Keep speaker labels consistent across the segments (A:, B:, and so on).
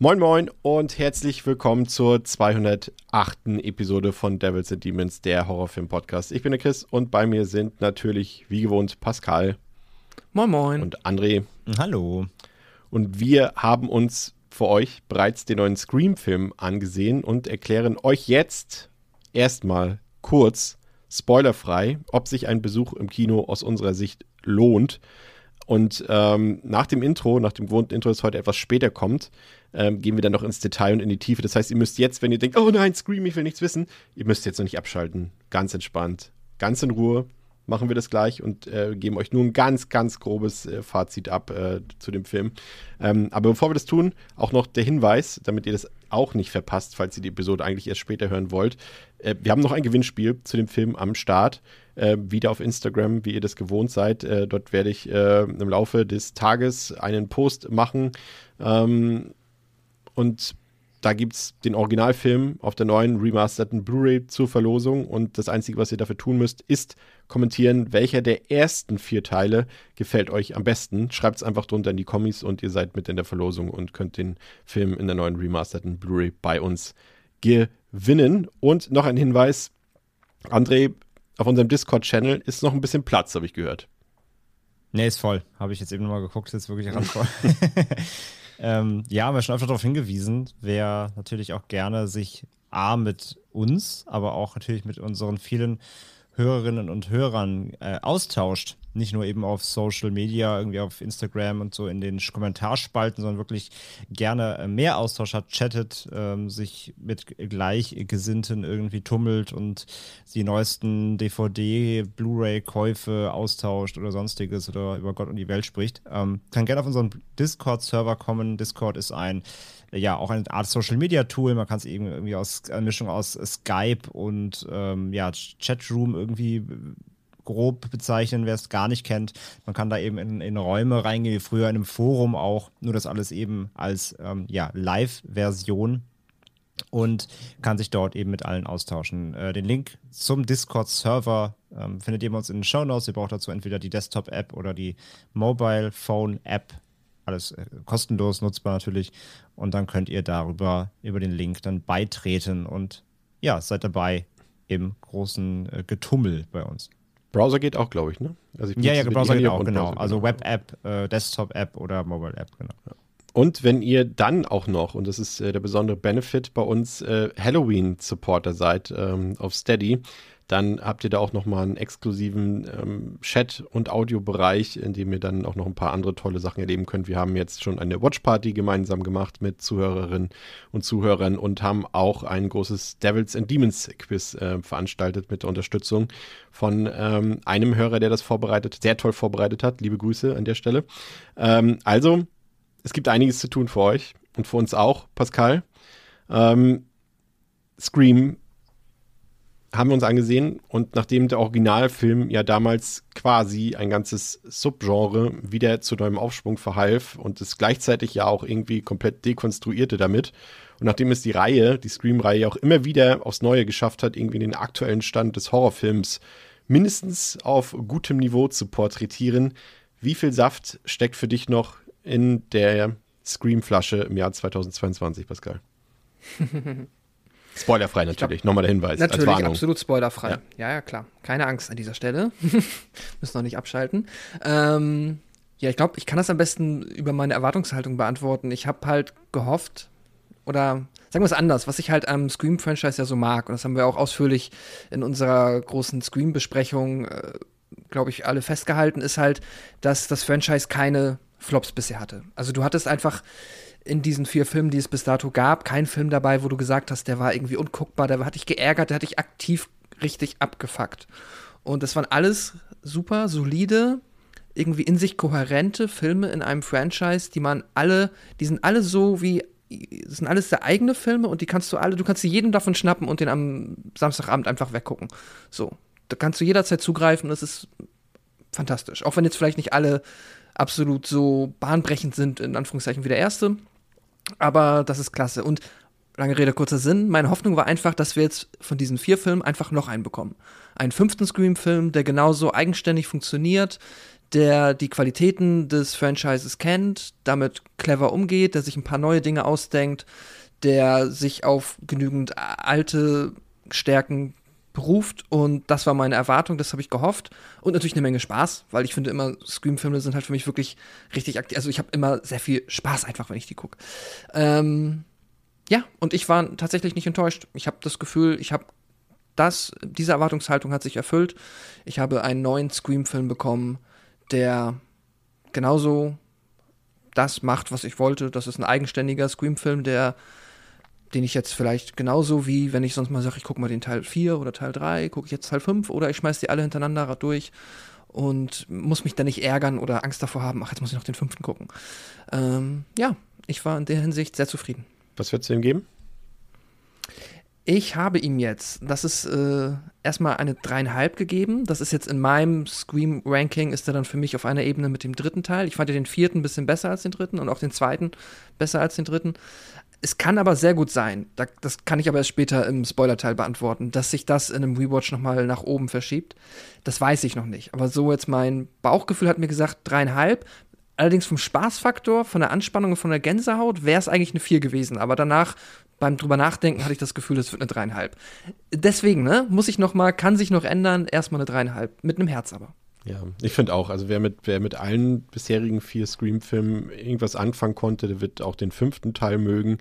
A: Moin Moin und herzlich willkommen zur 208. Episode von Devils and Demons, der Horrorfilm-Podcast. Ich bin der Chris und bei mir sind natürlich wie gewohnt Pascal.
B: Moin Moin.
A: Und André.
C: Hallo.
A: Und wir haben uns für euch bereits den neuen Scream-Film angesehen und erklären euch jetzt erstmal kurz, spoilerfrei, ob sich ein Besuch im Kino aus unserer Sicht lohnt. Und ähm, nach dem Intro, nach dem gewohnten Intro, das heute etwas später kommt, ähm, gehen wir dann noch ins Detail und in die Tiefe. Das heißt, ihr müsst jetzt, wenn ihr denkt, oh nein, Scream, ich will nichts wissen, ihr müsst jetzt noch nicht abschalten. Ganz entspannt, ganz in Ruhe machen wir das gleich und äh, geben euch nur ein ganz, ganz grobes äh, Fazit ab äh, zu dem Film. Ähm, aber bevor wir das tun, auch noch der Hinweis, damit ihr das auch nicht verpasst, falls ihr die Episode eigentlich erst später hören wollt. Äh, wir haben noch ein Gewinnspiel zu dem Film am Start. Äh, wieder auf Instagram, wie ihr das gewohnt seid. Äh, dort werde ich im Laufe des Tages einen Post machen. Ähm, und da gibt es den Originalfilm auf der neuen remasterten Blu-ray zur Verlosung und das Einzige, was ihr dafür tun müsst, ist kommentieren, welcher der ersten vier Teile gefällt euch am besten. Schreibt es einfach drunter in die Kommis und ihr seid mit in der Verlosung und könnt den Film in der neuen remasterten Blu-ray bei uns gewinnen. Und noch ein Hinweis, André, auf unserem Discord-Channel ist noch ein bisschen Platz, habe ich gehört.
C: Nee, ist voll. Habe ich jetzt eben nochmal geguckt, ist wirklich randvoll. Ähm, ja, haben wir schon öfter darauf hingewiesen, wer natürlich auch gerne sich A mit uns, aber auch natürlich mit unseren vielen Hörerinnen und Hörern äh, austauscht. Nicht nur eben auf Social Media, irgendwie auf Instagram und so in den Kommentarspalten, sondern wirklich gerne äh, mehr Austausch hat, chattet, ähm, sich mit Gleichgesinnten irgendwie tummelt und die neuesten DVD, Blu-ray-Käufe austauscht oder sonstiges oder über Gott und die Welt spricht. Ähm, kann gerne auf unseren Discord-Server kommen. Discord ist ein ja auch eine Art Social Media Tool. Man kann es eben irgendwie aus eine Mischung aus Skype und ähm, ja, Chatroom irgendwie grob bezeichnen, wer es gar nicht kennt. Man kann da eben in, in Räume reingehen, wie früher in einem Forum auch, nur das alles eben als ähm, ja, Live-Version und kann sich dort eben mit allen austauschen. Äh, den Link zum Discord-Server ähm, findet ihr bei uns in den Show Notes. Ihr braucht dazu entweder die Desktop-App oder die Mobile Phone-App alles äh, kostenlos nutzbar natürlich. Und dann könnt ihr darüber, über den Link dann beitreten und ja, seid dabei im großen äh, Getummel bei uns.
A: Browser geht auch, glaube ich, ne?
C: Also ich ja, ja, Browser geht auch, genau. Browser also Web-App, äh, Desktop-App oder Mobile-App, genau. Ja.
A: Und wenn ihr dann auch noch, und das ist äh, der besondere Benefit bei uns, äh, Halloween-Supporter seid ähm, auf Steady, dann habt ihr da auch nochmal einen exklusiven ähm, Chat- und Audiobereich, in dem ihr dann auch noch ein paar andere tolle Sachen erleben könnt. Wir haben jetzt schon eine Watchparty gemeinsam gemacht mit Zuhörerinnen und Zuhörern und haben auch ein großes Devils and Demons Quiz äh, veranstaltet mit der Unterstützung von ähm, einem Hörer, der das vorbereitet, sehr toll vorbereitet hat. Liebe Grüße an der Stelle. Ähm, also, es gibt einiges zu tun für euch und für uns auch, Pascal. Ähm, Scream haben wir uns angesehen und nachdem der Originalfilm ja damals quasi ein ganzes Subgenre wieder zu neuem Aufschwung verhalf und es gleichzeitig ja auch irgendwie komplett dekonstruierte damit und nachdem es die Reihe, die Scream-Reihe auch immer wieder aufs Neue geschafft hat, irgendwie den aktuellen Stand des Horrorfilms mindestens auf gutem Niveau zu porträtieren, wie viel Saft steckt für dich noch in der Scream-Flasche im Jahr 2022, Pascal? Spoilerfrei natürlich, nochmal der Hinweis.
B: Natürlich, absolut spoilerfrei. Ja. ja. ja, klar. Keine Angst an dieser Stelle. Müssen noch nicht abschalten. Ähm, ja, ich glaube, ich kann das am besten über meine Erwartungshaltung beantworten. Ich habe halt gehofft, oder sagen wir es anders, was ich halt am Scream-Franchise ja so mag, und das haben wir auch ausführlich in unserer großen Scream-Besprechung, äh, glaube ich, alle festgehalten, ist halt, dass das Franchise keine Flops bisher hatte. Also du hattest einfach in diesen vier Filmen, die es bis dato gab, kein Film dabei, wo du gesagt hast, der war irgendwie unguckbar, der hat dich geärgert, der hat dich aktiv richtig abgefuckt. Und das waren alles super solide, irgendwie in sich kohärente Filme in einem Franchise, die man alle, die sind alle so wie, das sind alles sehr eigene Filme und die kannst du alle, du kannst dir jeden davon schnappen und den am Samstagabend einfach weggucken. So. Da kannst du jederzeit zugreifen, das ist fantastisch. Auch wenn jetzt vielleicht nicht alle absolut so bahnbrechend sind, in Anführungszeichen, wie der erste. Aber das ist klasse. Und lange Rede, kurzer Sinn. Meine Hoffnung war einfach, dass wir jetzt von diesen vier Filmen einfach noch einen bekommen. Einen fünften Scream-Film, der genauso eigenständig funktioniert, der die Qualitäten des Franchises kennt, damit clever umgeht, der sich ein paar neue Dinge ausdenkt, der sich auf genügend alte Stärken beruft und das war meine Erwartung, das habe ich gehofft und natürlich eine Menge Spaß, weil ich finde immer Scream-Filme sind halt für mich wirklich richtig aktiv, also ich habe immer sehr viel Spaß einfach, wenn ich die gucke. Ähm, ja, und ich war tatsächlich nicht enttäuscht. Ich habe das Gefühl, ich habe das, diese Erwartungshaltung hat sich erfüllt. Ich habe einen neuen Scream-Film bekommen, der genauso das macht, was ich wollte. Das ist ein eigenständiger Scream-Film, der den ich jetzt vielleicht genauso wie, wenn ich sonst mal sage, ich gucke mal den Teil 4 oder Teil 3, gucke ich jetzt Teil 5 oder ich schmeiße die alle hintereinander durch und muss mich dann nicht ärgern oder Angst davor haben, ach, jetzt muss ich noch den fünften gucken. Ähm, ja, ich war in der Hinsicht sehr zufrieden.
A: Was würdest du ihm geben?
B: Ich habe ihm jetzt, das ist äh, erstmal eine dreieinhalb gegeben. Das ist jetzt in meinem Scream-Ranking, ist er dann für mich auf einer Ebene mit dem dritten Teil. Ich fand ja den vierten ein bisschen besser als den dritten und auch den zweiten besser als den dritten. Es kann aber sehr gut sein, das kann ich aber erst später im Spoiler-Teil beantworten, dass sich das in einem Rewatch nochmal nach oben verschiebt. Das weiß ich noch nicht. Aber so jetzt mein Bauchgefühl hat mir gesagt, dreieinhalb. Allerdings vom Spaßfaktor, von der Anspannung und von der Gänsehaut wäre es eigentlich eine 4 gewesen. Aber danach, beim drüber nachdenken, hatte ich das Gefühl, es wird eine dreieinhalb. Deswegen, ne, muss ich noch mal, kann sich noch ändern, erstmal eine dreieinhalb. Mit einem Herz aber.
A: Ja, ich finde auch, also wer mit, wer mit allen bisherigen vier Scream-Filmen irgendwas anfangen konnte, der wird auch den fünften Teil mögen.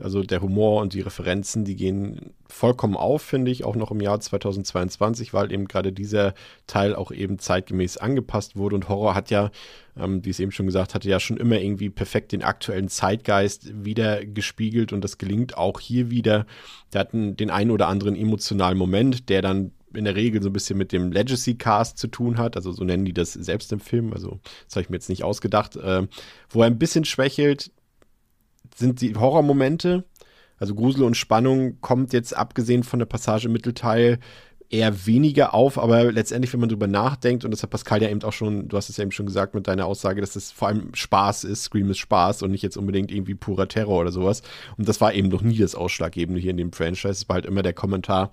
A: Also der Humor und die Referenzen, die gehen vollkommen auf, finde ich, auch noch im Jahr 2022, weil eben gerade dieser Teil auch eben zeitgemäß angepasst wurde. Und Horror hat ja, ähm, wie es eben schon gesagt hatte, ja schon immer irgendwie perfekt den aktuellen Zeitgeist wieder gespiegelt und das gelingt auch hier wieder. Der hat den einen oder anderen emotionalen Moment, der dann in der Regel so ein bisschen mit dem Legacy-Cast zu tun hat, also so nennen die das selbst im Film, also das habe ich mir jetzt nicht ausgedacht, äh, wo er ein bisschen schwächelt, sind die Horrormomente. Also Grusel und Spannung kommt jetzt abgesehen von der Passage im Mittelteil eher weniger auf, aber letztendlich, wenn man drüber nachdenkt, und das hat Pascal ja eben auch schon, du hast es ja eben schon gesagt mit deiner Aussage, dass das vor allem Spaß ist, Scream ist Spaß und nicht jetzt unbedingt irgendwie purer Terror oder sowas. Und das war eben noch nie das Ausschlaggebende hier in dem Franchise. Es war halt immer der Kommentar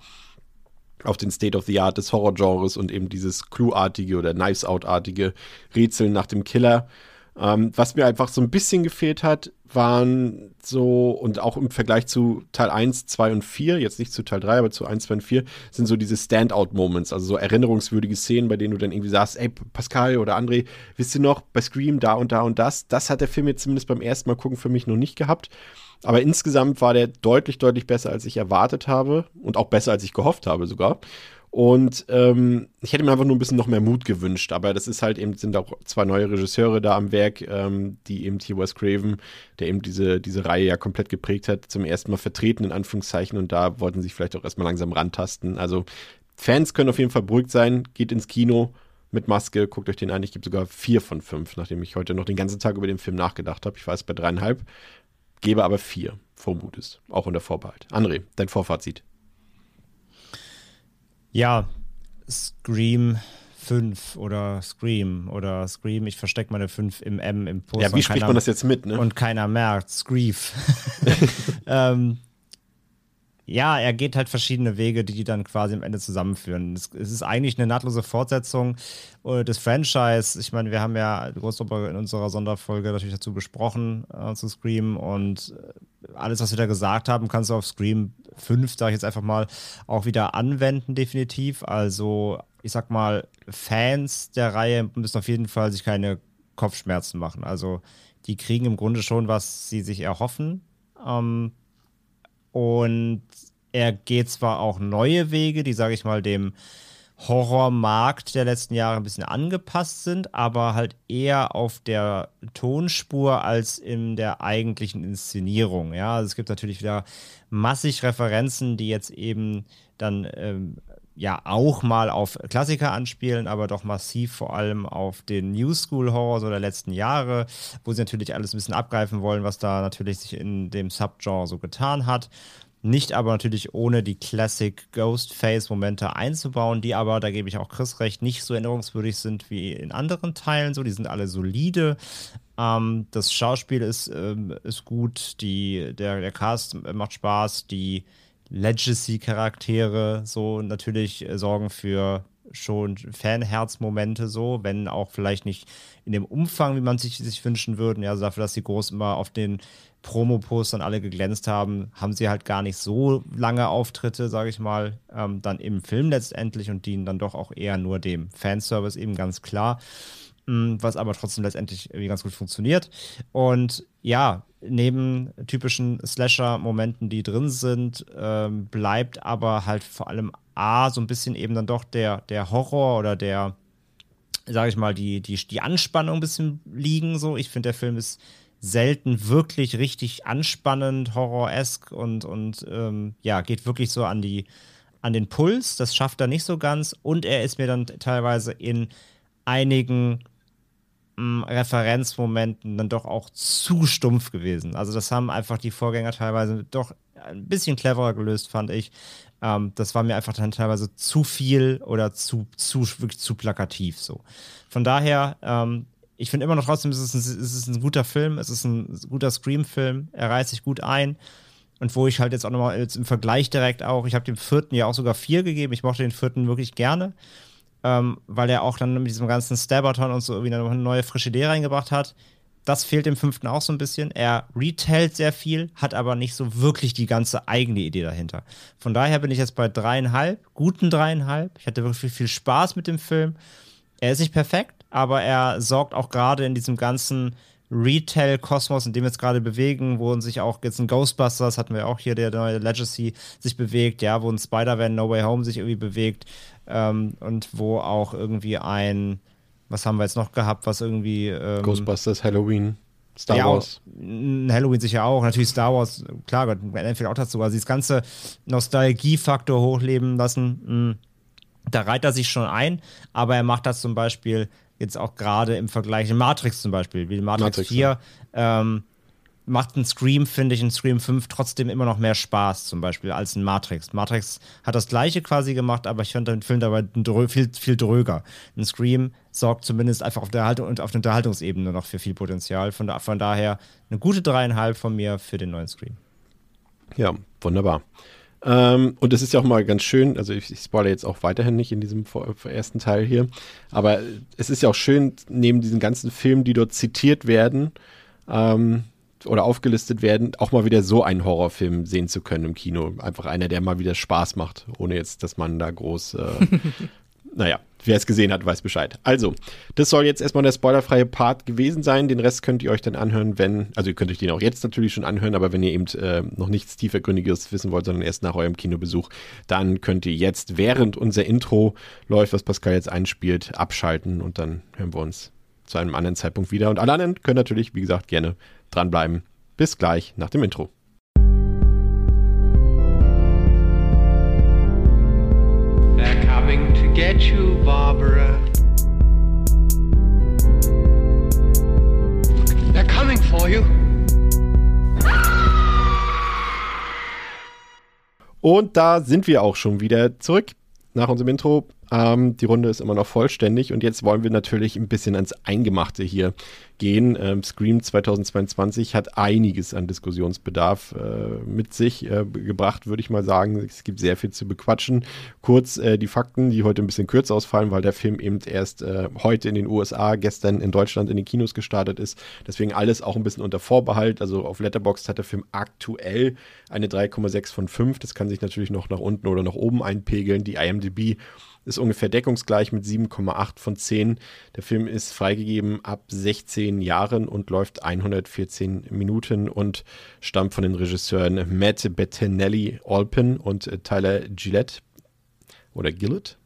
A: auf den State of the Art des Horrorgenres und eben dieses Clue-artige oder Knives-Out-artige Rätseln nach dem Killer. Ähm, was mir einfach so ein bisschen gefehlt hat, waren so, und auch im Vergleich zu Teil 1, 2 und 4, jetzt nicht zu Teil 3, aber zu 1, 2 und 4, sind so diese Standout-Moments, also so erinnerungswürdige Szenen, bei denen du dann irgendwie sagst, ey, Pascal oder André, wisst ihr noch, bei Scream da und da und das, das hat der Film jetzt zumindest beim ersten Mal gucken für mich noch nicht gehabt. Aber insgesamt war der deutlich, deutlich besser, als ich erwartet habe und auch besser, als ich gehofft habe sogar. Und ähm, ich hätte mir einfach nur ein bisschen noch mehr Mut gewünscht, aber das ist halt eben, sind auch zwei neue Regisseure da am Werk, ähm, die eben T. Wes Craven, der eben diese, diese Reihe ja komplett geprägt hat, zum ersten Mal vertreten, in Anführungszeichen, und da wollten sich vielleicht auch erstmal langsam rantasten. Also Fans können auf jeden Fall beruhigt sein, geht ins Kino mit Maske, guckt euch den an. Ich gebe sogar vier von fünf, nachdem ich heute noch den ganzen Tag über den Film nachgedacht habe. Ich war jetzt bei dreieinhalb, gebe aber vier, vermutest, auch unter Vorbehalt. André, dein Vorfazit.
C: Ja, Scream 5 oder Scream oder Scream, ich verstecke meine 5 im M im
A: Poster. Ja, wie spricht keiner, man das jetzt mit, ne?
C: Und keiner merkt, Screef. ähm, ja, er geht halt verschiedene Wege, die die dann quasi am Ende zusammenführen. Es, ist eigentlich eine nahtlose Fortsetzung äh, des Franchise. Ich meine, wir haben ja groß in unserer Sonderfolge natürlich dazu besprochen, äh, zu Scream. Und äh, alles, was wir da gesagt haben, kannst du auf Scream 5, sage ich jetzt einfach mal, auch wieder anwenden, definitiv. Also, ich sag mal, Fans der Reihe müssen auf jeden Fall sich keine Kopfschmerzen machen. Also, die kriegen im Grunde schon, was sie sich erhoffen. Ähm, und er geht zwar auch neue Wege, die, sage ich mal, dem Horrormarkt der letzten Jahre ein bisschen angepasst sind, aber halt eher auf der Tonspur als in der eigentlichen Inszenierung. Ja, also es gibt natürlich wieder massig Referenzen, die jetzt eben dann ähm, ja auch mal auf Klassiker anspielen, aber doch massiv vor allem auf den New School Horror so der letzten Jahre, wo sie natürlich alles ein bisschen abgreifen wollen, was da natürlich sich in dem Subgenre so getan hat. nicht aber natürlich ohne die Classic Ghostface-Momente einzubauen, die aber, da gebe ich auch Chris recht, nicht so erinnerungswürdig sind wie in anderen Teilen. So, die sind alle solide. Ähm, das Schauspiel ist, ähm, ist gut, die, der, der Cast macht Spaß, die Legacy-Charaktere so natürlich äh, sorgen für schon Fanherzmomente so, wenn auch vielleicht nicht in dem Umfang, wie man sich, sich wünschen würde. Ja, also dafür, dass sie groß immer auf den Promo-Postern alle geglänzt haben, haben sie halt gar nicht so lange Auftritte, sage ich mal, ähm, dann im Film letztendlich und dienen dann doch auch eher nur dem Fanservice eben ganz klar. Mm, was aber trotzdem letztendlich irgendwie ganz gut funktioniert. Und ja, neben typischen Slasher-Momenten, die drin sind, ähm, bleibt aber halt vor allem A, so ein bisschen eben dann doch der, der Horror oder der, sage ich mal, die, die, die Anspannung ein bisschen liegen. So, ich finde, der Film ist selten wirklich richtig anspannend, horror-esk und, und ähm, ja, geht wirklich so an die an den Puls. Das schafft er nicht so ganz. Und er ist mir dann teilweise in einigen Referenzmomenten dann doch auch zu stumpf gewesen. Also das haben einfach die Vorgänger teilweise doch ein bisschen cleverer gelöst, fand ich. Ähm, das war mir einfach dann teilweise zu viel oder zu, zu, wirklich zu plakativ so. Von daher, ähm, ich finde immer noch trotzdem, es ist, ein, es ist ein guter Film, es ist ein guter Scream-Film, er reißt sich gut ein. Und wo ich halt jetzt auch nochmal im Vergleich direkt auch, ich habe dem vierten ja auch sogar vier gegeben, ich mochte den vierten wirklich gerne ähm, weil er auch dann mit diesem ganzen Stabberton und so irgendwie eine neue frische Idee reingebracht hat. Das fehlt dem fünften auch so ein bisschen. Er retellt sehr viel, hat aber nicht so wirklich die ganze eigene Idee dahinter. Von daher bin ich jetzt bei dreieinhalb, guten dreieinhalb. Ich hatte wirklich viel Spaß mit dem Film. Er ist nicht perfekt, aber er sorgt auch gerade in diesem ganzen Retail-Kosmos, in dem wir uns gerade bewegen, wo sich auch jetzt ein Ghostbusters, hatten wir auch hier, der neue Legacy, sich bewegt, ja, wo ein Spider-Man No Way Home sich irgendwie bewegt ähm, und wo auch irgendwie ein, was haben wir jetzt noch gehabt, was irgendwie. Ähm,
A: Ghostbusters, Halloween. Star
C: ja,
A: Wars.
C: Halloween sicher auch, natürlich Star Wars, klar, Gott, Enfield auch dazu. Also dieses ganze Nostalgie-Faktor hochleben lassen, mh, hm, da reiht er sich schon ein, aber er macht das zum Beispiel jetzt auch gerade im Vergleich, in Matrix zum Beispiel, wie Matrix, Matrix 4, ja. ähm, macht ein Scream, finde ich, in Scream 5 trotzdem immer noch mehr Spaß, zum Beispiel, als ein Matrix. Matrix hat das gleiche quasi gemacht, aber ich fand den Film dabei viel, viel dröger. Ein Scream sorgt zumindest einfach auf der, Haltung und auf der Unterhaltungsebene noch für viel Potenzial. Von, da, von daher eine gute dreieinhalb von mir für den neuen Scream.
A: Ja, wunderbar. Ähm, und es ist ja auch mal ganz schön, also ich, ich spoilere jetzt auch weiterhin nicht in diesem ersten Teil hier, aber es ist ja auch schön, neben diesen ganzen Filmen, die dort zitiert werden ähm, oder aufgelistet werden, auch mal wieder so einen Horrorfilm sehen zu können im Kino. Einfach einer, der mal wieder Spaß macht, ohne jetzt, dass man da groß äh, naja, wer es gesehen hat, weiß Bescheid. Also, das soll jetzt erstmal der spoilerfreie Part gewesen sein. Den Rest könnt ihr euch dann anhören, wenn, also ihr könnt euch den auch jetzt natürlich schon anhören, aber wenn ihr eben äh, noch nichts tiefergründiges wissen wollt, sondern erst nach eurem Kinobesuch, dann könnt ihr jetzt, während unser Intro läuft, was Pascal jetzt einspielt, abschalten und dann hören wir uns zu einem anderen Zeitpunkt wieder. Und alle anderen können natürlich, wie gesagt, gerne dranbleiben. Bis gleich nach dem Intro. get you, Barbara. They're coming for you. Und da sind wir auch schon wieder zurück nach unserem Intro. Ähm, die Runde ist immer noch vollständig und jetzt wollen wir natürlich ein bisschen ans Eingemachte hier gehen. Ähm, Scream 2022 hat einiges an Diskussionsbedarf äh, mit sich äh, gebracht, würde ich mal sagen. Es gibt sehr viel zu bequatschen. Kurz äh, die Fakten, die heute ein bisschen kürzer ausfallen, weil der Film eben erst äh, heute in den USA, gestern in Deutschland in den Kinos gestartet ist. Deswegen alles auch ein bisschen unter Vorbehalt. Also auf Letterboxd hat der Film aktuell eine 3,6 von 5. Das kann sich natürlich noch nach unten oder nach oben einpegeln. Die IMDb ist ungefähr deckungsgleich mit 7,8 von 10. Der Film ist freigegeben ab 16 Jahren und läuft 114 Minuten und stammt von den Regisseuren Matt Bettinelli Alpin und äh, Tyler Gillette oder Gillette.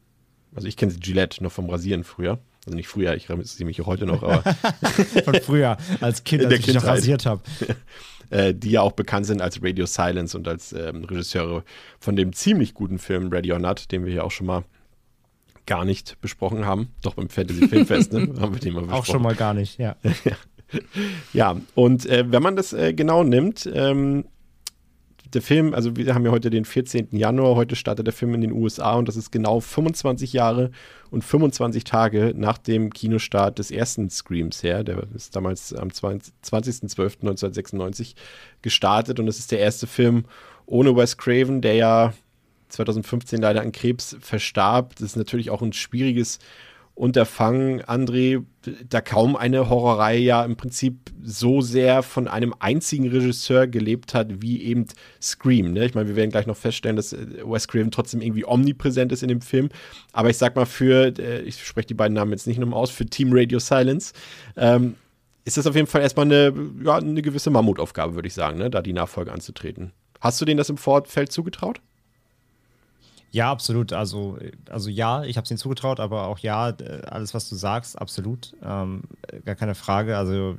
A: Also ich kenne Gillette noch vom Rasieren früher. Also nicht früher, ich rasiere mich heute noch, aber.
C: Von früher, als Kind, als ich mich noch rasiert habe.
A: Äh, die ja auch bekannt sind als Radio Silence und als ähm, Regisseure von dem ziemlich guten Film Ready or Not, den wir hier auch schon mal gar nicht besprochen haben. Doch beim Fantasy Filmfest, ne?
C: haben wir den mal besprochen. Auch schon mal gar nicht, ja.
A: ja, und äh, wenn man das äh, genau nimmt, ähm, der Film, also wir haben ja heute den 14. Januar, heute startet der Film in den USA und das ist genau 25 Jahre und 25 Tage nach dem Kinostart des ersten Screams her. Der ist damals am 20.12.1996 gestartet und es ist der erste Film ohne Wes Craven, der ja 2015 leider an Krebs verstarb. Das ist natürlich auch ein schwieriges Unterfangen, André, da kaum eine Horrorreihe ja im Prinzip so sehr von einem einzigen Regisseur gelebt hat, wie eben Scream. Ne? Ich meine, wir werden gleich noch feststellen, dass äh, Wes Craven trotzdem irgendwie omnipräsent ist in dem Film. Aber ich sag mal, für, äh, ich spreche die beiden Namen jetzt nicht nochmal aus, für Team Radio Silence, ähm, ist das auf jeden Fall erstmal eine, ja, eine gewisse Mammutaufgabe, würde ich sagen, ne? da die Nachfolge anzutreten. Hast du denen das im Vorfeld zugetraut?
C: Ja, absolut. Also, also ja, ich habe es ihnen zugetraut, aber auch ja, alles, was du sagst, absolut. Ähm, gar keine Frage. Also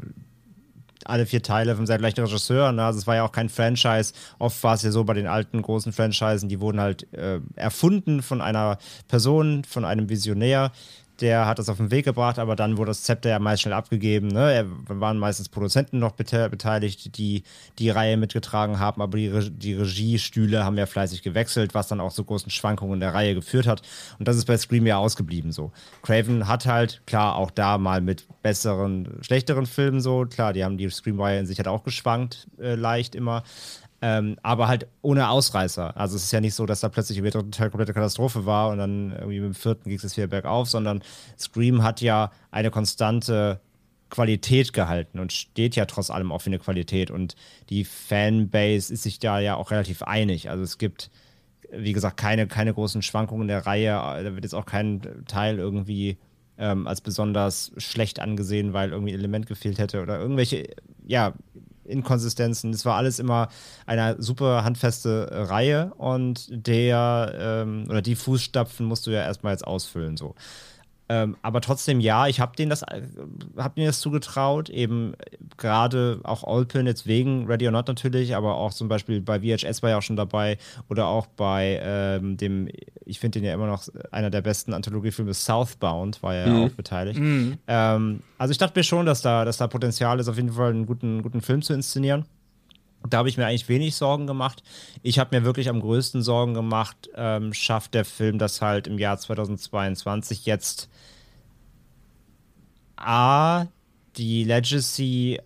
C: alle vier Teile vom sehr gleichen Regisseur. Ne? Also es war ja auch kein Franchise. Oft war es ja so bei den alten großen Franchisen, die wurden halt äh, erfunden von einer Person, von einem Visionär der hat das auf den Weg gebracht, aber dann wurde das Zepter ja meist schnell abgegeben. Ne? Er waren meistens Produzenten noch beteiligt, die die Reihe mitgetragen haben, aber die, Re die Regiestühle haben ja fleißig gewechselt, was dann auch zu großen Schwankungen in der Reihe geführt hat. Und das ist bei Scream ja ausgeblieben so. Craven hat halt, klar, auch da mal mit besseren, schlechteren Filmen so, klar, die haben die Scream-Reihe in sich halt auch geschwankt, äh, leicht immer. Ähm, aber halt ohne Ausreißer. Also es ist ja nicht so, dass da plötzlich im dritten Teil komplette Katastrophe war und dann irgendwie mit dem vierten ging es wieder bergauf, sondern Scream hat ja eine konstante Qualität gehalten und steht ja trotz allem auch für eine Qualität. Und die Fanbase ist sich da ja auch relativ einig. Also es gibt, wie gesagt, keine, keine großen Schwankungen in der Reihe. Da wird jetzt auch kein Teil irgendwie ähm, als besonders schlecht angesehen, weil irgendwie ein Element gefehlt hätte oder irgendwelche, ja, Inkonsistenzen. Es war alles immer eine super handfeste äh, Reihe und der ähm, oder die Fußstapfen musst du ja erstmal jetzt ausfüllen so. Ähm, aber trotzdem, ja, ich habe denen das, äh, hab denen das zugetraut, eben gerade auch Olpin jetzt wegen Ready or Not natürlich, aber auch zum Beispiel bei VHS war ja auch schon dabei oder auch bei ähm, dem, ich finde den ja immer noch einer der besten Anthologiefilme, Southbound, war ja mhm. auch beteiligt. Mhm. Ähm, also ich dachte mir schon, dass da, dass da Potenzial ist, auf jeden Fall einen guten, guten Film zu inszenieren. Da habe ich mir eigentlich wenig Sorgen gemacht. Ich habe mir wirklich am größten Sorgen gemacht, ähm, schafft der Film das halt im Jahr 2022 jetzt A, die Legacy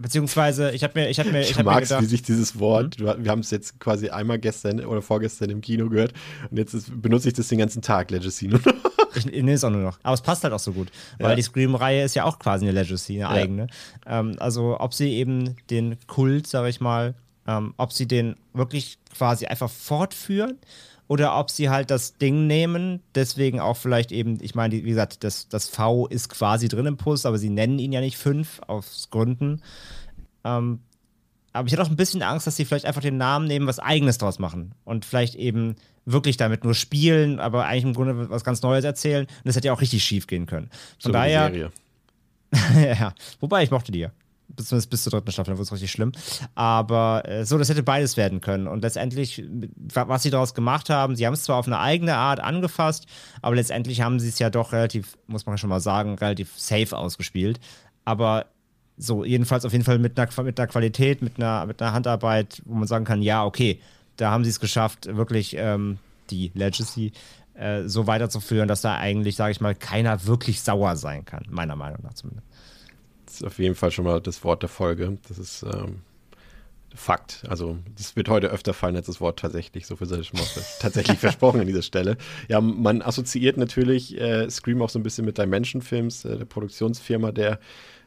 C: beziehungsweise ich habe mir, ich habe mir, ich
A: mir gedacht, wie sich dieses Wort, hm? wir haben es jetzt quasi einmal gestern oder vorgestern im Kino gehört und jetzt ist, benutze ich das den ganzen Tag Legacy nur noch.
C: Ich, ich nehme es auch nur noch. Aber es passt halt auch so gut, weil ja. die Scream-Reihe ist ja auch quasi eine Legacy, eine ja. eigene. Ähm, also ob sie eben den Kult, sage ich mal, ähm, ob sie den wirklich quasi einfach fortführen oder ob sie halt das Ding nehmen, deswegen auch vielleicht eben, ich meine, wie gesagt, das, das V ist quasi drin im Puls, aber sie nennen ihn ja nicht fünf, aus Gründen. Ähm, aber ich hatte auch ein bisschen Angst, dass sie vielleicht einfach den Namen nehmen, was Eigenes draus machen und vielleicht eben wirklich damit nur spielen, aber eigentlich im Grunde was ganz Neues erzählen. Und das hätte ja auch richtig schief gehen können. Von so daher. ja, wobei ich mochte die ja bis, bis zur dritten Staffel, dann wurde es richtig schlimm. Aber äh, so, das hätte beides werden können. Und letztendlich, was sie daraus gemacht haben, sie haben es zwar auf eine eigene Art angefasst, aber letztendlich haben sie es ja doch relativ, muss man schon mal sagen, relativ safe ausgespielt. Aber so, jedenfalls auf jeden Fall mit einer, mit einer Qualität, mit einer, mit einer Handarbeit, wo man sagen kann, ja, okay, da haben sie es geschafft, wirklich ähm, die Legacy äh, so weiterzuführen, dass da eigentlich, sage ich mal, keiner wirklich sauer sein kann, meiner Meinung nach zumindest
A: ist auf jeden Fall schon mal das Wort der Folge. Das ist ähm, Fakt. Also, das wird heute öfter fallen als das Wort tatsächlich. So viel sei schon mal tatsächlich versprochen an dieser Stelle. Ja, man assoziiert natürlich äh, Scream auch so ein bisschen mit Dimension Films, äh, der Produktionsfirma, der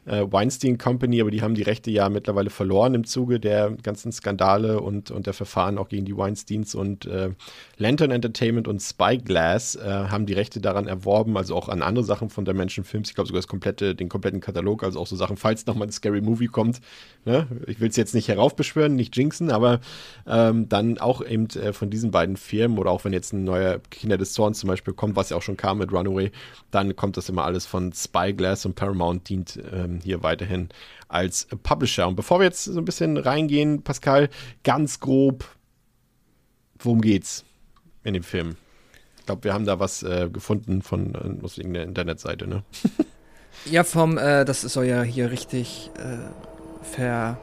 A: äh, Weinstein Company, aber die haben die Rechte ja mittlerweile verloren im Zuge der ganzen Skandale und, und der Verfahren auch gegen die Weinsteins und äh, Lantern Entertainment und Spyglass äh, haben die Rechte daran erworben, also auch an andere Sachen von Dimension Films. Ich glaube sogar das komplette, den kompletten Katalog, also auch so Sachen, falls nochmal ein Scary Movie kommt. Ne? Ich will es jetzt nicht heraufbeschwören, nicht jinxen, aber ähm, dann auch eben äh, von diesen beiden Firmen oder auch wenn jetzt ein neuer Kinder des Zorns zum Beispiel kommt, was ja auch schon kam mit Runaway, dann kommt das immer alles von Spyglass und Paramount dient ähm, hier weiterhin als Publisher. Und bevor wir jetzt so ein bisschen reingehen, Pascal, ganz grob, worum geht's in dem Film? Ich glaube, wir haben da was äh, gefunden von äh, aus irgendeiner Internetseite, ne?
B: ja, vom, äh, das soll ja hier richtig äh, ver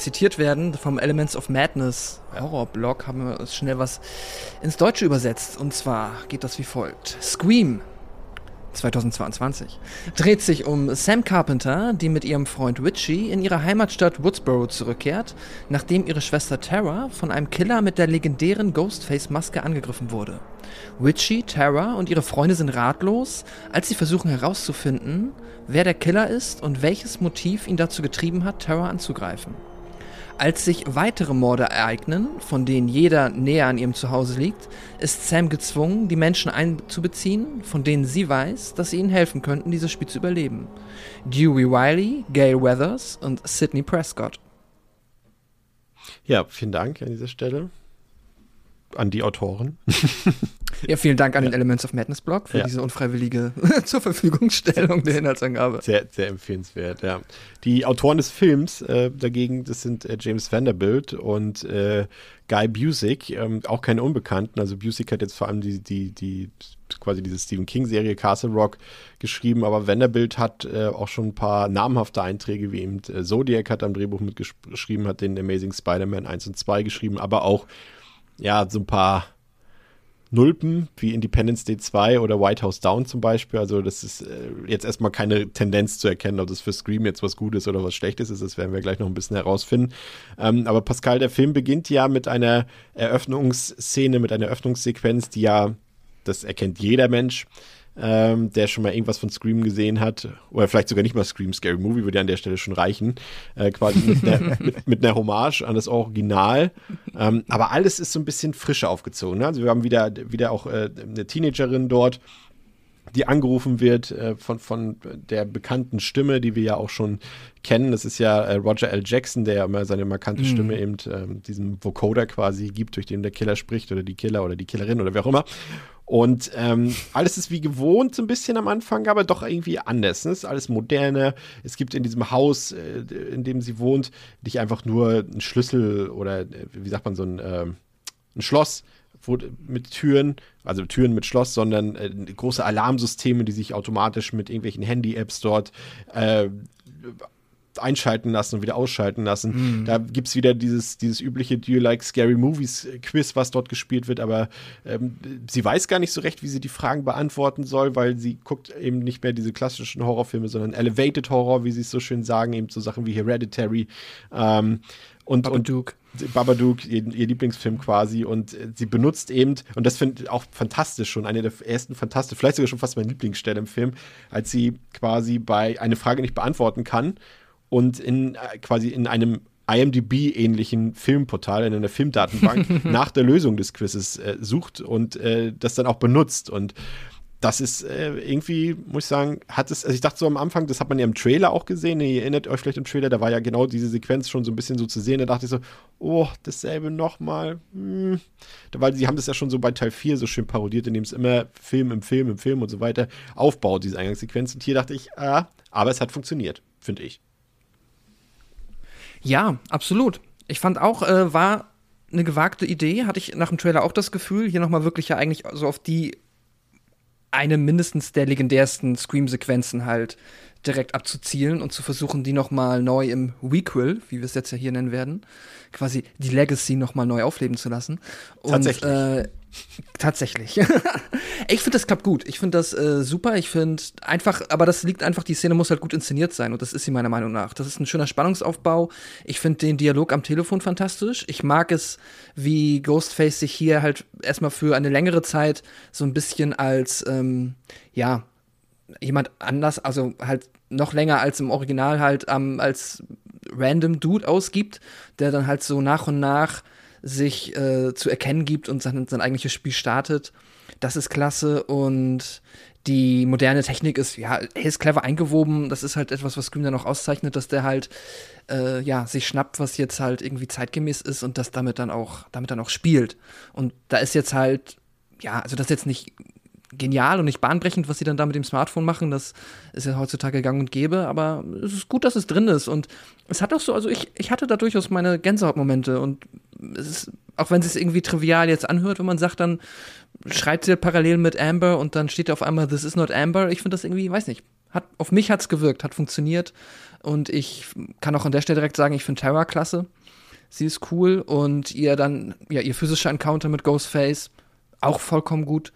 B: zitiert werden vom Elements of Madness Horrorblog, haben wir schnell was ins Deutsche übersetzt. Und zwar geht das wie folgt. Scream 2022, dreht sich um Sam Carpenter, die mit ihrem Freund Richie in ihre Heimatstadt Woodsboro zurückkehrt, nachdem ihre Schwester Tara von einem Killer mit der legendären Ghostface-Maske angegriffen wurde. Richie, Tara und ihre Freunde sind ratlos, als sie versuchen herauszufinden, wer der Killer ist und welches Motiv ihn dazu getrieben hat, Tara anzugreifen. Als sich weitere Morde ereignen, von denen jeder näher an ihrem Zuhause liegt, ist Sam gezwungen, die Menschen einzubeziehen, von denen sie weiß, dass sie ihnen helfen könnten, dieses Spiel zu überleben. Dewey Riley, Gail Weathers und Sidney Prescott.
A: Ja, vielen Dank an dieser Stelle an die Autoren.
B: Ja, vielen Dank an ja. den Elements of Madness Blog für ja. diese unfreiwillige zur Verfügungstellung der Inhaltsangabe.
A: Sehr, sehr empfehlenswert, ja. Die Autoren des Films äh, dagegen, das sind äh, James Vanderbilt und äh, Guy Busick, ähm, auch keine Unbekannten. Also Busick hat jetzt vor allem die, die, die quasi diese Stephen King-Serie Castle Rock geschrieben, aber Vanderbilt hat äh, auch schon ein paar namhafte Einträge, wie eben äh, Zodiac hat am Drehbuch mitgeschrieben, hat den Amazing Spider-Man 1 und 2 geschrieben, aber auch ja, so ein paar Nulpen wie Independence Day 2 oder White House Down zum Beispiel. Also das ist äh, jetzt erstmal keine Tendenz zu erkennen, ob das für Scream jetzt was Gutes oder was Schlechtes ist. Das werden wir gleich noch ein bisschen herausfinden. Ähm, aber Pascal, der Film beginnt ja mit einer Eröffnungsszene, mit einer Eröffnungssequenz, die ja, das erkennt jeder Mensch, ähm, der schon mal irgendwas von Scream gesehen hat, oder vielleicht sogar nicht mal Scream, Scary Movie würde ja an der Stelle schon reichen, äh, quasi mit einer, mit, mit einer, Hommage an das Original. Ähm, aber alles ist so ein bisschen frischer aufgezogen. Ne? Also wir haben wieder, wieder auch äh, eine Teenagerin dort, die angerufen wird äh, von, von der bekannten Stimme, die wir ja auch schon kennen. Das ist ja äh, Roger L. Jackson, der ja immer seine markante mhm. Stimme eben ähm, diesem Vocoder quasi gibt, durch den der Killer spricht oder die Killer oder die Killerin oder wer auch immer. Und ähm, alles ist wie gewohnt so ein bisschen am Anfang, aber doch irgendwie anders. Ne? Es ist alles moderne. Es gibt in diesem Haus, äh, in dem sie wohnt, nicht einfach nur einen Schlüssel oder, äh, wie sagt man, so ein, äh, ein Schloss wo, mit Türen, also Türen mit Schloss, sondern äh, große Alarmsysteme, die sich automatisch mit irgendwelchen Handy-Apps dort äh, einschalten lassen und wieder ausschalten lassen. Mhm. Da gibt es wieder dieses, dieses übliche Do you like scary movies Quiz, was dort gespielt wird, aber ähm, sie weiß gar nicht so recht, wie sie die Fragen beantworten soll, weil sie guckt eben nicht mehr diese klassischen Horrorfilme, sondern Elevated Horror, wie sie es so schön sagen, eben so Sachen wie Hereditary. Ähm, und,
B: Babadook.
A: Und Babadook, ihr, ihr, Lieblingsfilm quasi. Und äh, sie benutzt eben, und das finde ich auch fantastisch schon, eine der ersten fantastischen, vielleicht sogar schon fast meine Lieblingsstelle im Film, als sie quasi bei eine Frage nicht beantworten kann und in äh, quasi in einem IMDb-ähnlichen Filmportal, in einer Filmdatenbank nach der Lösung des Quizzes äh, sucht und äh, das dann auch benutzt. Und das ist äh, irgendwie, muss ich sagen, hat es, also ich dachte so am Anfang, das hat man ja im Trailer auch gesehen, ihr erinnert euch vielleicht im Trailer, da war ja genau diese Sequenz schon so ein bisschen so zu sehen, da dachte ich so, oh, dasselbe nochmal, hm. weil sie haben das ja schon so bei Teil 4 so schön parodiert, indem es immer Film im Film im Film und so weiter aufbaut, diese Eingangssequenz und hier dachte ich, ah, aber es hat funktioniert, finde ich.
B: Ja, absolut. Ich fand auch, äh, war eine gewagte Idee, hatte ich nach dem Trailer auch das Gefühl, hier nochmal wirklich ja eigentlich so auf die eine mindestens der legendärsten Scream-Sequenzen halt direkt abzuzielen und zu versuchen, die nochmal neu im Requel, wie wir es jetzt ja hier nennen werden, quasi die Legacy nochmal neu aufleben zu lassen. Und,
A: Tatsächlich.
B: Äh, Tatsächlich. ich finde, das klappt gut. Ich finde das äh, super. Ich finde einfach, aber das liegt einfach, die Szene muss halt gut inszeniert sein und das ist sie meiner Meinung nach. Das ist ein schöner Spannungsaufbau. Ich finde den Dialog am Telefon fantastisch. Ich mag es, wie Ghostface sich hier halt erstmal für eine längere Zeit so ein bisschen als, ähm, ja, jemand anders, also halt noch länger als im Original halt ähm, als random Dude ausgibt, der dann halt so nach und nach sich äh, zu erkennen gibt und sein, sein eigentliches Spiel startet. Das ist klasse und die moderne Technik ist, ja, er ist clever eingewoben. Das ist halt etwas, was Scream dann auch auszeichnet, dass der halt, äh, ja, sich schnappt, was jetzt halt irgendwie zeitgemäß ist und das damit dann auch, damit dann auch spielt. Und da ist jetzt halt, ja, also das ist jetzt nicht genial und nicht bahnbrechend, was sie dann da mit dem Smartphone machen. Das ist ja heutzutage gang und gäbe, aber es ist gut, dass es drin ist. Und es hat auch so, also ich, ich hatte da durchaus meine Gänsehautmomente und ist, auch wenn es sich irgendwie trivial jetzt anhört, wenn man sagt, dann schreibt sie parallel mit Amber und dann steht auf einmal, this is not Amber. Ich finde das irgendwie, weiß nicht, Hat, auf mich hat es gewirkt, hat funktioniert. Und ich kann auch an der Stelle direkt sagen, ich finde Terra klasse. Sie ist cool und ihr dann, ja, ihr physischer Encounter mit Ghostface auch vollkommen gut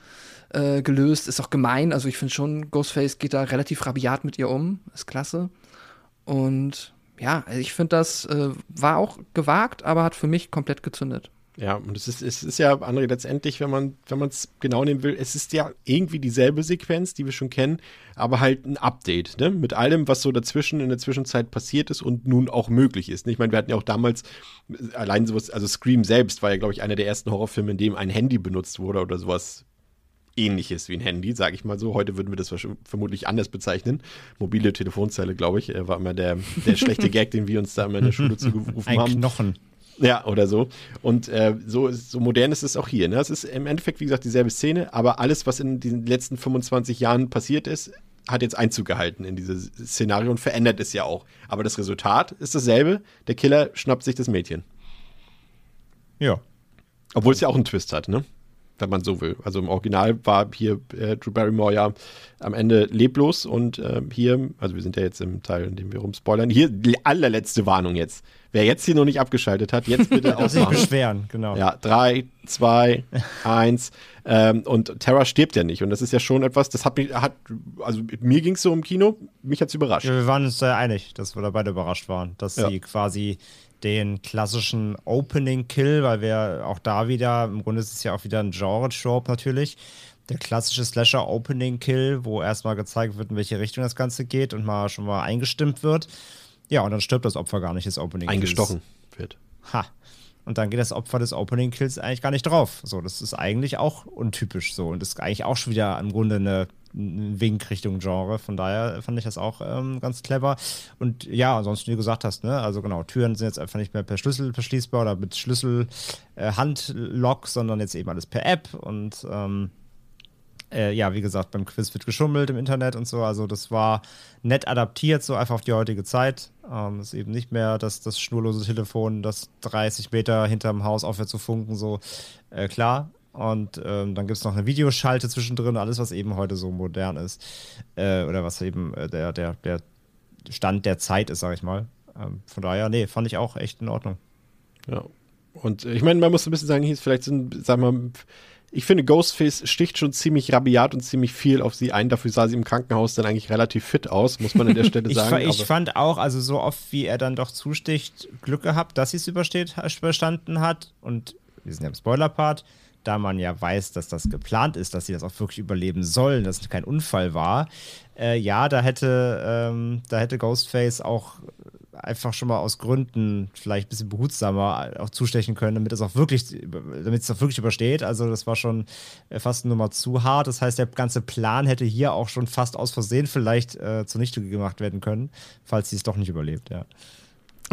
B: äh, gelöst. Ist auch gemein. Also ich finde schon, Ghostface geht da relativ rabiat mit ihr um. Ist klasse. Und ja, also ich finde, das äh, war auch gewagt, aber hat für mich komplett gezündet.
A: Ja, und es ist, es ist ja, André, letztendlich, wenn man wenn es genau nehmen will, es ist ja irgendwie dieselbe Sequenz, die wir schon kennen, aber halt ein Update, ne? Mit allem, was so dazwischen in der Zwischenzeit passiert ist und nun auch möglich ist. Ich meine, wir hatten ja auch damals allein sowas, also Scream selbst war ja, glaube ich, einer der ersten Horrorfilme, in dem ein Handy benutzt wurde oder sowas ähnliches wie ein Handy, sage ich mal so. Heute würden wir das vermutlich anders bezeichnen. Mobile Telefonzelle, glaube ich, war immer der, der schlechte Gag, den wir uns da immer in der Schule zugerufen
C: ein
A: haben.
C: Knochen.
A: Ja, oder so. Und äh, so, so modern ist es auch hier. Ne? Es ist im Endeffekt, wie gesagt, dieselbe Szene, aber alles, was in den letzten 25 Jahren passiert ist, hat jetzt Einzug gehalten in dieses Szenario und verändert es ja auch. Aber das Resultat ist dasselbe. Der Killer schnappt sich das Mädchen.
C: Ja.
A: Obwohl es ja auch einen Twist hat, ne? Wenn man so will. Also im Original war hier äh, Drew Barrymore ja am Ende leblos und äh, hier, also wir sind ja jetzt im Teil, in dem wir rumspoilern, hier die allerletzte Warnung jetzt. Wer jetzt hier noch nicht abgeschaltet hat, jetzt bitte
C: auch sich beschweren, genau.
A: Ja, drei, zwei, eins. Ähm, und Terra stirbt ja nicht. Und das ist ja schon etwas, das hat mich, hat, also mir ging es so im Kino, mich hat es überrascht.
C: Ja, wir waren uns sehr einig, dass wir da beide überrascht waren, dass ja. sie quasi den klassischen Opening-Kill, weil wir auch da wieder, im Grunde ist es ja auch wieder ein Genre-Trope natürlich, der klassische Slasher-Opening-Kill, wo erstmal gezeigt wird, in welche Richtung das Ganze geht und mal schon mal eingestimmt wird. Ja, und dann stirbt das Opfer gar nicht des Opening-Kills.
A: Eingestochen wird.
C: Ha. Und dann geht das Opfer des Opening Kills eigentlich gar nicht drauf. So, das ist eigentlich auch untypisch so und ist eigentlich auch schon wieder im Grunde eine ein Wink Richtung Genre. Von daher fand ich das auch ähm, ganz clever. Und ja, ansonsten, wie du gesagt hast, ne, also genau, Türen sind jetzt einfach nicht mehr per Schlüssel verschließbar oder mit Schlüssel äh, sondern jetzt eben alles per App und ähm, äh, ja, wie gesagt, beim Quiz wird geschummelt im Internet und so. Also das war nett adaptiert, so einfach auf die heutige Zeit. Ähm, ist eben nicht mehr das, das schnurlose Telefon, das 30 Meter hinterm Haus aufhört zu funken, so äh, klar. Und ähm, dann gibt es noch eine Videoschalte zwischendrin, alles, was eben heute so modern ist. Äh, oder was eben äh, der, der, der Stand der Zeit ist, sag ich mal. Ähm, von daher, nee, fand ich auch echt in Ordnung.
A: Ja. Und ich meine, man muss ein bisschen sagen, hier ist vielleicht so ein, sag mal, ich finde, Ghostface sticht schon ziemlich rabiat und ziemlich viel auf sie ein. Dafür sah sie im Krankenhaus dann eigentlich relativ fit aus, muss man an der Stelle sagen.
C: ich, ich fand auch, also so oft wie er dann doch zusticht, Glück gehabt, dass sie es überstanden hat. Und wir sind ja im Spoiler-Part da man ja weiß, dass das geplant ist, dass sie das auch wirklich überleben sollen, dass es kein Unfall war. Äh, ja, da hätte, ähm, da hätte Ghostface auch einfach schon mal aus Gründen vielleicht ein bisschen behutsamer auch zustechen können, damit es auch wirklich, damit es auch wirklich übersteht. Also das war schon äh, fast eine Nummer zu hart. Das heißt, der ganze Plan hätte hier auch schon fast aus Versehen vielleicht äh, zunichte gemacht werden können, falls sie es doch nicht überlebt, ja.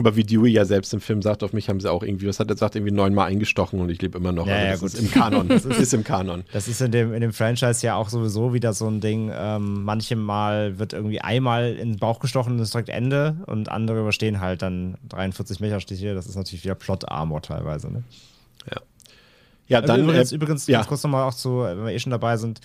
A: Aber wie Dewey ja selbst im Film sagt, auf mich haben sie auch irgendwie, was hat er gesagt, irgendwie neunmal eingestochen und ich lebe immer noch.
C: Ja,
A: also
C: ja,
A: das
C: gut.
A: ist im Kanon. Das ist im Kanon.
C: Das ist in dem, in dem Franchise ja auch sowieso wieder so ein Ding. Ähm, manchmal wird irgendwie einmal in den Bauch gestochen und es direkt Ende und andere überstehen halt dann 43 Meterstiche. Das ist natürlich wieder Plot-Armor teilweise. Ne?
A: Ja. Ja, dann
C: übrigens, äh, übrigens ja. ganz kurz nochmal auch zu, wenn wir eh schon dabei sind,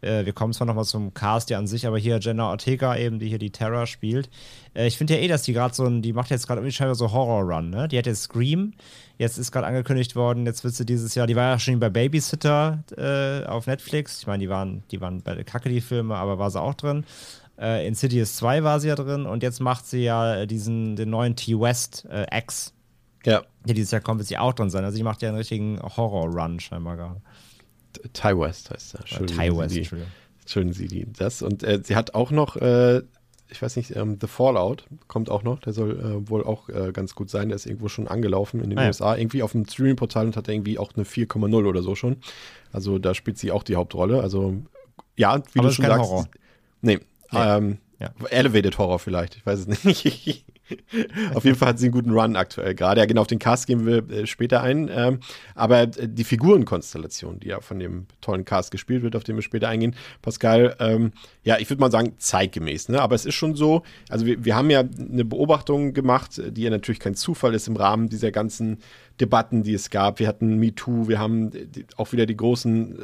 C: äh, wir kommen zwar nochmal zum Cast ja an sich, aber hier Jenna Ortega eben, die hier die Terra spielt. Äh, ich finde ja eh, dass die gerade so ein, die macht jetzt gerade irgendwie scheinbar so Horror-Run, ne? Die hat jetzt Scream, jetzt ist gerade angekündigt worden, jetzt wird sie dieses Jahr, die war ja schon bei Babysitter äh, auf Netflix. Ich meine, die waren, die waren bei der Kacke, die Filme, aber war sie auch drin. Äh, in Insidious 2 war sie ja drin und jetzt macht sie ja diesen, den neuen T-West äh, X
A: ja.
C: Ja, dieses Jahr kommt wird sie auch drin sein. Also sie macht ja einen richtigen Horror-Run scheinbar gerade.
A: Ty West heißt er.
C: Schön Ty West, Entschuldigung.
A: Schön sie die das. Und äh, sie hat auch noch, äh, ich weiß nicht, ähm, The Fallout kommt auch noch. Der soll äh, wohl auch äh, ganz gut sein. Der ist irgendwo schon angelaufen in den ah, USA. Ja. Irgendwie auf dem Streaming-Portal und hat irgendwie auch eine 4,0 oder so schon. Also da spielt sie auch die Hauptrolle. Also ja, wie
C: Aber
A: du schon sagst.
C: Horror.
A: Nee. nee. Ähm, ja. Elevated Horror vielleicht. Ich weiß es nicht. auf jeden Fall hat sie einen guten Run aktuell gerade. Ja, genau, auf den Cast gehen wir äh, später ein. Ähm, aber äh, die Figurenkonstellation, die ja von dem tollen Cast gespielt wird, auf den wir später eingehen, Pascal, ähm, ja, ich würde mal sagen, zeitgemäß. Ne? Aber es ist schon so, also wir, wir haben ja eine Beobachtung gemacht, die ja natürlich kein Zufall ist im Rahmen dieser ganzen Debatten, die es gab. Wir hatten MeToo, wir haben auch wieder die, großen,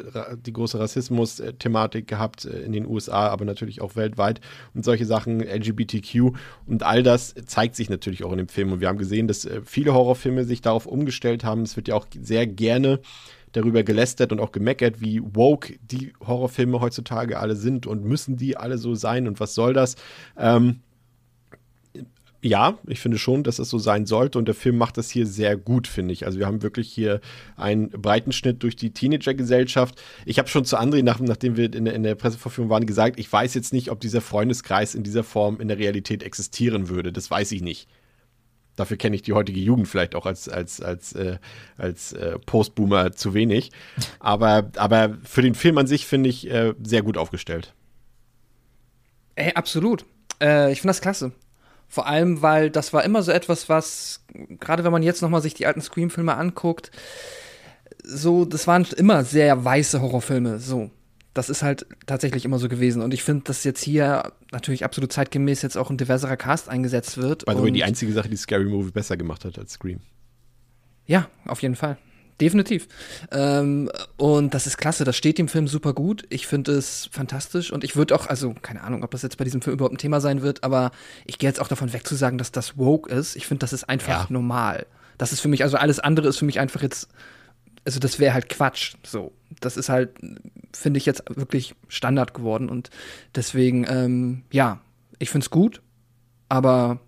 A: die große Rassismus-Thematik gehabt äh, in den USA, aber natürlich auch weltweit und solche Sachen, LGBTQ und all das zeigt sich natürlich auch in dem Film. Und wir haben gesehen, dass äh, viele Horrorfilme sich darauf umgestellt haben. Es wird ja auch sehr gerne darüber gelästert und auch gemeckert, wie woke die Horrorfilme heutzutage alle sind und müssen die alle so sein und was soll das? Ähm, ja, ich finde schon, dass es so sein sollte und der Film macht das hier sehr gut, finde ich. Also wir haben wirklich hier einen breiten Schnitt durch die Teenagergesellschaft. Ich habe schon zu André, nach, nachdem wir in der, in der Presseverführung waren, gesagt, ich weiß jetzt nicht, ob dieser Freundeskreis in dieser Form in der Realität existieren würde. Das weiß ich nicht. Dafür kenne ich die heutige Jugend vielleicht auch als, als, als, äh, als äh, Postboomer zu wenig. Aber, aber für den Film an sich finde ich äh, sehr gut aufgestellt.
B: Ey, absolut. Äh, ich finde das klasse. Vor allem, weil das war immer so etwas, was, gerade wenn man jetzt nochmal sich die alten Scream-Filme anguckt, so, das waren immer sehr weiße Horrorfilme, so. Das ist halt tatsächlich immer so gewesen. Und ich finde, dass jetzt hier natürlich absolut zeitgemäß jetzt auch ein diverserer Cast eingesetzt wird.
A: By the way, die einzige Sache, die Scary Movie besser gemacht hat als Scream.
B: Ja, auf jeden Fall. Definitiv. Ähm, und das ist klasse, das steht dem Film super gut. Ich finde es fantastisch und ich würde auch, also keine Ahnung, ob das jetzt bei diesem Film überhaupt ein Thema sein wird, aber ich gehe jetzt auch davon weg zu sagen, dass das woke ist. Ich finde, das ist einfach ja. normal. Das ist für mich, also alles andere ist für mich einfach jetzt, also das wäre halt Quatsch. So, das ist halt, finde ich jetzt wirklich Standard geworden und deswegen, ähm, ja, ich finde es gut, aber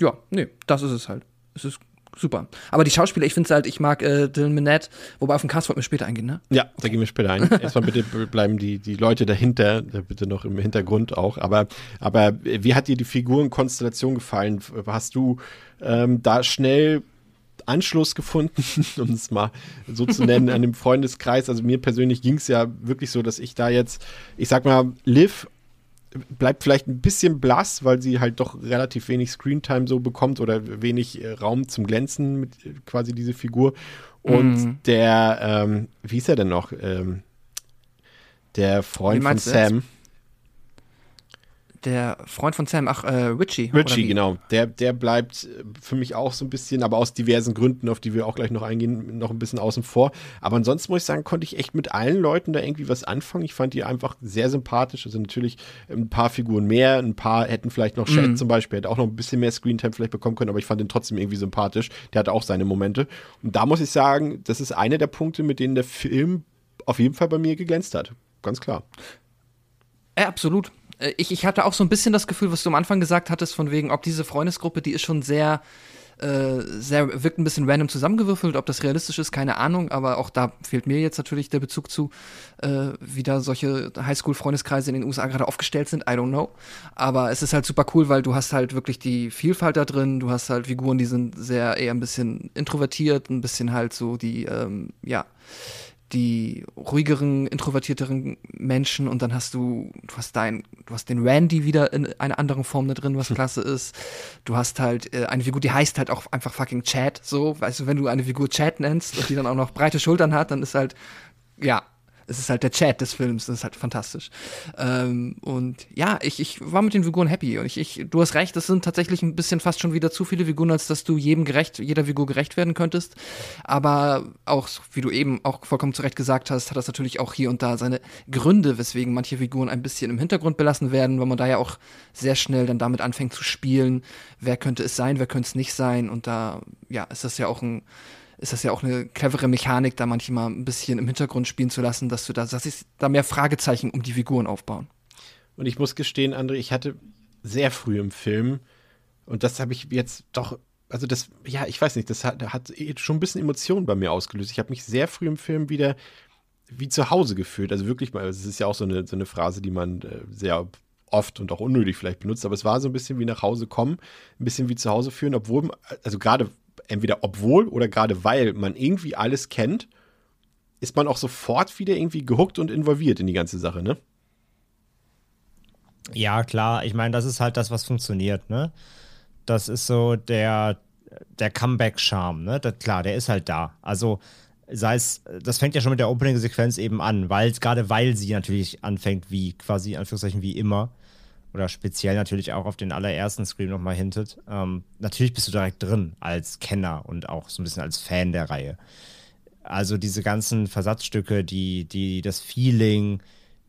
B: ja, nee, das ist es halt. Es ist super. Aber die Schauspieler, ich finde halt, ich mag äh, Dylan Minette, wobei auf den Cast wollten wir später eingehen, ne?
A: Ja, da gehen wir später ein. Erstmal bitte bleiben die, die Leute dahinter, bitte noch im Hintergrund auch. Aber, aber wie hat dir die Figurenkonstellation gefallen? Hast du ähm, da schnell Anschluss gefunden, um es mal so zu nennen, an dem Freundeskreis. Also mir persönlich ging es ja wirklich so, dass ich da jetzt, ich sag mal, Liv bleibt vielleicht ein bisschen blass, weil sie halt doch relativ wenig Screentime so bekommt oder wenig äh, Raum zum Glänzen mit äh, quasi diese Figur. Und mhm. der, ähm, wie ist er denn noch? Ähm, der Freund von Sam. Jetzt?
B: Der Freund von Sam, ach, äh, Richie.
A: Richie, genau. Der, der bleibt äh, für mich auch so ein bisschen, aber aus diversen Gründen, auf die wir auch gleich noch eingehen, noch ein bisschen außen vor. Aber ansonsten muss ich sagen, konnte ich echt mit allen Leuten da irgendwie was anfangen. Ich fand die einfach sehr sympathisch. Also natürlich ein paar Figuren mehr, ein paar hätten vielleicht noch Shed mhm. zum Beispiel, hätte auch noch ein bisschen mehr Screentime vielleicht bekommen können, aber ich fand den trotzdem irgendwie sympathisch. Der hatte auch seine Momente. Und da muss ich sagen, das ist einer der Punkte, mit denen der Film auf jeden Fall bei mir geglänzt hat. Ganz klar.
B: Ja, absolut. Äh, ich, ich hatte auch so ein bisschen das Gefühl, was du am Anfang gesagt hattest, von wegen, ob diese Freundesgruppe, die ist schon sehr, äh, sehr, wirkt ein bisschen random zusammengewürfelt, ob das realistisch ist, keine Ahnung, aber auch da fehlt mir jetzt natürlich der Bezug zu, äh, wie da solche Highschool-Freundeskreise in den USA gerade aufgestellt sind, I don't know. Aber es ist halt super cool, weil du hast halt wirklich die Vielfalt da drin, du hast halt Figuren, die sind sehr eher ein bisschen introvertiert, ein bisschen halt so die, ähm, ja, die ruhigeren, introvertierteren Menschen und dann hast du, du hast dein, du hast den Randy wieder in einer anderen Form da drin, was klasse ist. Du hast halt äh, eine Figur, die heißt halt auch einfach fucking Chat, so, weißt du, wenn du eine Figur Chat nennst und die dann auch noch breite Schultern hat, dann ist halt, ja, es ist halt der Chat des Films, das ist halt fantastisch. Ähm, und ja, ich, ich war mit den Figuren happy und ich, ich, du hast recht, das sind tatsächlich ein bisschen fast schon wieder zu viele Figuren, als dass du jedem gerecht, jeder Figur gerecht werden könntest. Aber auch, wie du eben auch vollkommen zu Recht gesagt hast, hat das natürlich auch hier und da seine Gründe, weswegen manche Figuren ein bisschen im Hintergrund belassen werden, weil man da ja auch sehr schnell dann damit anfängt zu spielen, wer könnte es sein, wer könnte es nicht sein. Und da, ja, ist das ja auch ein ist das ja auch eine clevere Mechanik, da manchmal ein bisschen im Hintergrund spielen zu lassen, dass du da, dass ich da mehr Fragezeichen um die Figuren aufbauen.
A: Und ich muss gestehen, André, ich hatte sehr früh im Film, und das habe ich jetzt doch, also das, ja, ich weiß nicht, das hat, hat schon ein bisschen Emotionen bei mir ausgelöst. Ich habe mich sehr früh im Film wieder wie zu Hause gefühlt. Also wirklich mal, es ist ja auch so eine, so eine Phrase, die man äh, sehr oft und auch unnötig vielleicht benutzt, aber es war so ein bisschen wie nach Hause kommen, ein bisschen wie zu Hause führen, obwohl, also gerade entweder obwohl oder gerade weil man irgendwie alles kennt, ist man auch sofort wieder irgendwie gehuckt und involviert in die ganze Sache, ne?
C: Ja, klar. Ich meine, das ist halt das, was funktioniert, ne? Das ist so der, der Comeback-Charme, ne? Das, klar, der ist halt da. Also, sei es, das fängt ja schon mit der Opening-Sequenz eben an, weil, gerade weil sie natürlich anfängt, wie quasi, Anführungszeichen, wie immer. Oder speziell natürlich auch auf den allerersten Screen nochmal hintet. Ähm, natürlich bist du direkt drin als Kenner und auch so ein bisschen als Fan der Reihe. Also diese ganzen Versatzstücke, die, die, das Feeling,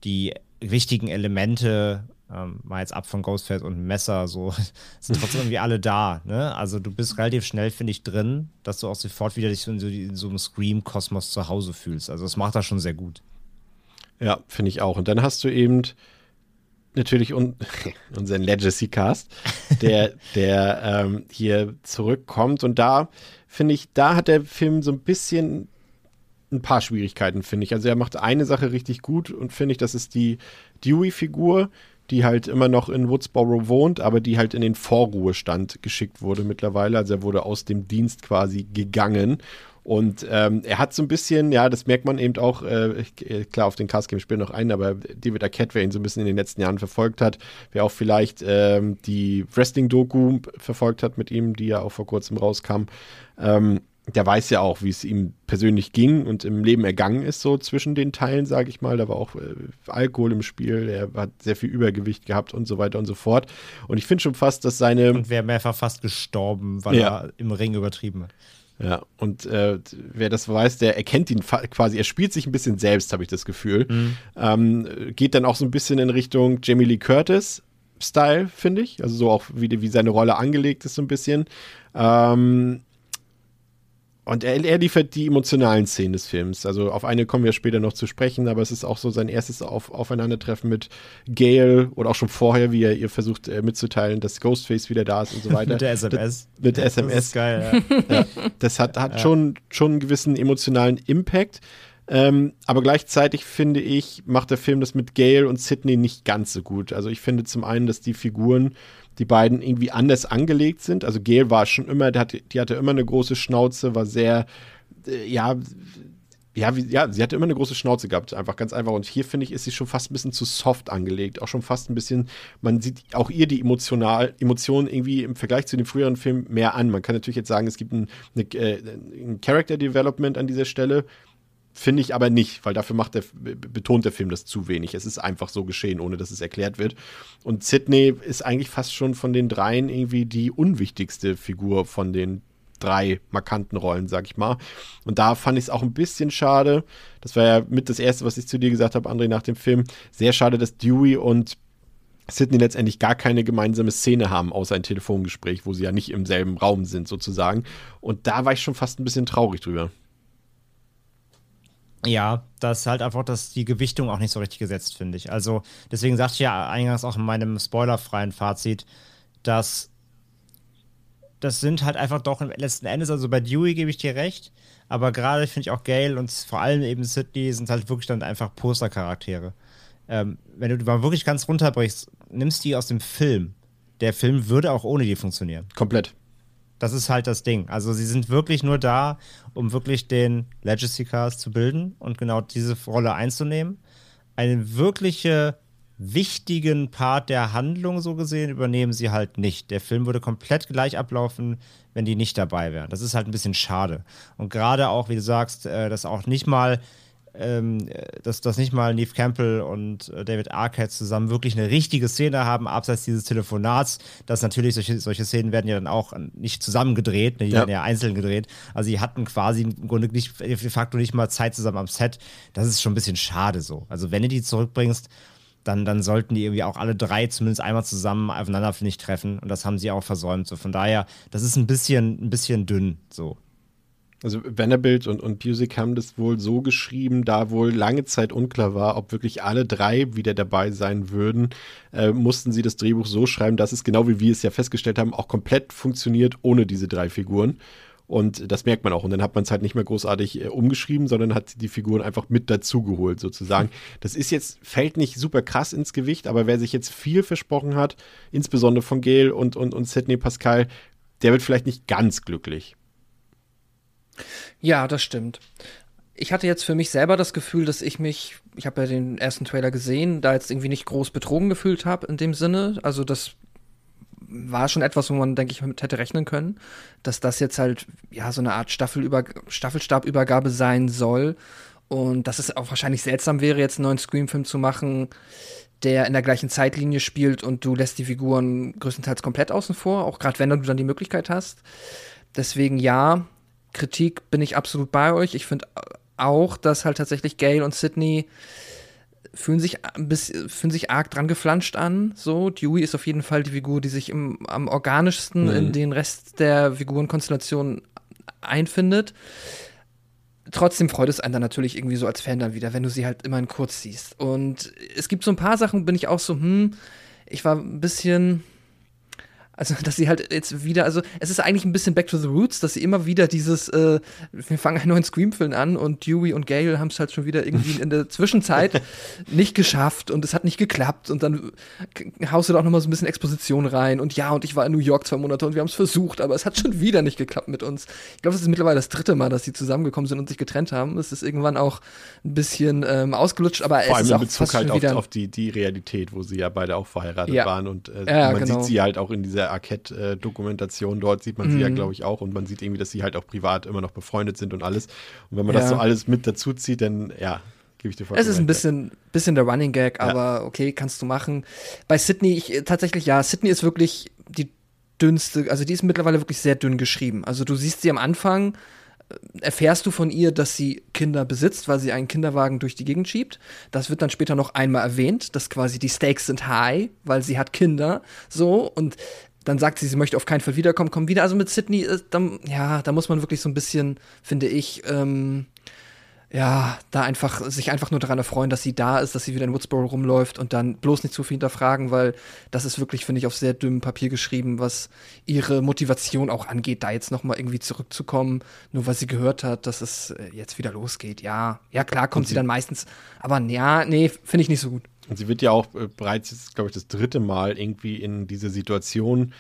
C: die wichtigen Elemente, ähm, mal jetzt ab von Ghostface und Messer, so sind trotzdem irgendwie alle da. Ne? Also du bist relativ schnell, finde ich, drin, dass du auch sofort wieder dich in so, in so einem Scream-Kosmos zu Hause fühlst. Also das macht das schon sehr gut.
A: Ja, finde ich auch. Und dann hast du eben natürlich un unseren Legacy-Cast, der, der ähm, hier zurückkommt. Und da finde ich, da hat der Film so ein bisschen ein paar Schwierigkeiten, finde ich. Also er macht eine Sache richtig gut und finde ich, das ist die Dewey-Figur, die halt immer noch in Woodsboro wohnt, aber die halt in den Vorruhestand geschickt wurde mittlerweile. Also er wurde aus dem Dienst quasi gegangen. Und ähm, er hat so ein bisschen, ja, das merkt man eben auch, äh, klar, auf den Cast game spielen noch ein, aber David Arquette, wer ihn so ein bisschen in den letzten Jahren verfolgt hat, wer auch vielleicht ähm, die Wrestling-Doku verfolgt hat mit ihm, die ja auch vor kurzem rauskam, ähm, der weiß ja auch, wie es ihm persönlich ging und im Leben ergangen ist, so zwischen den Teilen, sage ich mal. Da war auch äh, Alkohol im Spiel, er hat sehr viel Übergewicht gehabt und so weiter und so fort. Und ich finde schon fast, dass seine.
C: Und wäre mehrfach fast gestorben, weil ja. er im Ring übertrieben hat.
A: Ja, und äh, wer das weiß, der erkennt ihn quasi, er spielt sich ein bisschen selbst, habe ich das Gefühl. Mhm. Ähm, geht dann auch so ein bisschen in Richtung Jamie Lee Curtis. Style, finde ich. Also so auch, wie, wie seine Rolle angelegt ist, so ein bisschen. Ähm, und er, er, liefert die emotionalen Szenen des Films. Also auf eine kommen wir später noch zu sprechen, aber es ist auch so sein erstes auf, Aufeinandertreffen mit Gail oder auch schon vorher, wie er ihr versucht äh, mitzuteilen, dass Ghostface wieder da ist und so weiter.
C: mit der SMS.
A: Das, mit der SMS. Das ist geil, ja. ja. Das hat, hat ja. schon, schon einen gewissen emotionalen Impact. Ähm, aber gleichzeitig finde ich, macht der Film das mit Gail und Sidney nicht ganz so gut. Also ich finde zum einen, dass die Figuren die beiden irgendwie anders angelegt sind. Also Gail war schon immer, die hatte, die hatte immer eine große Schnauze, war sehr, äh, ja, ja, wie, ja, sie hatte immer eine große Schnauze gehabt, einfach ganz einfach. Und hier finde ich, ist sie schon fast ein bisschen zu soft angelegt. Auch schon fast ein bisschen, man sieht auch ihr die emotional, Emotionen irgendwie im Vergleich zu den früheren Filmen mehr an. Man kann natürlich jetzt sagen, es gibt ein, eine, äh, ein Character Development an dieser Stelle. Finde ich aber nicht, weil dafür macht der, betont der Film das zu wenig. Es ist einfach so geschehen, ohne dass es erklärt wird. Und Sidney ist eigentlich fast schon von den dreien irgendwie die unwichtigste Figur von den drei markanten Rollen, sag ich mal. Und da fand ich es auch ein bisschen schade. Das war ja mit das Erste, was ich zu dir gesagt habe, André, nach dem Film. Sehr schade, dass Dewey und Sidney letztendlich gar keine gemeinsame Szene haben, außer ein Telefongespräch, wo sie ja nicht im selben Raum sind, sozusagen. Und da war ich schon fast ein bisschen traurig drüber.
C: Ja, das ist halt einfach, dass die Gewichtung auch nicht so richtig gesetzt, finde ich. Also, deswegen sagte ich ja eingangs auch in meinem spoilerfreien Fazit, dass das sind halt einfach doch letzten Endes, also bei Dewey gebe ich dir recht, aber gerade finde ich auch Gail und vor allem eben Sidney sind halt wirklich dann einfach Postercharaktere. Ähm, wenn du mal wirklich ganz runterbrichst, nimmst die aus dem Film. Der Film würde auch ohne die funktionieren.
A: Komplett.
C: Das ist halt das Ding. Also sie sind wirklich nur da, um wirklich den Legacy Cast zu bilden und genau diese Rolle einzunehmen. Einen wirkliche wichtigen Part der Handlung so gesehen übernehmen sie halt nicht. Der Film würde komplett gleich ablaufen, wenn die nicht dabei wären. Das ist halt ein bisschen schade. Und gerade auch, wie du sagst, äh, dass auch nicht mal ähm, dass, dass nicht mal Neve Campbell und äh, David Arquette zusammen wirklich eine richtige Szene haben, abseits dieses Telefonats. Das natürlich, solche, solche Szenen werden ja dann auch nicht zusammen gedreht, ne, die ja. werden ja einzeln gedreht. Also die hatten quasi im Grunde nicht, de facto nicht mal Zeit zusammen am Set. Das ist schon ein bisschen schade so. Also wenn du die zurückbringst, dann, dann sollten die irgendwie auch alle drei zumindest einmal zusammen aufeinander, ich, treffen. Und das haben sie auch versäumt. So, von daher, das ist ein bisschen, ein bisschen dünn so.
A: Also Vanderbilt und, und Busick haben das wohl so geschrieben, da wohl lange Zeit unklar war, ob wirklich alle drei wieder dabei sein würden, äh, mussten sie das Drehbuch so schreiben, dass es genau wie wir es ja festgestellt haben, auch komplett funktioniert ohne diese drei Figuren. Und das merkt man auch. Und dann hat man es halt nicht mehr großartig äh, umgeschrieben, sondern hat die Figuren einfach mit dazugeholt, sozusagen. Das ist jetzt, fällt nicht super krass ins Gewicht, aber wer sich jetzt viel versprochen hat, insbesondere von Gail und, und, und Sidney Pascal, der wird vielleicht nicht ganz glücklich.
B: Ja, das stimmt. Ich hatte jetzt für mich selber das Gefühl, dass ich mich, ich habe ja den ersten Trailer gesehen, da jetzt irgendwie nicht groß betrogen gefühlt habe in dem Sinne. Also das war schon etwas, wo man, denke ich, mit hätte rechnen können, dass das jetzt halt ja so eine Art Staffelstabübergabe sein soll. Und dass es auch wahrscheinlich seltsam wäre, jetzt einen neuen Scream-Film zu machen, der in der gleichen Zeitlinie spielt und du lässt die Figuren größtenteils komplett außen vor, auch gerade wenn du dann die Möglichkeit hast. Deswegen ja, Kritik bin ich absolut bei euch. Ich finde auch, dass halt tatsächlich Gail und Sydney fühlen sich, fühlen sich arg dran geflanscht an. So, Dewey ist auf jeden Fall die Figur, die sich im, am organischsten mhm. in den Rest der Figurenkonstellation einfindet. Trotzdem freut es einen dann natürlich irgendwie so als Fan dann wieder, wenn du sie halt immer in kurz siehst. Und es gibt so ein paar Sachen, bin ich auch so, hm, ich war ein bisschen, also, dass sie halt jetzt wieder, also es ist eigentlich ein bisschen Back to the Roots, dass sie immer wieder dieses, äh, wir fangen einen neuen Scream-Film an und Dewey und Gale haben es halt schon wieder irgendwie in der Zwischenzeit nicht geschafft und es hat nicht geklappt und dann haust du da auch nochmal so ein bisschen Exposition rein und ja, und ich war in New York zwei Monate und wir haben es versucht, aber es hat schon wieder nicht geklappt mit uns. Ich glaube, es ist mittlerweile das dritte Mal, dass sie zusammengekommen sind und sich getrennt haben. Es ist irgendwann auch ein bisschen ähm, ausgelutscht, aber
A: Vor
B: es
A: allem in Bezug halt auf, auf, die, die Realität, wo sie ja beide auch verheiratet
B: ja.
A: waren und äh,
B: ja,
A: man
B: genau.
A: sieht sie halt auch in dieser Arquette-Dokumentation dort, sieht man sie ja,
B: Mhm.
A: glaube ich, auch. Und man sieht irgendwie, dass sie halt auch privat immer noch befreundet sind und alles. Und wenn man
B: Ja.
A: das so alles mit dazu zieht, dann, ja, gebe ich dir vollkommen
B: Es ist ein bisschen, bisschen der Running Gag,
A: Ja.
B: aber okay, kannst du machen. Bei Sydney, ich, tatsächlich ja, Sydney ist wirklich die dünnste, also die ist mittlerweile wirklich sehr dünn geschrieben. Also du siehst sie am Anfang, äh, erfährst du von ihr, dass sie Kinder besitzt, weil sie einen Kinderwagen durch die Gegend schiebt. Das wird dann später noch einmal erwähnt, dass quasi die Stakes sind high, weil sie hat Kinder, so und dann sagt sie, sie möchte auf keinen Fall wiederkommen, kommen wieder. Also mit Sydney, äh, dann, ja, da muss man wirklich so ein bisschen, finde ich, ähm, ja, da einfach, sich einfach nur daran erfreuen, dass sie da ist, dass sie wieder in Woodsboro rumläuft und dann bloß nicht zu viel hinterfragen, weil das ist wirklich, finde ich, auf sehr dünnem Papier geschrieben, was ihre Motivation auch angeht, da jetzt nochmal irgendwie zurückzukommen, nur weil sie gehört hat, dass es äh, jetzt wieder losgeht. Ja, ja, klar kommt sie dann meistens, aber ja, nee, finde ich nicht so gut.
A: Und sie wird ja auch äh, bereits, glaube ich, das dritte Mal irgendwie in diese Situation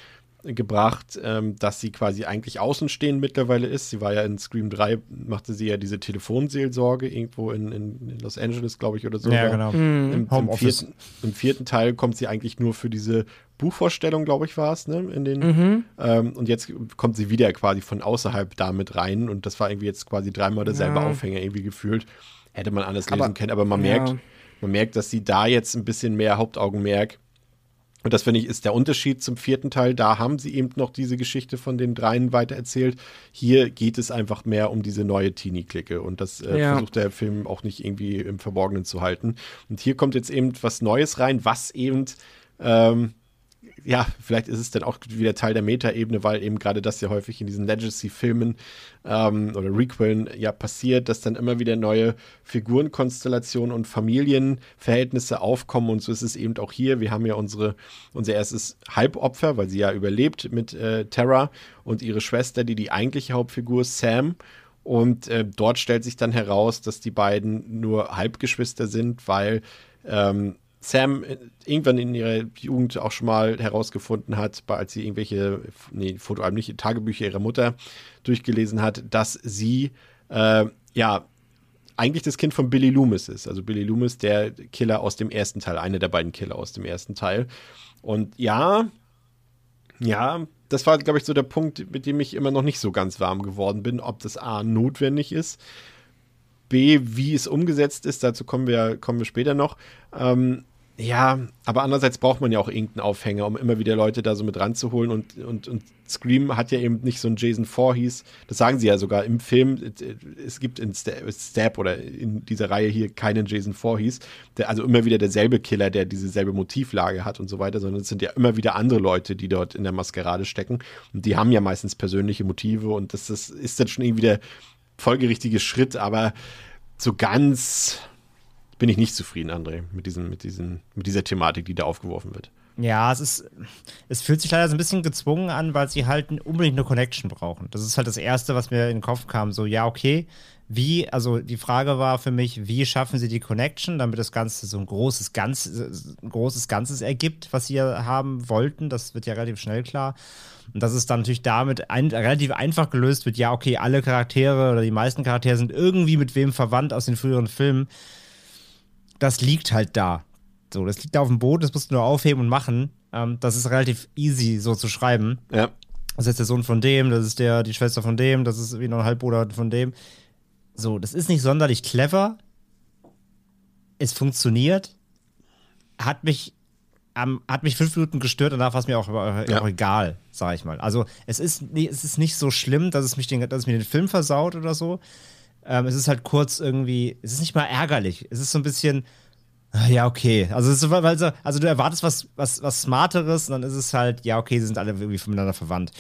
A: gebracht, ähm, dass sie quasi eigentlich außenstehend mittlerweile ist. Sie war ja in Scream 3, machte sie ja diese Telefonseelsorge irgendwo in, in, Los Angeles, glaube ich, oder so.
C: Ja, genau.
B: Mhm.
A: Im, im, vierten, Im vierten Teil kommt sie eigentlich nur für diese Buchvorstellung, glaube ich, war es, ne? In den,
B: Mhm.
A: ähm, und jetzt kommt sie wieder quasi von außerhalb damit rein und das war irgendwie jetzt quasi dreimal derselbe
B: Ja.
A: Aufhänger irgendwie gefühlt. Hätte man anders lesen
B: Aber-
A: können, aber man
B: ja.
A: merkt, man merkt, dass sie da jetzt ein bisschen mehr Hauptaugenmerk und das finde ich ist der Unterschied zum vierten Teil. Da haben sie eben noch diese Geschichte von den dreien weitererzählt. Hier geht es einfach mehr um diese neue Teenie-Clique. Und das äh,
B: Ja.
A: versucht der Film auch nicht irgendwie im Verborgenen zu halten. Und hier kommt jetzt eben was Neues rein, was eben ähm, ja, vielleicht ist es dann auch wieder Teil der Metaebene, weil eben gerade das ja häufig in diesen Legacy-Filmen ähm, oder Requellen ja passiert, dass dann immer wieder neue Figurenkonstellationen und Familienverhältnisse aufkommen und so ist es eben auch hier. Wir haben ja unsere, unser erstes Halbopfer, weil sie ja überlebt mit äh, Terra und ihre Schwester, die die eigentliche Hauptfigur ist, Sam. Und äh, dort stellt sich dann heraus, dass die beiden nur Halbgeschwister sind, weil ähm, Sam äh, irgendwann in ihrer Jugend auch schon mal herausgefunden hat, als sie irgendwelche, nee, Fotoalben nicht, Tagebücher ihrer Mutter durchgelesen hat, dass sie, äh, ja, eigentlich das Kind von Billy Loomis ist. Also Billy Loomis, der Killer aus dem ersten Teil, einer der beiden Killer aus dem ersten Teil. Und ja, ja, das war, glaube ich, so der Punkt, mit dem ich immer noch nicht so ganz warm geworden bin, ob das A notwendig ist, B, wie es umgesetzt ist, dazu kommen wir, kommen wir später noch. Ähm, ja, aber andererseits braucht man ja auch irgendeinen Aufhänger, um immer wieder Leute da so mit ranzuholen. Und, und, und Scream hat ja eben nicht so einen Jason Voorhees. Das sagen sie ja sogar im Film. Es gibt in Sta- Stab oder in dieser Reihe hier keinen Jason Voorhees. Der, also immer wieder derselbe Killer, der dieselbe Motivlage hat und so weiter, sondern es sind ja immer wieder andere Leute, die dort in der Maskerade stecken. Und die haben ja meistens persönliche Motive und das, das ist dann schon irgendwie der folgerichtige Schritt, aber so ganz bin ich nicht zufrieden, André, mit, diesem, mit, diesen, mit dieser Thematik, die da aufgeworfen wird.
C: Ja, es ist, es fühlt sich leider so ein bisschen gezwungen an, weil sie halt unbedingt eine Connection brauchen. Das ist halt das Erste, was mir in den Kopf kam. So, ja, okay, wie, also die Frage war für mich, wie schaffen sie die Connection, damit das Ganze so ein großes, Ganz, ein großes Ganzes ergibt, was sie ja haben wollten. Das wird ja relativ schnell klar. Und dass es dann natürlich damit ein, relativ einfach gelöst wird, ja, okay, alle Charaktere oder die meisten Charaktere sind irgendwie mit wem verwandt aus den früheren Filmen. Das liegt halt da. So, das liegt da auf dem Boden, das musst du nur aufheben und machen. Ähm, das ist relativ easy so zu schreiben.
A: Ja.
C: Das ist jetzt der Sohn von dem, das ist der, die Schwester von dem, das ist wie noch ein Halbbruder von dem. So, das ist nicht sonderlich clever. Es funktioniert. Hat mich, ähm, hat mich fünf Minuten gestört, danach war es mir auch, auch
A: Ja.
C: egal, sag ich mal. Also, es ist, es ist nicht so schlimm, dass es, mich den, dass es mir den Film versaut oder so. Ähm, es ist halt kurz irgendwie, es ist nicht mal ärgerlich. Es ist so ein bisschen, ah, ja, okay. Also, ist, so, weil so, also du erwartest was, was, was Smarteres und dann ist es halt, ja, okay, sie sind alle irgendwie miteinander verwandt.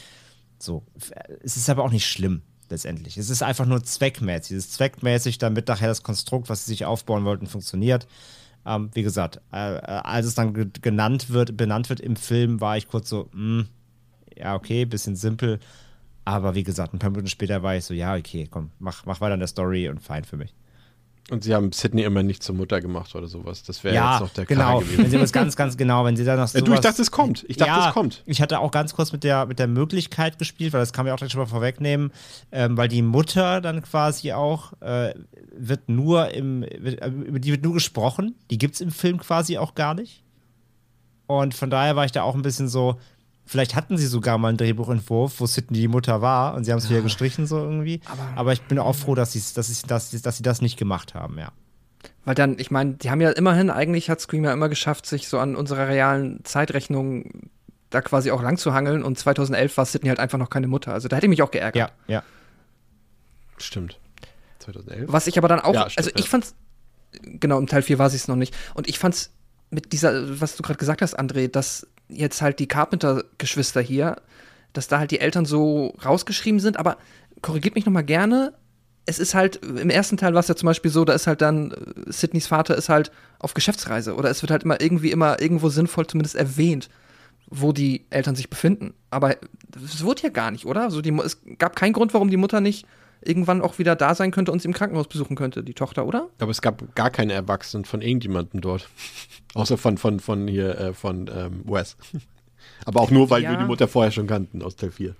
C: So. Es ist aber auch nicht schlimm, letztendlich. Es ist einfach nur zweckmäßig. Es ist zweckmäßig, damit nachher das Konstrukt, was sie sich aufbauen wollten, funktioniert. Ähm, wie gesagt, äh, äh, als es dann ge genannt wird, benannt wird im Film, war ich kurz so, mh, ja, okay, bisschen simpel. Aber wie gesagt, ein paar Minuten später war ich so, ja, okay, komm, mach, mach weiter in der Story und fein für mich.
A: Und sie haben Sydney immer nicht zur Mutter gemacht oder sowas. Das wäre
C: ja,
A: jetzt noch der
C: genau. Wenn
A: gewesen.
C: sie das ganz, ganz genau, wenn sie dann noch sowas,
A: du, ich dachte, es kommt. Ich dachte,
C: ja,
A: es kommt.
C: Ich hatte auch ganz kurz mit der, mit der Möglichkeit gespielt, weil das kann man ja auch schon mal vorwegnehmen, ähm, weil die Mutter dann quasi auch äh, wird nur im, wird, äh, über die wird nur gesprochen. Die gibt es im Film quasi auch gar nicht. Und von daher war ich da auch ein bisschen so, vielleicht hatten sie sogar mal einen Drehbuchentwurf, wo Sidney die Mutter war und sie haben es wieder gestrichen so irgendwie. Aber, ich bin auch froh, dass, dass, sie- dass, dass sie das nicht gemacht haben, ja.
B: Weil dann, ich meine, die haben ja immerhin, eigentlich hat Scream ja immer geschafft, sich so an unserer realen Zeitrechnung da quasi auch lang zu hangeln und 2011 war Sydney halt einfach noch keine Mutter. Also da hätte ich mich auch geärgert.
C: Ja, ja.
A: Stimmt. 2011?
B: Was ich aber dann auch,
A: Ja, stimmt,
B: also ich
A: ja.
B: fand's, genau, im Teil 4 war sie es noch nicht. Und ich fand's mit dieser, was du gerade gesagt hast, André, dass jetzt halt die Carpenter-Geschwister hier, dass da halt die Eltern so rausgeschrieben sind, aber korrigiert mich nochmal gerne. Es ist halt, im ersten Teil war es ja zum Beispiel so, da ist halt dann, äh, Sidneys Vater ist halt auf Geschäftsreise oder es wird halt immer irgendwie immer irgendwo sinnvoll zumindest erwähnt, wo die Eltern sich befinden. Aber es wurde ja gar nicht, oder? Also die, es gab keinen Grund, warum die Mutter nicht irgendwann auch wieder da sein könnte und sie im Krankenhaus besuchen könnte, die Tochter, oder?
A: Aber es gab gar keine Erwachsenen von irgendjemandem dort. Außer von, von, von hier, äh, von ähm, Wes. Aber auch nur, weil
B: Ja.
A: wir die Mutter vorher schon kannten aus Teil 4.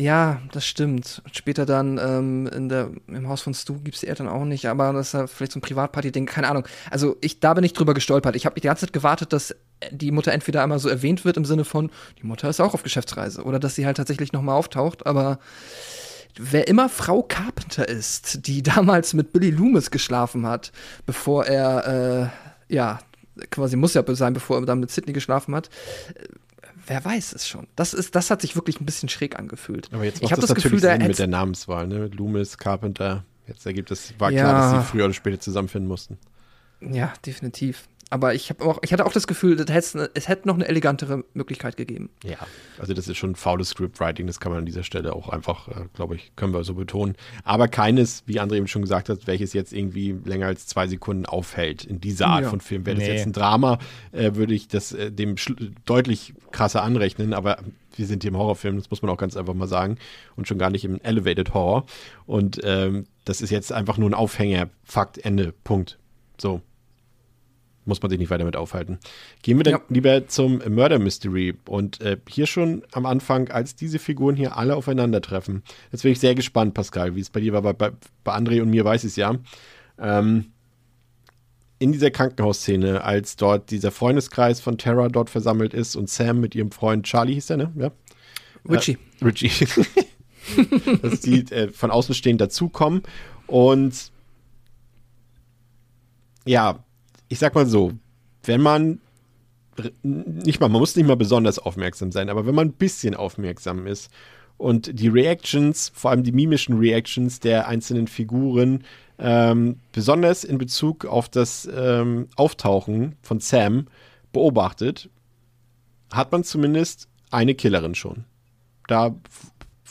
B: Ja, das stimmt. Später dann ähm, in der, im Haus von Stu gibt es die Eltern auch nicht, aber das ist ja vielleicht so ein Privatparty-Ding, keine Ahnung. Also ich, da bin ich drüber gestolpert. Ich habe die ganze Zeit gewartet, dass die Mutter entweder einmal so erwähnt wird im Sinne von, die Mutter ist auch auf Geschäftsreise oder dass sie halt tatsächlich nochmal auftaucht, aber wer immer Frau Carpenter ist, die damals mit Billy Loomis geschlafen hat, bevor er, äh, ja, quasi muss ja sein, bevor er dann mit Sidney geschlafen hat, äh, wer weiß es schon. Das, ist, das hat sich wirklich ein bisschen schräg angefühlt.
A: Aber jetzt
B: ich
A: macht
B: habe
A: das,
B: das,
A: natürlich
B: Gefühl, da
A: Sinn mit
B: hätt's-
A: der Namenswahl, ne? Loomis, Carpenter. Jetzt ergibt es, war
B: Ja.
A: klar, dass sie früher oder später zusammenfinden mussten.
B: Ja, definitiv. Aber ich, hab auch, ich hatte auch das Gefühl, das hätt's- es hätte noch eine elegantere Möglichkeit gegeben.
A: Ja. Also das ist schon faules Scriptwriting, das kann man an dieser Stelle auch einfach, äh, glaube ich, können wir so betonen. Aber keines, wie André eben schon gesagt hat, welches jetzt irgendwie länger als zwei Sekunden aufhält in dieser Art
B: Ja.
A: von Film. Wäre das
C: Nee.
A: jetzt ein Drama, äh, würde ich das äh, dem deutlich krasser anrechnen, aber wir sind hier im Horrorfilm, das muss man auch ganz einfach mal sagen. Und schon gar nicht im Elevated Horror. Und ähm, das ist jetzt einfach nur ein Aufhänger, Fakt, Ende, Punkt. So. Muss man sich nicht weiter mit aufhalten. Gehen wir dann
B: Ja.
A: lieber zum Murder Mystery. Und äh, hier schon am Anfang, als diese Figuren hier alle aufeinandertreffen. Jetzt bin ich sehr gespannt, Pascal, wie es bei dir war. Bei, bei, bei André und mir weiß ich es ja. Ähm, in dieser Krankenhausszene, als dort dieser Freundeskreis von Tara dort versammelt ist und Sam mit ihrem Freund Charlie hieß er, ne? Ja.
B: Richie.
A: Äh, Richie. dass die äh, von außen stehend dazukommen. Und ja, ich sag mal so, wenn man nicht mal, man muss nicht mal besonders aufmerksam sein, aber wenn man ein bisschen aufmerksam ist und die Reactions, vor allem die mimischen Reactions der einzelnen Figuren, ähm, besonders in Bezug auf das ähm, Auftauchen von Sam beobachtet, hat man zumindest eine Killerin schon. Da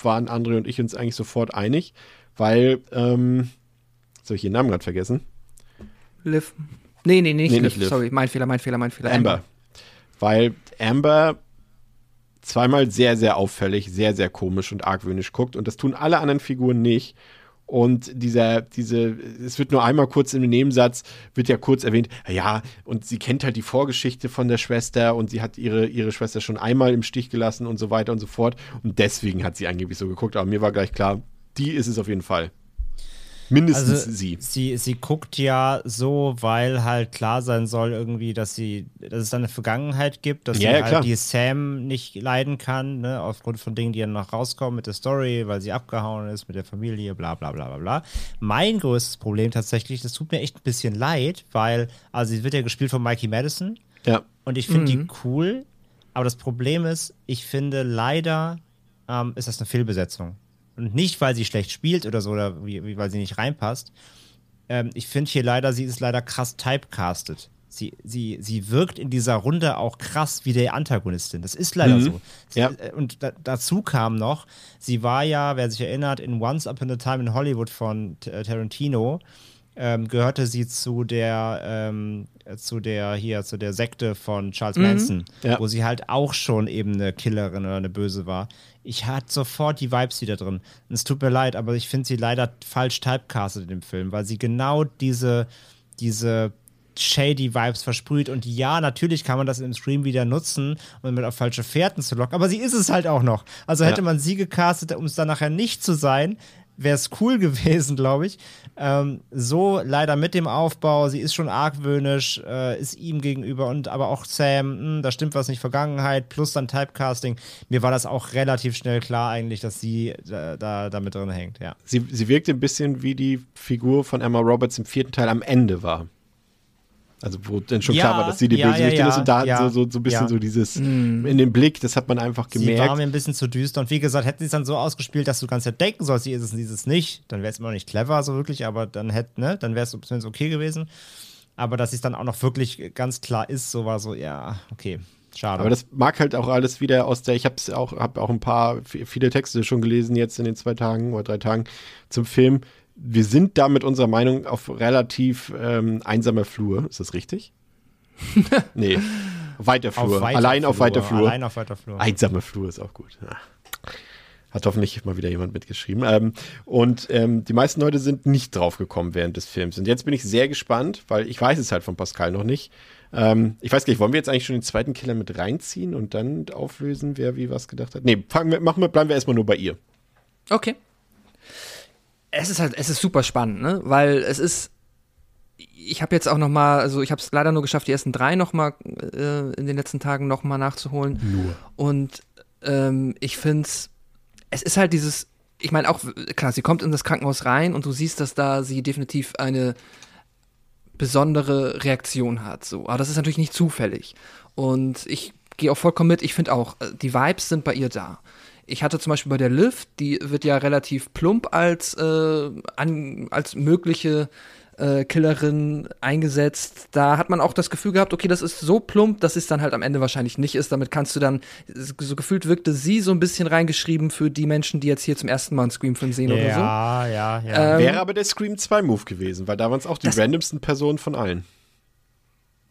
A: waren André und ich uns eigentlich sofort einig, weil, ähm, jetzt habe ich ihren Namen gerade vergessen.
B: Liv. Nee, nee, nicht,
A: Nee,
B: Liv.
A: nicht Liv.
B: Sorry, mein Fehler, mein Fehler, mein Fehler.
A: Amber. Weil Amber zweimal sehr, sehr auffällig, sehr, sehr komisch und argwöhnisch guckt und das tun alle anderen Figuren nicht. Und dieser, diese, es wird nur einmal kurz im Nebensatz, wird ja kurz erwähnt, ja, und sie kennt halt die Vorgeschichte von der Schwester und sie hat ihre, ihre Schwester schon einmal im Stich gelassen und so weiter und so fort. Und deswegen hat sie angeblich so geguckt, aber mir war gleich klar, die ist es auf jeden Fall. Mindestens
C: Also,
A: sie.
C: sie. Sie guckt ja so, weil halt klar sein soll, irgendwie, dass sie, dass es da eine Vergangenheit gibt, dass
A: Ja,
C: sie
A: ja,
C: halt
A: klar.
C: die Sam nicht leiden kann, ne, aufgrund von Dingen, die dann noch rauskommen mit der Story, weil sie abgehauen ist mit der Familie, bla bla bla bla bla. Mein größtes Problem tatsächlich, das tut mir echt ein bisschen leid, weil, also sie wird ja gespielt von Mikey Madison
A: Ja.
C: und ich finde die cool, aber das Problem ist, ich finde leider ähm, ist das eine Fehlbesetzung. Und nicht, weil sie schlecht spielt oder so, oder wie, weil sie nicht reinpasst. Ähm, ich finde hier leider, sie ist leider krass typecastet. Sie, sie, sie wirkt in dieser Runde auch krass wie der Antagonistin. Das ist leider so. Sie,
A: Ja.
C: äh, Und da, dazu kam noch, sie war ja, wer sich erinnert, in Once Upon a Time in Hollywood von äh, Tarantino, ähm, gehörte sie zu der, ähm, äh, zu der, hier, zu der Sekte von Charles Manson,
A: Ja.
C: wo sie halt auch schon eben eine Killerin oder eine Böse war. Ich hatte sofort die Vibes wieder drin. Und es tut mir leid, aber ich finde sie leider falsch typecastet in dem Film, weil sie genau diese, diese shady Vibes versprüht. Und ja, natürlich kann man das im Stream wieder nutzen, um mit auf falsche Fährten zu locken, aber sie ist es halt auch noch. Also hätte
A: Ja.
C: man sie gecastet, um es dann nachher nicht zu sein, wäre es cool gewesen, glaube ich. Ähm, so leider mit dem Aufbau, sie ist schon argwöhnisch, äh, ist ihm gegenüber und aber auch Sam, mh, da stimmt was nicht, Vergangenheit, plus dann Typecasting. Mir war das auch relativ schnell klar eigentlich, dass sie äh, da, da mit drin hängt, ja.
A: Sie, sie wirkte ein bisschen wie die Figur von Emma Roberts im vierten Teil am Ende war. Also wo dann schon
C: Ja,
A: klar war, dass sie die
C: ja,
A: Bösewichtin
C: ja,
A: ist und da
C: ja,
A: so, so, so ein bisschen so dieses in den Blick, das hat man einfach
C: Sie war
A: gemerkt.
C: mir ein bisschen zu düster und wie gesagt, hätten sie es dann so ausgespielt, dass du ganz ja denken sollst, sie ist es und sie ist es nicht, dann wäre es immer noch nicht clever so wirklich, aber dann hätte, ne, dann wäre es zumindest okay gewesen. Aber dass es dann auch noch wirklich ganz klar ist, so war so, ja, okay, schade.
A: Aber das mag halt auch alles wieder aus der, ich habe auch, hab auch ein paar, viele Texte schon gelesen jetzt in den zwei Tagen oder drei Tagen zum Film. Wir sind da mit unserer Meinung auf relativ ähm, einsamer Flur. Ist das richtig? nee. Weiter Flur.
C: weiter
A: Allein auf weiter Flur.
C: Allein auf weiter Flur.
A: Einsame Flur ist auch gut. Ja. Hat hoffentlich mal wieder jemand mitgeschrieben. Ähm, und ähm, die meisten Leute sind nicht drauf gekommen während des Films. Und jetzt bin ich sehr gespannt, weil ich weiß es halt von Pascal noch nicht. Ähm, ich weiß gar nicht, wollen wir jetzt eigentlich schon den zweiten Killer mit reinziehen und dann auflösen, wer wie was gedacht hat? Nee, fangen wir, machen wir, bleiben wir erstmal nur bei ihr.
B: Okay. Es ist halt, es ist super spannend, ne? Weil es ist. Ich habe jetzt auch noch mal, also ich habe es leider nur geschafft, die ersten drei noch mal äh, in den letzten Tagen noch mal nachzuholen.
A: Nur.
B: Und ähm, ich finde es, es ist halt dieses, ich meine auch, klar, sie kommt in das Krankenhaus rein und du siehst, dass da sie definitiv eine besondere Reaktion hat. So. Aber das ist natürlich nicht zufällig. Und ich gehe auch vollkommen mit, ich finde auch, äh, die Vibes sind bei ihr da. Ich hatte zum Beispiel bei der Liv, die wird ja relativ plump als, äh, an, als mögliche äh, Killerin eingesetzt. Da hat man auch das Gefühl gehabt, okay, das ist so plump, dass es dann halt am Ende wahrscheinlich nicht ist. Damit kannst du dann, so gefühlt wirkte sie so ein bisschen reingeschrieben für die Menschen, die jetzt hier zum ersten Mal einen Scream-Film sehen oder so.
C: Ja, ja, ja.
B: Ähm,
A: Wäre aber der Scream 2 Move gewesen, weil da waren es auch die randomsten Personen von allen.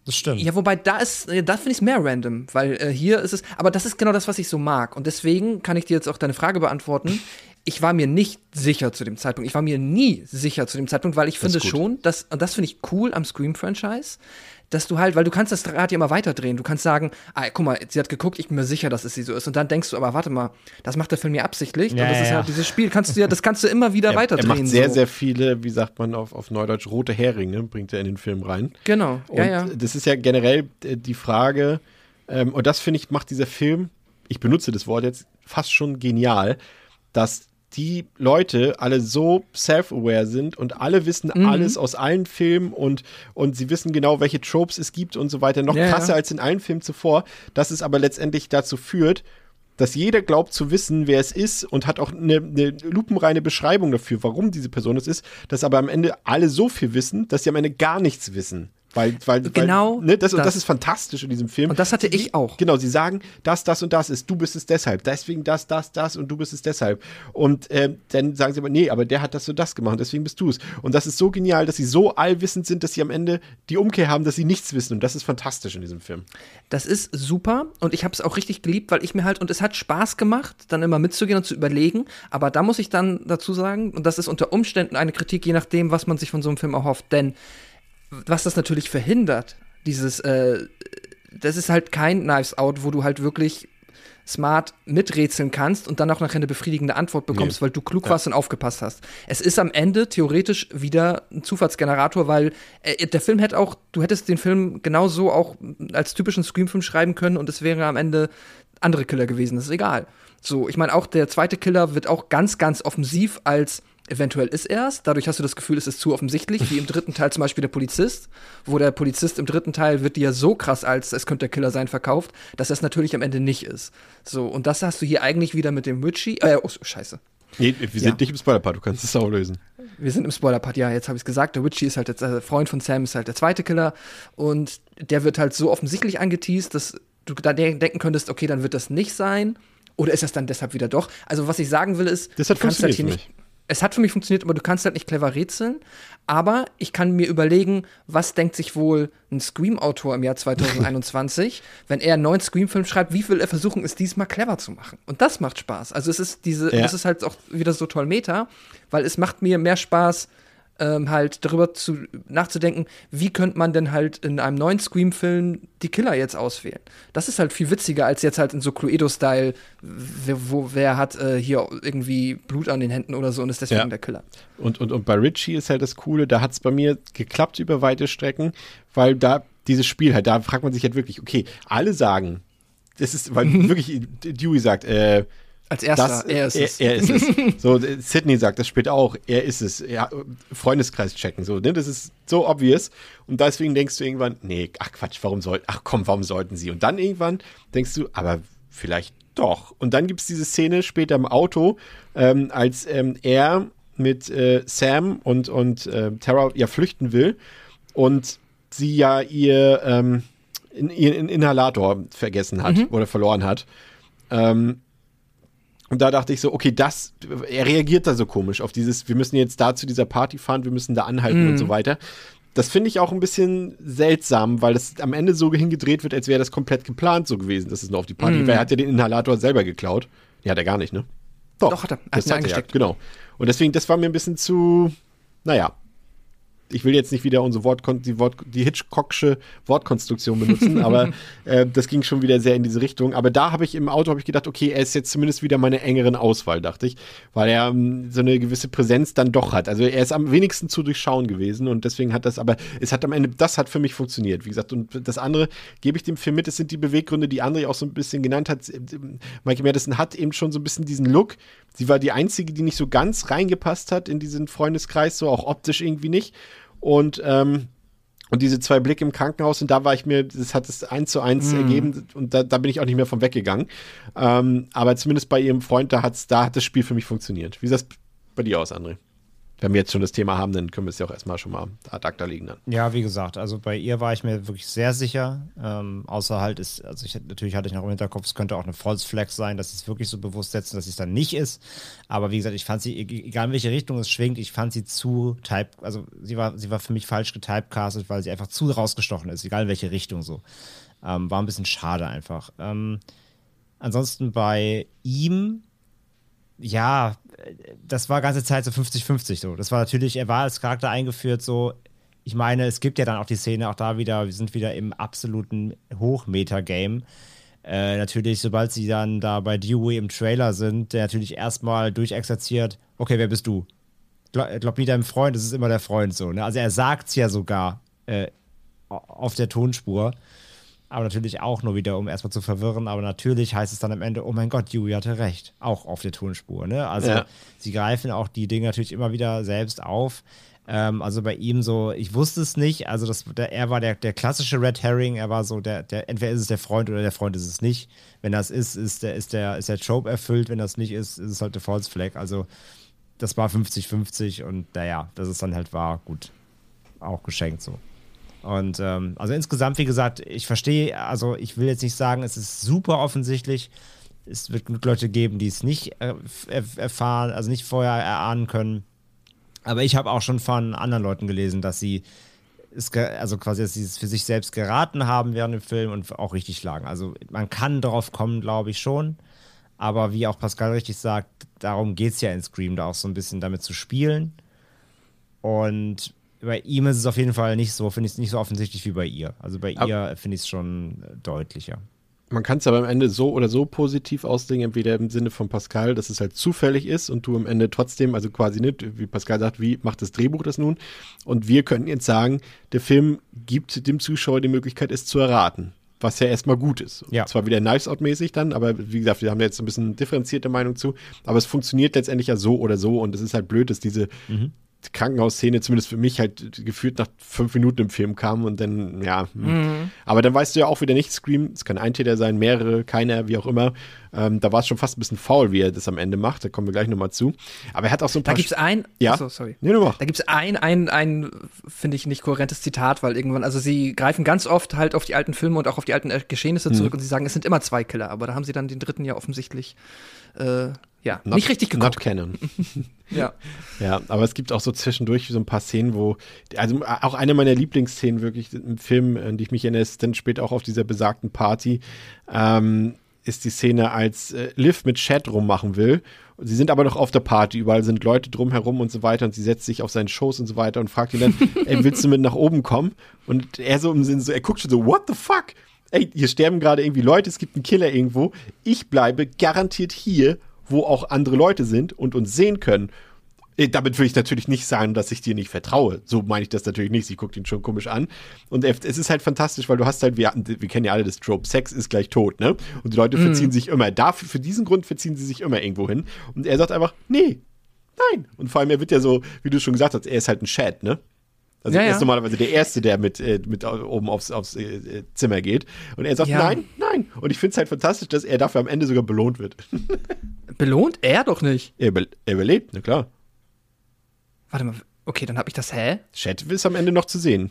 C: Das stimmt.
B: Ja, wobei da ist, äh, da finde ich es mehr random, weil äh, hier ist es, aber das ist genau das, was ich so mag. Und deswegen kann ich dir jetzt auch deine Frage beantworten. Ich war mir nicht sicher zu dem Zeitpunkt. Ich war mir nie sicher zu dem Zeitpunkt, weil ich finde
A: ist gut.
B: schon, dass, und das finde ich cool am Scream-Franchise, dass du halt, weil du kannst das Rad ja immer weiterdrehen. Du kannst sagen, ah, guck mal, sie hat geguckt, ich bin mir sicher, dass es sie so ist. Und dann denkst du, aber warte mal, das macht der Film ja absichtlich.
C: Ja,
B: und das
C: ja,
B: ist
C: ja.
B: halt dieses Spiel, kannst du ja, das kannst du immer wieder
A: Er, er
B: weiterdrehen.
A: macht sehr,
B: so.
A: sehr viele, wie sagt man auf, auf Neudeutsch, rote Heringe, bringt er in den Film rein.
B: Genau,
A: Und
B: ja, ja.
A: das ist ja generell äh, die Frage, ähm, und das finde ich, macht dieser Film, ich benutze das Wort jetzt fast schon genial, dass die Leute alle so self-aware sind und alle wissen
B: Mhm.
A: alles aus allen Filmen und, und sie wissen genau, welche Tropes es gibt und so weiter. Noch
B: Ja,
A: krasser
B: ja.
A: als in allen Filmen zuvor, dass es aber letztendlich dazu führt, dass jeder glaubt zu wissen, wer es ist und hat auch eine, eine lupenreine Beschreibung dafür, warum diese Person es ist, dass aber am Ende alle so viel wissen, dass sie am Ende gar nichts wissen. Weil, weil,
B: Genau
A: weil, ne, das, und das
B: das.
A: ist fantastisch in diesem Film.
B: Und das hatte ich auch.
A: Genau, sie sagen, das, das und das ist, du bist es deshalb, deswegen das, das, das und du bist es deshalb. Und ähm, dann sagen sie aber, nee, aber der hat das und das gemacht, deswegen bist du es. Und das ist so genial, dass sie so allwissend sind, dass sie am Ende die Umkehr haben, dass sie nichts wissen. Und das ist fantastisch in diesem Film.
B: Das ist super und ich habe es auch richtig geliebt, weil ich mir halt, und es hat Spaß gemacht, dann immer mitzugehen und zu überlegen. Aber da muss ich dann dazu sagen, und das ist unter Umständen eine Kritik, je nachdem, was man sich von so einem Film erhofft. Denn was das natürlich verhindert, dieses, äh, das ist halt kein Knives Out, wo du halt wirklich smart miträtseln kannst und dann auch nachher eine befriedigende Antwort bekommst, nee. weil du klug ja. warst und aufgepasst hast. Es ist am Ende theoretisch wieder ein Zufallsgenerator, weil äh, der Film hätte auch, du hättest den Film genauso auch als typischen Scream-Film schreiben können und es wäre am Ende andere Killer gewesen. Das ist egal. So, ich meine, auch der zweite Killer wird auch ganz, ganz offensiv als eventuell ist er es. Dadurch hast du das Gefühl, es ist zu offensichtlich, wie im dritten Teil zum Beispiel der Polizist, wo der Polizist im dritten Teil wird dir so krass als es könnte der Killer sein verkauft, dass das natürlich am Ende nicht ist. So, und das hast du hier eigentlich wieder mit dem Witchy. Äh, oh, scheiße.
A: Nee, wir sind ja. nicht im Spoiler-Part, du kannst es auch lösen.
B: Wir sind im Spoiler-Part, ja, jetzt habe ich es gesagt. Der Witchy ist halt der äh, Freund von Sam, ist halt der zweite Killer. Und der wird halt so offensichtlich angeteased, dass du da denken könntest, okay, dann wird das nicht sein. Oder ist das dann deshalb wieder doch? Also, was ich sagen will, ist,
A: das hat
B: du kannst
A: halt hier nicht
B: es hat für mich funktioniert, aber du kannst halt nicht clever rätseln. Aber ich kann mir überlegen, was denkt sich wohl ein Scream-Autor im Jahr 2021, wenn er einen neuen Scream-Film schreibt, wie will er versuchen, es diesmal clever zu machen? Und das macht Spaß. Also es ist diese, ja. das ist halt auch wieder so toll Meta, weil es macht mir mehr Spaß, ähm, halt darüber zu, nachzudenken, wie könnte man denn halt in einem neuen Scream-Film die Killer jetzt auswählen. Das ist halt viel witziger als jetzt halt in so Cluedo-Style, wo wer hat äh, hier irgendwie Blut an den Händen oder so und ist deswegen ja. der Killer.
A: Und, und, und bei Richie ist halt das Coole, da hat es bei mir geklappt über weite Strecken, weil da dieses Spiel halt, da fragt man sich halt wirklich, okay, alle sagen, das ist, weil wirklich Dewey sagt, äh,
B: als erster,
A: das, er ist es. Er, er ist es. so, Sydney sagt das später auch, er ist es. Ja, Freundeskreis checken, so, ne? Das ist so obvious. Und deswegen denkst du irgendwann, nee, ach Quatsch, warum sollten, ach komm, warum sollten sie? Und dann irgendwann denkst du, aber vielleicht doch. Und dann gibt es diese Szene später im Auto, ähm, als ähm, er mit äh, Sam und, und äh, Tara ja flüchten will und sie ja ihr, ähm, in, ihren Inhalator vergessen hat mhm. oder verloren hat. Ähm, und da dachte ich so, okay, das, er reagiert da so komisch auf dieses, wir müssen jetzt da zu dieser Party fahren, wir müssen da anhalten mm. und so weiter. Das finde ich auch ein bisschen seltsam, weil das am Ende so hingedreht wird, als wäre das komplett geplant so gewesen, dass es nur auf die Party, mm. weil er hat ja den Inhalator selber geklaut. Die hat er gar nicht, ne?
B: Doch, Doch hat er.
A: Das hat er, ja, genau. Und deswegen, das war mir ein bisschen zu, naja, ich will jetzt nicht wieder unsere Wortkon die, Wort die Hitchcocksche Wortkonstruktion benutzen, aber äh, das ging schon wieder sehr in diese Richtung. Aber da habe ich im Auto ich gedacht, okay, er ist jetzt zumindest wieder meine engeren Auswahl, dachte ich, weil er ähm, so eine gewisse Präsenz dann doch hat. Also er ist am wenigsten zu durchschauen gewesen und deswegen hat das, aber es hat am Ende, das hat für mich funktioniert, wie gesagt. Und das andere gebe ich dem Film mit, es sind die Beweggründe, die André auch so ein bisschen genannt hat. Michael Madison hat eben schon so ein bisschen diesen Look. Sie war die einzige, die nicht so ganz reingepasst hat in diesen Freundeskreis, so auch optisch irgendwie nicht. Und, ähm, und diese zwei Blicke im Krankenhaus, und da war ich mir, das hat es eins zu eins mm. ergeben und da, da, bin ich auch nicht mehr von weggegangen. Ähm, aber zumindest bei ihrem Freund, da, hat's, da hat das Spiel für mich funktioniert. Wie sieht das bei dir aus, André? Wenn wir jetzt schon das Thema haben, dann können wir es ja auch erstmal schon mal ad acta legen dann.
C: Ja, wie gesagt, also bei ihr war ich mir wirklich sehr sicher. Ähm, außer halt ist, also ich natürlich hatte ich noch im Hinterkopf, es könnte auch eine False Flag sein, dass sie es wirklich so bewusst setzen, dass es dann nicht ist. Aber wie gesagt, ich fand sie, e-, egal in welche Richtung es schwingt, ich fand sie zu type, also sie war, sie war für mich falsch getypecastet, weil sie einfach zu rausgestochen ist, egal in welche Richtung so. Ähm, war ein bisschen schade einfach. Ähm, ansonsten bei ihm ja, das war ganze Zeit so 50-50 so. Das war natürlich, er war als Charakter eingeführt so. Ich meine, es gibt ja dann auch die Szene, auch da wieder, wir sind wieder im absoluten Hochmeter-Game. Äh, natürlich, sobald sie dann da bei Dewey im Trailer sind, der natürlich erstmal durchexerziert, okay, wer bist du? Glaub, glaub nie deinem Freund, das ist immer der Freund so. Ne? Also er sagt es ja sogar äh, auf der Tonspur aber natürlich auch nur wieder, um erstmal zu verwirren. Aber natürlich heißt es dann am Ende, oh mein Gott, Yui hatte recht. Auch auf der Tonspur. Ne? Also ja. sie greifen auch die Dinge natürlich immer wieder selbst auf. Ähm, also bei ihm so, ich wusste es nicht. Also das, der, er war der, der klassische Red Herring. Er war so, der, der, entweder ist es der Freund oder der Freund ist es nicht. Wenn das ist, ist der, ist der, ist der Trope erfüllt. Wenn das nicht ist, ist es halt der False Flag. Also das war 50-50 und naja, dass es dann halt war, gut, auch geschenkt so. Und ähm, also insgesamt, wie gesagt, ich verstehe, also ich will jetzt nicht sagen, es ist super offensichtlich. Es wird genug Leute geben, die es nicht äh, erfahren, also nicht vorher erahnen können. Aber ich habe auch schon von anderen Leuten gelesen, dass sie es, also quasi, dass sie es für sich selbst geraten haben während dem Film und auch richtig lagen. Also man kann darauf kommen, glaube ich schon. Aber wie auch Pascal richtig sagt, darum geht es ja in Scream, da auch so ein bisschen damit zu spielen. Und bei ihm ist es auf jeden Fall nicht so, finde ich es nicht so offensichtlich wie bei ihr. Also bei ihr finde ich es schon deutlicher.
A: Man kann es aber am Ende so oder so positiv auslegen, entweder im Sinne von Pascal, dass es halt zufällig ist und du am Ende trotzdem, also quasi nicht, wie Pascal sagt, wie macht das Drehbuch das nun? Und wir können jetzt sagen, der Film gibt dem Zuschauer die Möglichkeit, es zu erraten. Was ja erstmal gut ist.
C: Ja.
A: Zwar wieder Knives Out-mäßig dann, aber wie gesagt, wir haben jetzt ein bisschen differenzierte Meinung zu. Aber es funktioniert letztendlich ja so oder so und es ist halt blöd, dass diese Krankenhausszene zumindest für mich halt gefühlt nach fünf Minuten im Film kam und dann, ja. hm. Aber dann weißt du ja auch wieder nicht, Scream, es kann ein Täter sein, mehrere, keiner, wie auch immer. Ähm, da war es schon fast ein bisschen faul, wie er das am Ende macht. Da kommen wir gleich nochmal zu. Aber er hat auch so ein
B: Da
A: paar.
B: gibt es ein,
A: Ja.
B: Achso, sorry.
A: Nee.
B: Da gibt es ein, ein, ein, finde ich, nicht kohärentes Zitat, weil irgendwann, also sie greifen ganz oft halt auf die alten Filme und auch auf die alten Geschehnisse
A: Mhm.
B: zurück und sie sagen, es sind immer zwei Killer, aber da haben sie dann den dritten ja offensichtlich, äh, ja,
A: Not-
B: nicht richtig
A: Not
B: geguckt.
A: canon.
B: Ja.
A: Ja, aber es gibt auch so zwischendurch so ein paar Szenen, wo, also auch eine meiner Lieblingsszenen wirklich im Film, an die ich mich erinnere, ist dann später auch auf dieser besagten Party, ähm, ist die Szene, als äh, Liv mit Chad rummachen will. Sie sind aber noch auf der Party, überall sind Leute drumherum und so weiter und sie setzt sich auf seinen Schoß und so weiter und fragt ihn dann, ey, willst du mit nach oben kommen? Und er so im Sinn, so, er guckt schon so, what the fuck? Ey, hier sterben gerade irgendwie Leute, es gibt einen Killer irgendwo. Ich bleibe garantiert hier, wo auch andere Leute sind und uns sehen können. Äh, Damit will ich natürlich nicht sagen, dass ich dir nicht vertraue. So meine ich das natürlich nicht. Sie guckt ihn schon komisch an. Und es ist halt fantastisch, weil du hast halt, wir, wir kennen ja alle das Trope, Sex ist gleich tot, ne? Und die Leute verziehen sich immer. Dafür, für diesen Grund verziehen sie sich immer irgendwo hin. Und er sagt einfach, nee, nein. Und vor allem, er wird ja so, wie du schon gesagt hast, er ist halt ein Chat, ne? Also
B: Ja,
A: er ist
B: ja.
A: normalerweise der Erste, der mit, äh, mit oben aufs, aufs äh, Zimmer geht. Und er sagt,
B: Ja.
A: nein, nein. Und ich finde es halt fantastisch, dass er dafür am Ende sogar belohnt wird.
B: Belohnt er doch nicht.
A: er, über, er überlebt, na klar.
B: Warte mal, okay, dann habe ich das, hä?
A: Chat ist am Ende noch zu sehen.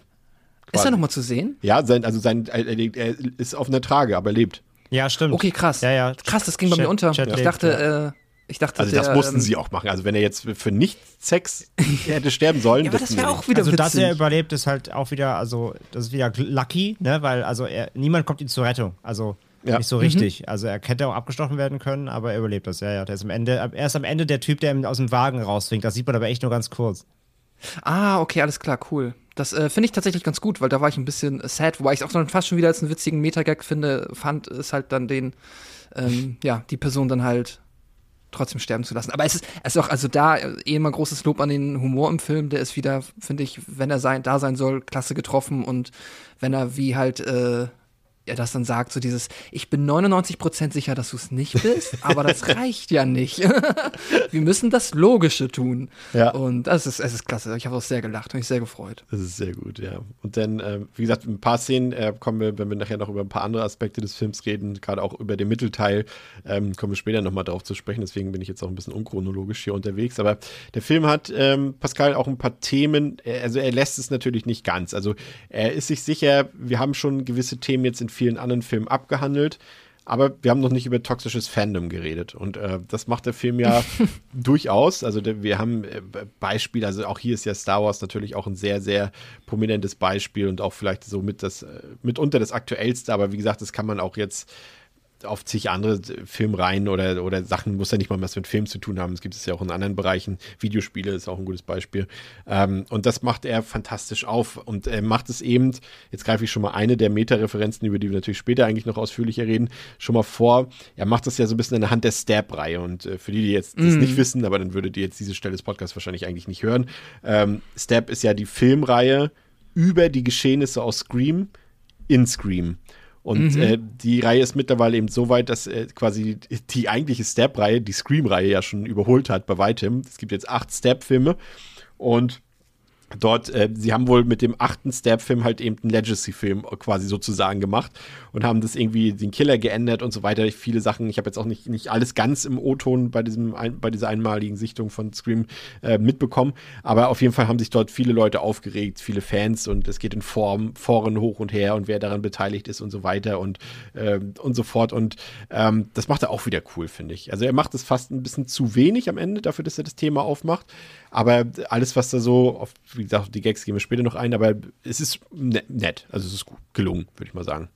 B: Ist
A: Quasi.
B: er noch mal zu sehen?
A: Ja, sein, also sein, er, er ist auf einer Trage, aber er lebt.
C: Ja, stimmt.
B: Okay, krass.
C: Ja, ja.
B: Krass, das ging bei
C: Chat-
B: mir unter.
C: Chat
B: ich
C: lebt,
B: dachte,
C: ja.
B: äh, ich dachte,
A: Also das
B: der,
A: mussten
B: ähm,
A: sie auch machen. Also wenn er jetzt für nicht Sex hätte sterben sollen,
B: Ja, aber das
A: wussten
B: wäre auch wieder
C: Also, dass
B: witzig.
C: er überlebt, ist halt auch wieder, also, das ist wieder lucky, ne, weil, also, er, niemand kommt ihm zur Rettung. Also,
A: Ja.
C: nicht so richtig. Also, er hätte auch abgestochen werden können, aber er überlebt das. Ja, ja. Der ist am Ende, er ist am Ende der Typ, der ihn aus dem Wagen rausfinkt. Das sieht man aber echt nur ganz kurz.
B: Ah, okay, alles klar, cool. Das äh, finde ich tatsächlich ganz gut, weil da war ich ein bisschen sad, wobei ich es auch dann fast schon wieder als einen witzigen Metagag finde, fand, ist halt dann den, ähm, ja, die Person dann halt trotzdem sterben zu lassen. Aber es ist, es ist auch, also da äh, eh immer großes Lob an den Humor im Film, der ist wieder, finde ich, wenn er sein, da sein soll, klasse getroffen und wenn er wie halt, äh, er das dann sagt, so dieses, ich bin 99% sicher, dass du es nicht bist, aber das reicht ja nicht. Wir müssen das Logische tun.
A: Ja.
B: Und das ist, es ist klasse. Ich habe auch sehr gelacht und mich sehr gefreut.
A: Das ist sehr gut, ja. Und dann, äh, wie gesagt, ein paar Szenen äh, kommen wir, wenn wir nachher noch über ein paar andere Aspekte des Films reden, gerade auch über den Mittelteil, ähm, kommen wir später nochmal drauf zu sprechen. Deswegen bin ich jetzt auch ein bisschen unchronologisch hier unterwegs. Aber der Film hat, ähm, Pascal, auch ein paar Themen. Also er lässt es natürlich nicht ganz. Also er ist sich sicher, wir haben schon gewisse Themen jetzt in vielen anderen Filmen abgehandelt. Aber wir haben noch nicht über toxisches Fandom geredet. Und äh, das macht der Film ja durchaus. Also der, wir haben äh, Beispiele, also auch hier ist ja Star Wars natürlich auch ein sehr, sehr prominentes Beispiel und auch vielleicht so mit das, äh, mitunter das aktuellste. Aber wie gesagt, das kann man auch jetzt auf zig andere Filmreihen oder, oder Sachen, muss ja nicht mal was mit Film zu tun haben. Es gibt es ja auch in anderen Bereichen. Videospiele ist auch ein gutes Beispiel. Ähm, und das macht er fantastisch auf. Und er macht es eben, jetzt greife ich schon mal eine der Meta-Referenzen, über die wir natürlich später eigentlich noch ausführlicher reden, schon mal vor. Er macht das ja so ein bisschen anhand der Stab-Reihe. Und äh, für die, die jetzt das nicht wissen, aber dann würdet ihr jetzt diese Stelle des Podcasts wahrscheinlich eigentlich nicht hören. Ähm, Stab ist ja die Filmreihe über die Geschehnisse aus Scream in Scream. Und äh, die Reihe ist mittlerweile eben so weit, dass äh, quasi die eigentliche Stab-Reihe, die Scream-Reihe ja schon überholt hat bei weitem. Es gibt jetzt acht Stab-Filme und dort, äh, sie haben wohl mit dem achten Stab-Film halt eben einen Legacy-Film quasi sozusagen gemacht und haben das irgendwie den Killer geändert und so weiter. Viele Sachen, ich habe jetzt auch nicht, nicht alles ganz im O-Ton bei, bei dieser einmaligen Sichtung von Scream äh, mitbekommen, aber auf jeden Fall haben sich dort viele Leute aufgeregt, viele Fans und es geht in Form, Foren hoch und her und wer daran beteiligt ist und so weiter und, ähm, und so fort und ähm, das macht er auch wieder cool, finde ich. Also er macht es fast ein bisschen zu wenig am Ende dafür, dass er das Thema aufmacht, aber alles, was da so, auf, wie gesagt, die Gags gehen wir später noch ein, aber es ist ne- nett, also es ist gut gelungen, würde ich mal sagen.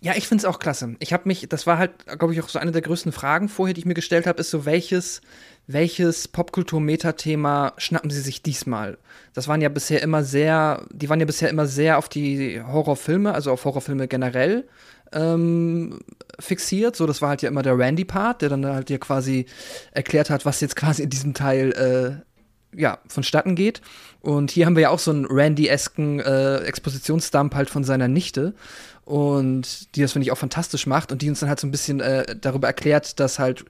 B: Ja, ich finde es auch klasse. Ich habe mich, das war halt, glaube ich, auch so eine der größten Fragen vorher, die ich mir gestellt habe, ist so, welches, welches Popkultur-Meta-Thema schnappen sie sich diesmal? Das waren ja bisher immer sehr, die waren ja bisher immer sehr auf die Horrorfilme, also auf Horrorfilme generell ähm, fixiert. So, das war halt ja immer der Randy-Part, der dann halt dir quasi erklärt hat, was jetzt quasi in diesem Teil äh, ja, vonstatten geht. Und hier haben wir ja auch so einen Randy-esken äh, Expositionsdump halt von seiner Nichte. Und die das, finde ich, auch fantastisch macht und die uns dann halt so ein bisschen äh, darüber erklärt, dass halt,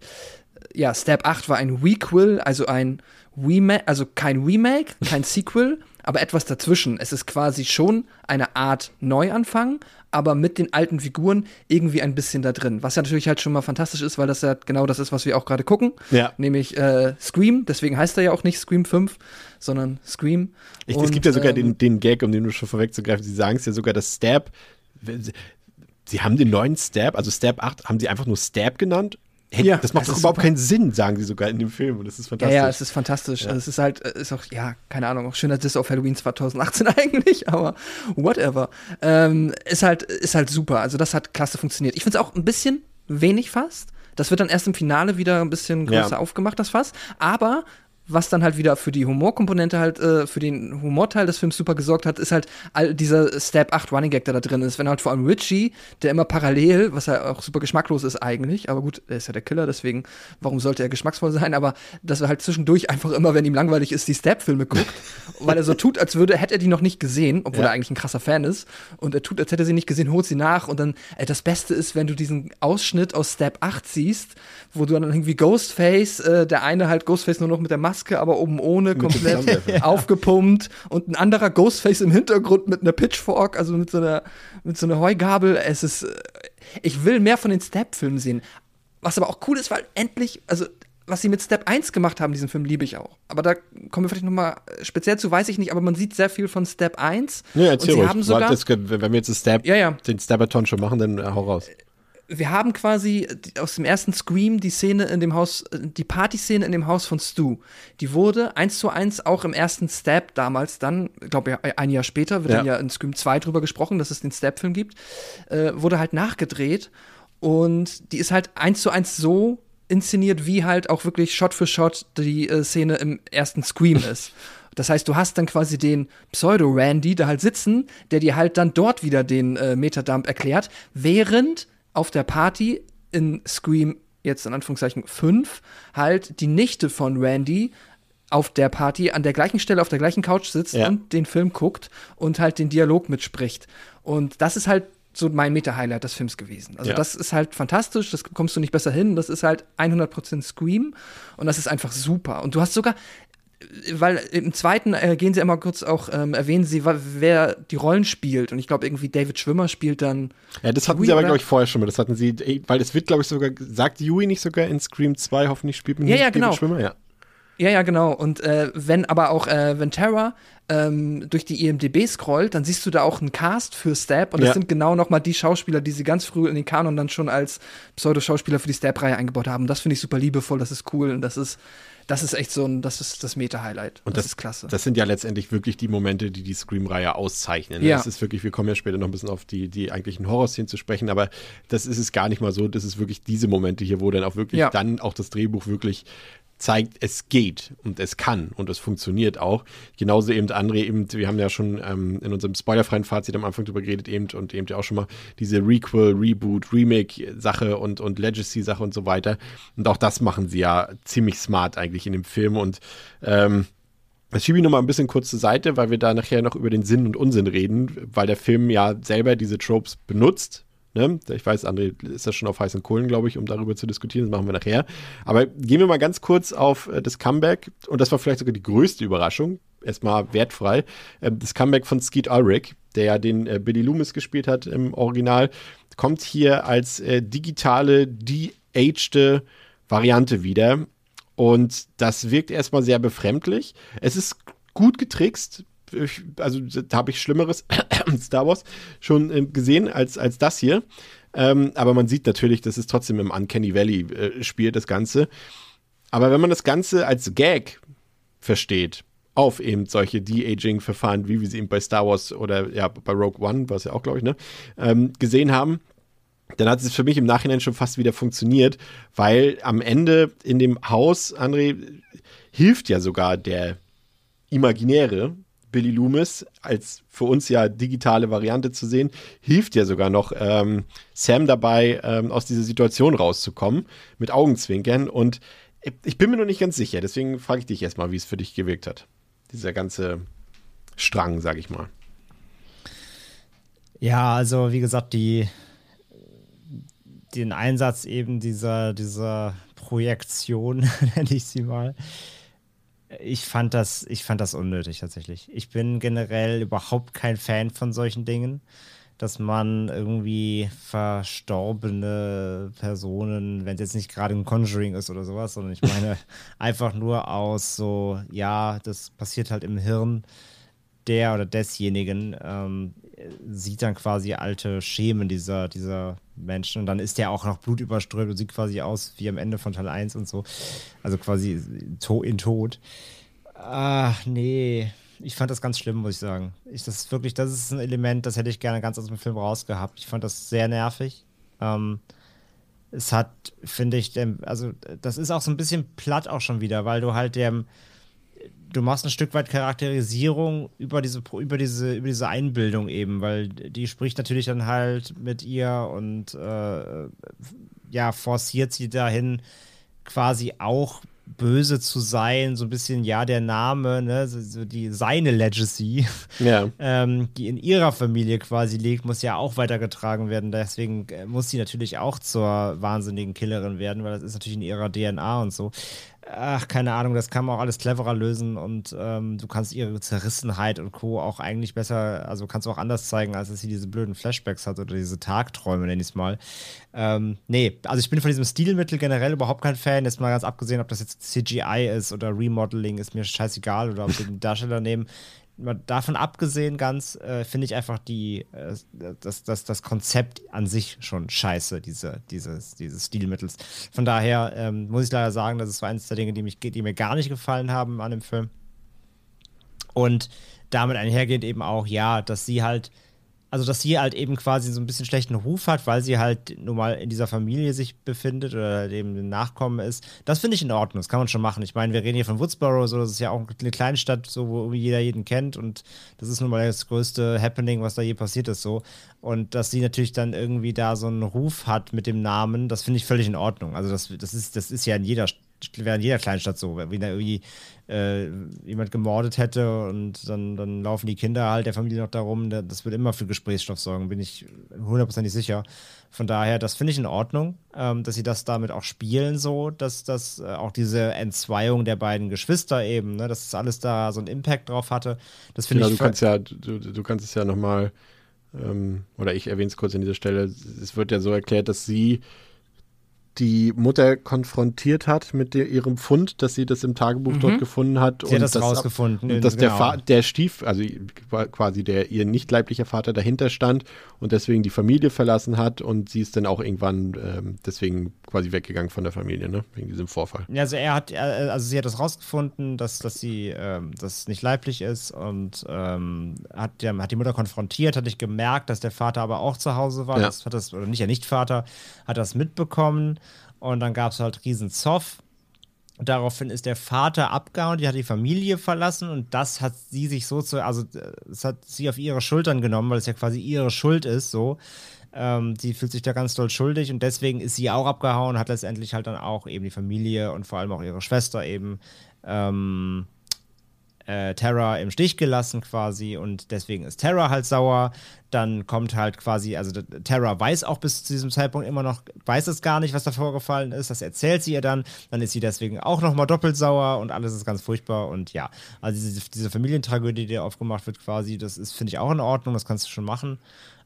B: ja, Step 8 war ein Requel, also ein Remake, also kein Remake, kein Sequel, aber etwas dazwischen. Es ist quasi schon eine Art Neuanfang, aber mit den alten Figuren irgendwie ein bisschen da drin. Was ja natürlich halt schon mal fantastisch ist, weil das ja genau das ist, was wir auch gerade gucken.
A: Ja.
B: Nämlich äh, Scream, deswegen heißt er ja auch nicht Scream 5, sondern Scream.
A: Ich,
B: Und,
A: es gibt ja sogar
B: ähm,
A: den, den Gag, um den du schon vorwegzugreifen. Sie sagen es ja sogar, dass Stab. Sie haben den neuen Stab, also Stab 8, haben sie einfach nur Stab genannt?
B: Ja,
A: das macht
B: das
A: überhaupt keinen Sinn, sagen sie sogar in dem Film. Und das ist
B: Ja,
A: fantastisch.
B: ja, es ist fantastisch.
A: Ja.
B: Also es ist halt, äh, ist auch, ja, keine Ahnung, auch schöner Diss auf Halloween 2018 eigentlich, aber whatever. Ähm, ist halt, ist halt super. Also das hat klasse funktioniert. Ich finde es auch ein bisschen wenig fast. Das wird dann erst im Finale wieder ein bisschen größer
A: Ja.
B: aufgemacht, das Fass. Aber was dann halt wieder für die Humorkomponente halt, äh, für den Humorteil des Films super gesorgt hat, ist halt all dieser Step 8 Running Gag, der da drin ist. Wenn halt vor allem Richie, der immer parallel, was ja auch super geschmacklos ist eigentlich, aber gut, er ist ja der Killer, deswegen, warum sollte er geschmacksvoll sein? Aber dass er halt zwischendurch einfach immer, wenn ihm langweilig ist, die Step-Filme guckt, weil er so tut, als würde, hätte er die noch nicht gesehen, obwohl
A: Ja.
B: er eigentlich ein krasser Fan ist. Und er tut, als hätte er sie nicht gesehen, holt sie nach. Und dann, äh, das Beste ist, wenn du diesen Ausschnitt aus Step 8 siehst, wo du dann irgendwie Ghostface, äh, der eine halt Ghostface nur noch mit der Maske, aber oben ohne,
A: dem
B: komplett aufgepumpt und ein anderer Ghostface im Hintergrund mit einer Pitchfork, also mit so einer, mit so einer Heugabel. Es ist, äh, ich will mehr von den Step-Filmen sehen. Was aber auch cool ist, weil endlich, also was sie mit Step 1 gemacht haben, diesen Film liebe ich auch. Aber da kommen wir vielleicht noch mal äh, speziell zu, weiß ich nicht, aber man sieht sehr viel von Step 1.
A: Ja,
B: und
A: erzähl
B: sie
A: ruhig.
B: haben sogar,
A: Das, wenn wir jetzt Stab,
B: Ja, ja.
A: den Stabaton schon machen, dann äh, hau raus.
B: Wir haben quasi die- aus dem ersten Scream die Szene in dem Haus, äh, die Partyszene in dem Haus von Stu. Die wurde eins zu eins auch im ersten Stab damals dann, glaube ja, ein Jahr später, wird
A: Ja.
B: dann ja in Scream 2 drüber gesprochen, dass es den Stab-Film gibt, äh, wurde halt nachgedreht und die ist halt eins zu eins so inszeniert, wie halt auch wirklich Shot für Shot die äh, Szene im ersten Scream ist. Das heißt, du hast dann quasi den Pseudo-Randy da halt sitzen, der dir halt dann dort wieder den äh, Metadump erklärt, während auf der Party in Scream, jetzt in Anführungszeichen 5, halt die Nichte von Randy auf der Party an der gleichen Stelle auf der gleichen Couch sitzt
A: Ja.
B: und den Film guckt und halt den Dialog mitspricht. Und das ist halt so mein Meta-Highlight des Films gewesen. Also
A: Ja.
B: das ist halt fantastisch, das kommst du nicht besser hin. Das ist halt 100% Scream und das ist einfach super. Und du hast sogar, weil im zweiten äh, gehen sie immer kurz auch, ähm, erwähnen sie, wer die Rollen spielt. Und ich glaube irgendwie David Schwimmer spielt dann
A: Ja, das hatten
B: Yui,
A: sie aber, glaube ich, vorher schon mal. Das hatten sie, weil es wird, glaube ich, sogar, sagt Yui nicht sogar in Scream 2, hoffentlich spielt man
B: Ja, ja,
A: David
B: genau.
A: Schwimmer, ja.
B: Ja, ja, genau. Und äh, wenn aber auch, äh, wenn Terra ähm, durch die IMDB scrollt, dann siehst du da auch einen Cast für Stab und das
A: Ja.
B: sind genau noch mal die Schauspieler, die sie ganz früh in den Kanon dann schon als Pseudo-Schauspieler für die Stab-Reihe eingebaut haben. Das finde ich super liebevoll, das ist cool und das ist, das ist echt so ein, das ist das Meta-Highlight.
A: Und
B: das, ist klasse.
A: Das sind ja letztendlich wirklich die Momente, die die Scream-Reihe auszeichnen. ne?
B: Ja.
A: Das ist wirklich, wir kommen ja später noch ein bisschen auf die, die eigentlichen Horrorszenen zu sprechen, aber das ist es gar nicht mal so. Das ist wirklich diese Momente hier, wo dann auch wirklich
B: Ja.
A: dann auch das Drehbuch wirklich zeigt, es geht und es kann und es funktioniert auch. Genauso eben André, eben, wir haben ja schon ähm, in unserem spoilerfreien Fazit am Anfang drüber geredet eben und eben ja auch schon mal diese Requel, Reboot, Remake-Sache und, und Legacy-Sache und so weiter. Und auch das machen sie ja ziemlich smart eigentlich in dem Film und ähm, das schiebe ich noch mal ein bisschen kurz zur Seite, weil wir da nachher noch über den Sinn und Unsinn reden, weil der Film ja selber diese Tropes benutzt. Ne? Ich weiß, André ist ja schon auf heißen Kohlen, glaube ich, um darüber zu diskutieren. Das machen wir nachher. Aber gehen wir mal ganz kurz auf äh, das Comeback. Und das war vielleicht sogar die größte Überraschung. Erstmal wertfrei. Ähm, das Comeback von Skeet Ulrich, der ja den äh, Billy Loomis gespielt hat im Original, kommt hier als äh, digitale, de-agede Variante wieder. Und das wirkt erstmal sehr befremdlich. Es ist gut getrickst. Ich, also da habe ich Schlimmeres Star Wars schon äh, gesehen als, als das hier. Ähm, aber man sieht natürlich, dass es trotzdem im Uncanny Valley äh, spielt, das Ganze. Aber wenn man das Ganze als Gag versteht, auf eben solche De-Aging-Verfahren, wie wir sie eben bei Star Wars oder ja, bei Rogue One, was ja auch, glaube ich, ne, ähm, gesehen haben, dann hat es für mich im Nachhinein schon fast wieder funktioniert, weil am Ende in dem Haus, André, hilft ja sogar der imaginäre Billy Loomis als für uns ja digitale Variante zu sehen, hilft ja sogar noch ähm, Sam dabei, ähm, aus dieser Situation rauszukommen, mit Augenzwinkern. Und ich bin mir noch nicht ganz sicher, deswegen frage ich dich erstmal, wie es für dich gewirkt hat. Dieser ganze Strang, sag ich mal.
C: Ja, also wie gesagt, die, den Einsatz eben dieser, dieser Projektion, nenne ich sie mal, ich fand das, ich fand das unnötig tatsächlich. Ich bin generell überhaupt kein Fan von solchen Dingen, dass man irgendwie verstorbene Personen, wenn es jetzt nicht gerade ein Conjuring ist oder sowas, sondern ich meine einfach nur aus so, ja, das passiert halt im Hirn der oder desjenigen ähm, sieht dann quasi alte Schemen dieser, dieser Menschen und dann ist der auch noch blutüberströmt und sieht quasi aus wie am Ende von Teil 1 und so. Also quasi to in Tod. Ach, nee. Ich fand das ganz schlimm, muss ich sagen. Ich, das ist wirklich, das ist ein Element, das hätte ich gerne ganz aus dem Film rausgehabt. Ich fand das sehr nervig. Ähm, es hat, finde ich, also das ist auch so ein bisschen platt auch schon wieder, weil du halt dem, du machst ein Stück weit Charakterisierung über diese, über diese, über diese Einbildung eben, weil die spricht natürlich dann halt mit ihr und äh, ja, forciert sie dahin, quasi auch böse zu sein, so ein bisschen, ja, der Name, ne, so die, seine Legacy, ja. ähm, die in ihrer Familie quasi liegt, muss ja auch weitergetragen werden. Deswegen äh, muss sie natürlich auch zur wahnsinnigen Killerin werden, weil das ist natürlich in ihrer DNA und so ach, keine Ahnung, das kann man auch alles cleverer lösen und ähm, du kannst ihre Zerrissenheit und Co. auch eigentlich besser, also kannst du auch anders zeigen, als dass sie diese blöden Flashbacks hat oder diese Tagträume, nenne ich es mal. Ähm, nee, also ich bin von diesem Stilmittel generell überhaupt kein Fan, jetzt mal ganz abgesehen, ob das jetzt CGI ist oder Remodeling, ist mir scheißegal oder ob sie den Darsteller nehmen davon abgesehen ganz, äh, finde ich einfach die, äh, das, das, das Konzept an sich schon scheiße, diese, dieses, dieses Stilmittels. Von daher ähm, muss ich leider sagen, das ist eines der Dinge, die, mich, die mir gar nicht gefallen haben an dem Film. Und damit einhergehend eben auch, ja, dass sie halt also dass sie halt eben quasi so ein bisschen schlechten Ruf hat, weil sie halt nun mal in dieser Familie sich befindet oder eben ein Nachkommen ist. Das finde ich in Ordnung, das kann man schon machen. Ich meine, wir reden hier von Woodsboro, so, das ist ja auch eine kleine Stadt, so, wo jeder jeden kennt und das ist nun mal das größte Happening, was da je passiert ist, so. Und dass sie natürlich dann irgendwie da so einen Ruf hat mit dem Namen, das finde ich völlig in Ordnung. Also das, das, ist, das ist ja in jeder wäre in jeder Kleinstadt so, wenn da irgendwie äh, jemand gemordet hätte und dann, dann laufen die Kinder halt der Familie noch darum, das wird immer für Gesprächsstoff sorgen, bin ich hundertprozentig sicher. Von daher, das finde ich in Ordnung, ähm, dass sie das damit auch spielen, so, dass das äh, auch diese Entzweiung der beiden Geschwister eben, ne, dass das alles da so einen Impact drauf hatte. Das finde
A: genau,
C: ich.
A: Du kannst ja, du, du kannst es ja nochmal, ähm, oder ich erwähne es kurz an dieser Stelle, es wird ja so erklärt, dass sie die Mutter konfrontiert hat mit der, ihrem Fund, dass sie das im Tagebuch mhm. dort gefunden hat.
C: Sie und hat das, das rausgefunden.
A: Und dass genau. der, der Stief, also quasi der ihr nicht leiblicher Vater dahinter stand und deswegen die Familie verlassen hat und sie ist dann auch irgendwann ähm, deswegen quasi weggegangen von der Familie, ne? Wegen diesem Vorfall.
C: Ja, also er hat, also sie hat das rausgefunden, dass, dass sie ähm, das nicht leiblich ist und ähm, hat, ja, hat die Mutter konfrontiert, hat nicht gemerkt, dass der Vater aber auch zu Hause war. Ja. Das hat das, oder nicht der Nicht-Vater, hat das mitbekommen und dann gab es halt riesen Zoff. Daraufhin ist der Vater abgehauen, die hat die Familie verlassen und das hat sie sich so zu, also das hat sie auf ihre Schultern genommen, weil es ja quasi ihre Schuld ist, so. Ähm, sie fühlt sich da ganz doll schuldig und deswegen ist sie auch abgehauen, hat letztendlich halt dann auch eben die Familie und vor allem auch ihre Schwester eben ähm, äh, Terra im Stich gelassen quasi und deswegen ist Terra halt sauer. Dann kommt halt quasi, also Terra weiß auch bis zu diesem Zeitpunkt immer noch, weiß es gar nicht, was da vorgefallen ist. Das erzählt sie ihr dann. Dann ist sie deswegen auch nochmal doppelt sauer und alles ist ganz furchtbar. Und ja, also diese, diese Familientragödie, die aufgemacht wird quasi, das ist, finde ich, auch in Ordnung. Das kannst du schon machen.